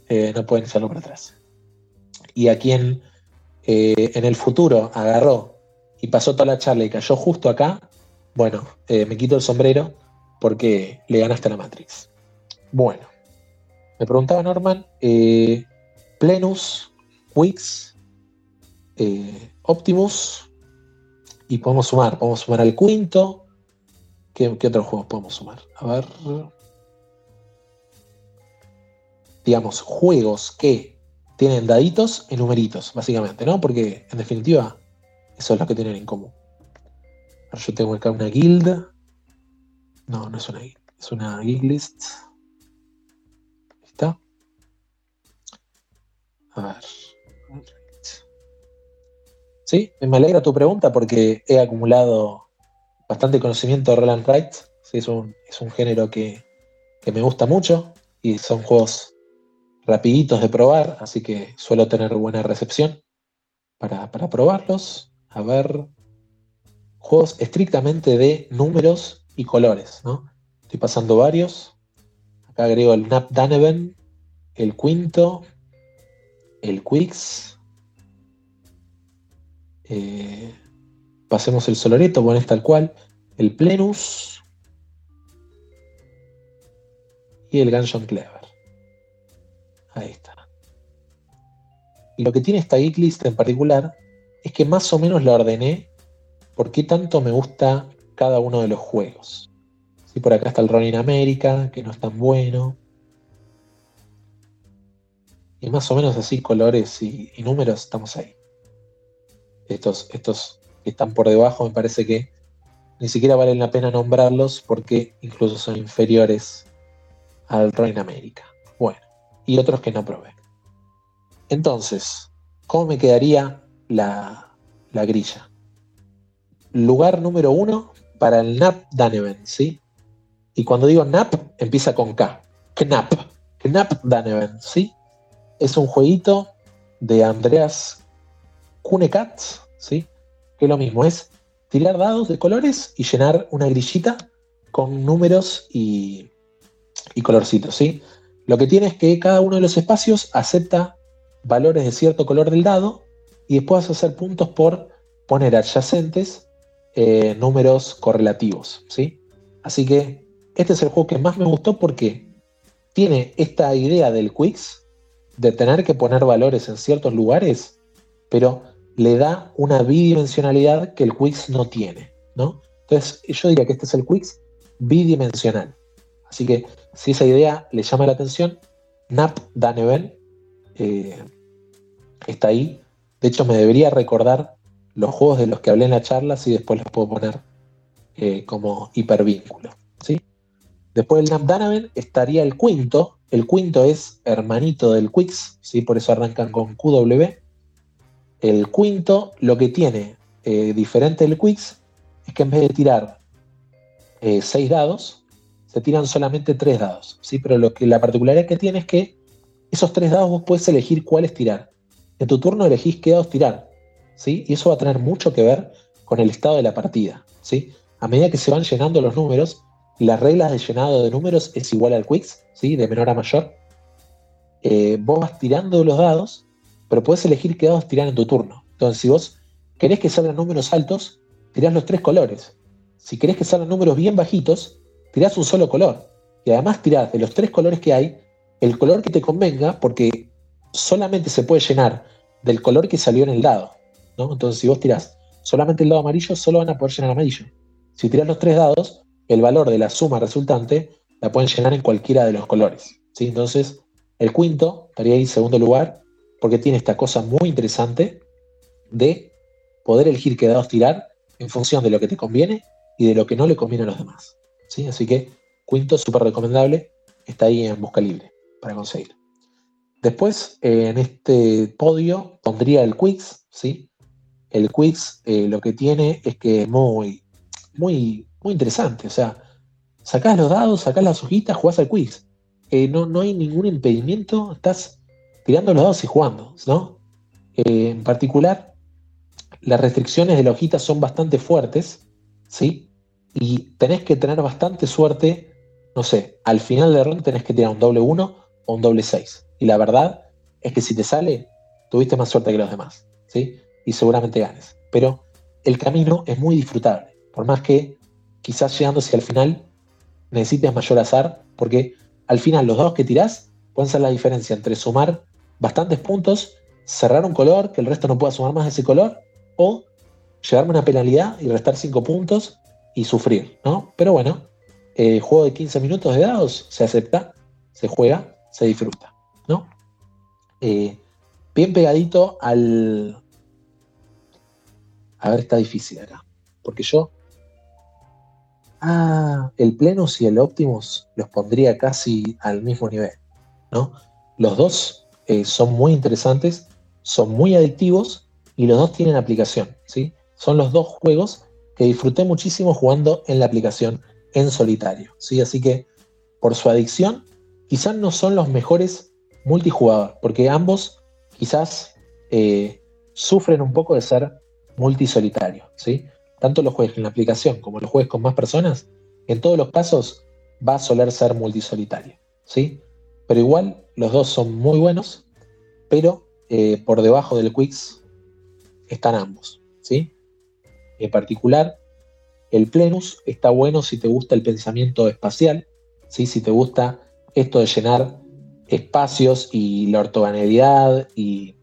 eh, no pueden hacerlo para atrás. Y a quien eh, en el futuro agarró y pasó toda la charla y cayó justo acá, bueno, me quito el sombrero porque le ganaste a la Matrix. Bueno. Me preguntaba Norman, eh, Plenus, Wix, eh, Optimus, y podemos sumar, podemos sumar al quinto. ¿Qué, ¿Qué, otros juegos podemos sumar? A ver. Digamos, juegos que tienen daditos en numeritos, básicamente, ¿no? Porque en definitiva, eso es lo que tienen en común. yo tengo acá una guild. No, no es una guild, es una guild list. A ver. Sí, me alegra tu pregunta porque he acumulado bastante conocimiento de Roland Wright. Sí, es, un, es un género que, que me gusta mucho y son juegos rapiditos de probar, así que suelo tener buena recepción para, para probarlos. A ver, juegos estrictamente de números y colores, ¿no? Estoy pasando varios. Acá agrego el Nap Daneven, el Quinto, el Quix. Eh, pasemos el Soloreto, pones tal cual. El Plenus. Y el Gungeon Clever. Ahí está. Y lo que tiene esta geek en particular es que más o menos la ordené por qué tanto me gusta cada uno de los juegos. Si por acá está el Ronin América, que no es tan bueno. Y más o menos así, colores y, números, estamos ahí. Estos, estos que están por debajo me parece que ni siquiera valen la pena nombrarlos porque incluso son inferiores al Ronin América. Bueno, y otros que no probé. Entonces, ¿cómo me quedaría la, la grilla? Lugar número uno para el Nap Daneven, ¿sí? Y cuando digo Nap, empieza con K. Knap. Knap Daneven, ¿sí? Es un jueguito de Andreas Kunekat, ¿sí? Que lo mismo, es tirar dados de colores y llenar una grillita con números y, y colorcitos, ¿sí? Lo que tiene es que cada uno de los espacios acepta valores de cierto color del dado y después vas a hacer puntos por poner adyacentes eh, números correlativos. ¿sí? Así que este es el juego que más me gustó porque tiene esta idea del Quicks de tener que poner valores en ciertos lugares, pero le da una bidimensionalidad que el Quicks no tiene. ¿no? Entonces yo diría que este es el Quicks bidimensional. Así que si esa idea le llama la atención, Nap Daneven eh, está ahí. De hecho, me debería recordar los juegos de los que hablé en la charla, si después los puedo poner eh, como hipervínculo. ¿sí? Después del Danaven estaría el quinto. El quinto es hermanito del Quix, ¿sí? por eso arrancan con QW. El quinto, lo que tiene eh, diferente del Quix, es que en vez de tirar 6 eh, dados, se tiran solamente 3 dados. ¿sí? Pero lo que, la particularidad que tiene es que esos 3 dados vos puedes elegir cuáles tirar. En tu turno elegís qué dados tirar. Y eso va a tener mucho que ver con el estado de la partida, ¿sí? A medida que se van llenando los números, las reglas de llenado de números es igual al Quicks, ¿sí? De menor a mayor. Eh, vos vas tirando los dados, pero puedes elegir qué dados tirar en tu turno. Entonces, si vos querés que salgan números altos, tirás los tres colores. Si querés que salgan números bien bajitos, tirás un solo color. Y además tirás de los tres colores que hay, el color que te convenga, porque solamente se puede llenar del color que salió en el dado. Entonces, si vos tirás solamente el dado amarillo, solo van a poder llenar amarillo. Si tirás los tres dados, el valor de la suma resultante la pueden llenar en cualquiera de los colores. Entonces, el quinto estaría ahí en segundo lugar, porque tiene esta cosa muy interesante de poder elegir qué dados tirar en función de lo que te conviene y de lo que no le conviene a los demás. ¿sí? Así que, quinto, súper recomendable, está ahí en busca libre para conseguir. Después, eh, en este podio pondría el Quicks, ¿sí? el quiz eh, lo que tiene es que es muy, muy, muy interesante. O sea, sacás los dados, sacás las hojitas, jugás al quiz. Eh, no, no hay ningún impedimento, estás tirando los dados y jugando, ¿no? Eh, en particular, las restricciones de la hojita son bastante fuertes, ¿sí? Y tenés que tener bastante suerte, no sé, al final de ronda tenés que tirar un doble 1 o un doble 6. Y la verdad es que si te sale, tuviste más suerte que los demás, ¿sí? y seguramente ganes. Pero el camino es muy disfrutable, por más que quizás llegando hacia el final necesites mayor azar, porque al final los dados que tirás pueden ser la diferencia entre sumar bastantes puntos, cerrar un color, que el resto no pueda sumar más de ese color, o llevarme una penalidad y restar 5 puntos y sufrir, ¿no? Pero bueno, eh, juego de 15 minutos de dados se acepta, se juega, se disfruta, ¿no? Eh, bien pegadito al, a ver, está difícil acá. Porque yo. Ah, el Plenus y el Optimus los pondría casi al mismo nivel. ¿no? Los dos eh, son muy interesantes, son muy adictivos y los dos tienen aplicación, ¿sí? Son los dos juegos que disfruté muchísimo jugando en la aplicación en solitario, ¿sí? Así que por su adicción, quizás no son los mejores multijugador, porque ambos quizás eh, sufren un poco de ser multisolitario, ¿sí? Tanto los juegues en la aplicación como los juegues con más personas, en todos los casos va a soler ser multisolitario, ¿sí? Pero igual los dos son muy buenos, pero eh, por debajo del Quicks están ambos, ¿sí? En particular, el Plenus está bueno si te gusta el pensamiento espacial, ¿sí? Si te gusta esto de llenar espacios y la ortogonalidad y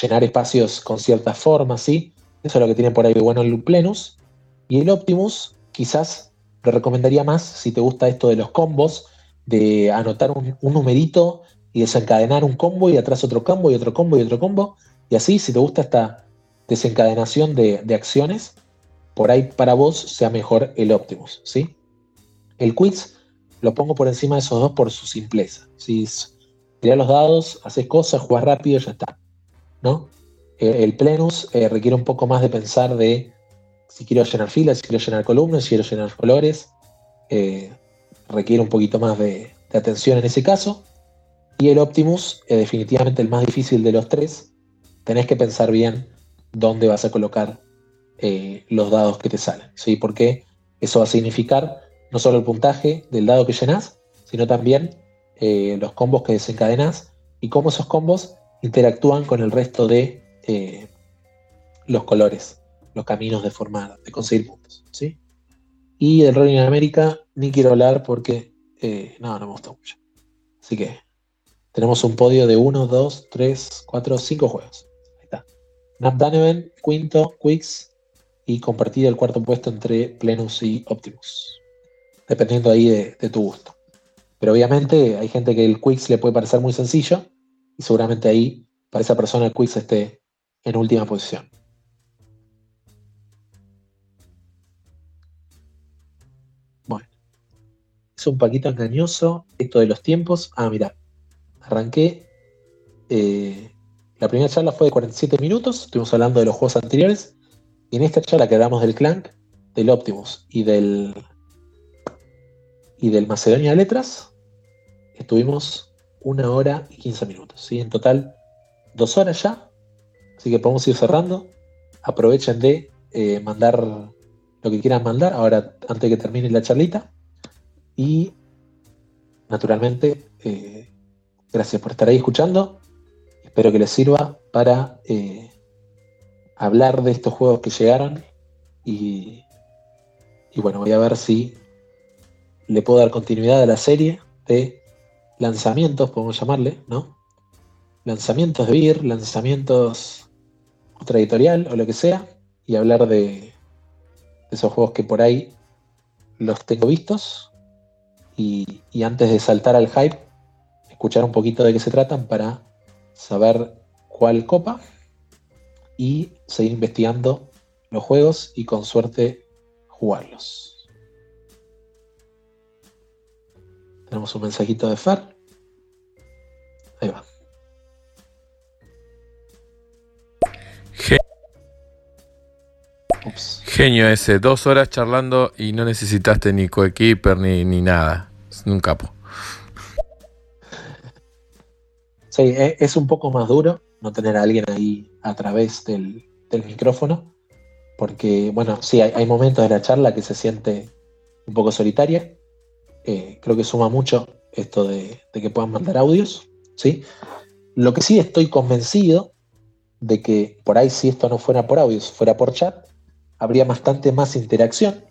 llenar espacios con ciertas formas, ¿sí? Eso es lo que tiene por ahí de bueno el Plenus. Y el Optimus, quizás te recomendaría más si te gusta esto de los combos, de anotar un, numerito y desencadenar un combo y atrás otro combo y otro combo y otro combo. Y así, si te gusta esta desencadenación de, acciones, por ahí para vos sea mejor el Optimus, ¿sí? El Quiz lo pongo por encima de esos dos por su simpleza. Si tirás los dados, haces cosas, jugás rápido, ya está. ¿no? El Plenus eh, requiere un poco más de pensar de si quiero llenar filas, si quiero llenar columnas, si quiero llenar colores. Eh, requiere un poquito más de, atención en ese caso. Y el Optimus es definitivamente el más difícil de los tres. Tenés que pensar bien dónde vas a colocar los dados que te salen. ¿sí? Porque eso va a significar no solo el puntaje del dado que llenas, sino también los combos que desencadenas y cómo esos combos interactúan con el resto de eh, los colores, los caminos de formar, de conseguir puntos. ¿sí? Y del Rolling América ni quiero hablar porque eh, no, me gustó mucho. Así que tenemos un podio de 1, 2, 3, 4, 5 juegos. Ahí está. Nap quinto, Quicks y compartir el cuarto puesto entre Plenus y Optimus. Dependiendo ahí de, de tu gusto. Pero obviamente hay gente que el Quicks le puede parecer muy sencillo y seguramente ahí para esa persona el quiz esté en última posición. Un paquito engañoso esto de los tiempos. Ah, mira, arranqué. Eh, la primera charla fue de 47 minutos, estuvimos hablando de los juegos anteriores. Y en esta charla que hablamos del Clank, del Optimus y del y del Macedonia Letras, estuvimos una hora y 15 minutos. ¿sí? En total, dos horas ya. Así que podemos ir cerrando. Aprovechen de eh, mandar lo que quieran mandar ahora antes de que termine la charlita. Y naturalmente, eh, gracias por estar ahí escuchando. Espero que les sirva para eh, hablar de estos juegos que llegaron. Y, y bueno, voy a ver si le puedo dar continuidad a la serie de lanzamientos, podemos llamarle, ¿no? Lanzamientos de BIR, lanzamientos otra editorial o lo que sea, y hablar de, esos juegos que por ahí los tengo vistos. Y, antes de saltar al hype, escuchar un poquito de qué se tratan para saber cuál copa y seguir investigando los juegos y con suerte jugarlos. Tenemos un mensajito de Fer. Ahí va. Genio ese, dos horas charlando y no necesitaste ni coequiper ni, ni nada. Un capo. Sí, e, es un poco más duro no tener a alguien ahí a través del, micrófono, porque, bueno, sí, hay, momentos de la charla que se siente un poco solitaria. Eh, creo que suma mucho esto de, de, que puedan mandar audios, ¿sí? Lo que sí estoy convencido de que por ahí si esto no fuera por audios, fuera por chat, habría bastante más interacción,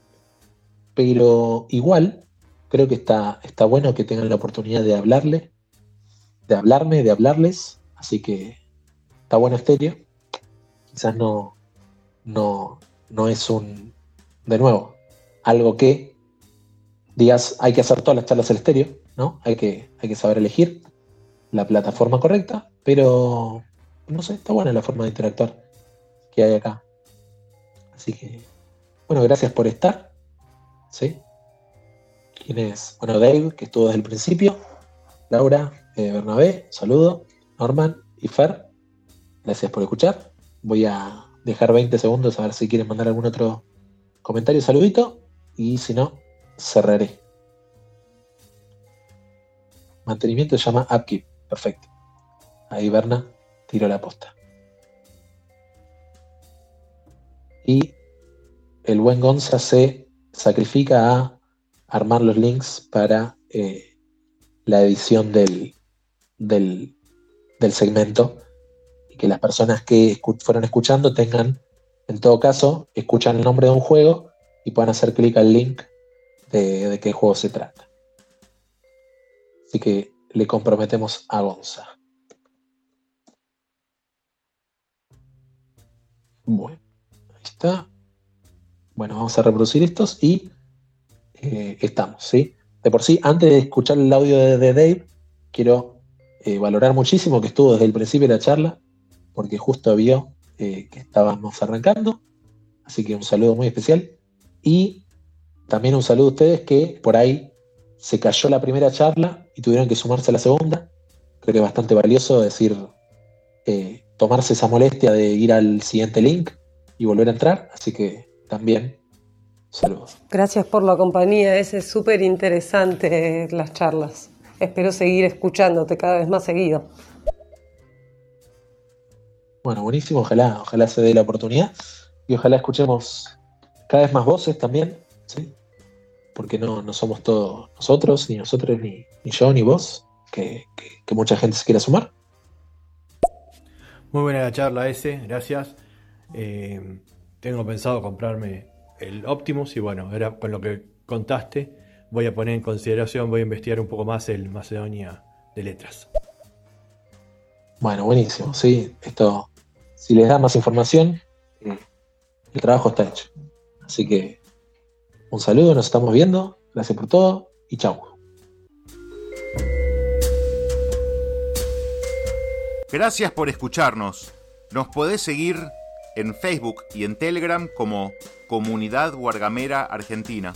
pero igual creo que está, está bueno que tengan la oportunidad de hablarle, de hablarme, de hablarles, así que está bueno estéreo. Quizás no, no, no es un, de nuevo, algo que digas, hay que hacer todas las charlas al estéreo, ¿no? Hay que, hay que saber elegir la plataforma correcta, pero no sé, está buena la forma de interactuar que hay acá. Así que, bueno, gracias por estar. ¿Sí? ¿Quién es? Bueno, Dave, que estuvo desde el principio. Laura, eh, Bernabé, saludo. Norman y Fer, gracias por escuchar. voy a dejar 20 segundos a ver si quieren mandar algún otro comentario, saludito, y si no, cerraré. Mantenimiento se llama Upkeep, perfecto. Ahí Berna tiró la posta. Y el buen Gonza se sacrifica a armar los links para eh, la edición del, del, segmento y que las personas que fueron escuchando tengan, en todo caso, escuchan el nombre de un juego y puedan hacer clic al link de, de qué juego se trata. Así que le comprometemos a Gonza. Bueno, ahí está. Bueno, vamos a reproducir estos y eh, estamos, ¿sí? De por sí, antes de escuchar el audio de, Dave, quiero eh, valorar muchísimo que estuvo desde el principio de la charla, porque justo vio eh, que estábamos arrancando. Así que un saludo muy especial. Y también un saludo a ustedes que por ahí se cayó la primera charla y tuvieron que sumarse a la segunda. Creo que es bastante valioso decir, tomarse esa molestia de ir al siguiente link y volver a entrar. Así que también saludos. Gracias por la compañía, es súper interesante las charlas. Espero seguir escuchándote cada vez más seguido. Bueno, buenísimo, ojalá, ojalá se dé la oportunidad y ojalá escuchemos cada vez más voces también, ¿sí? Porque no, no somos todos nosotros, ni nosotros, ni, ni yo, ni vos, que, que, que, mucha gente se quiera sumar. Muy buena la charla ese, gracias. Eh, tengo pensado comprarme el Optimus y bueno, era con lo que contaste, voy a poner en consideración, voy a investigar un poco más el Macedonia de letras. Bueno, buenísimo, sí, esto, si les da más información, el trabajo está hecho. Así que un saludo, nos estamos viendo, gracias por todo y chao. Gracias por escucharnos. Nos podés seguir en Facebook y en Telegram como Comunidad Guargamera Argentina.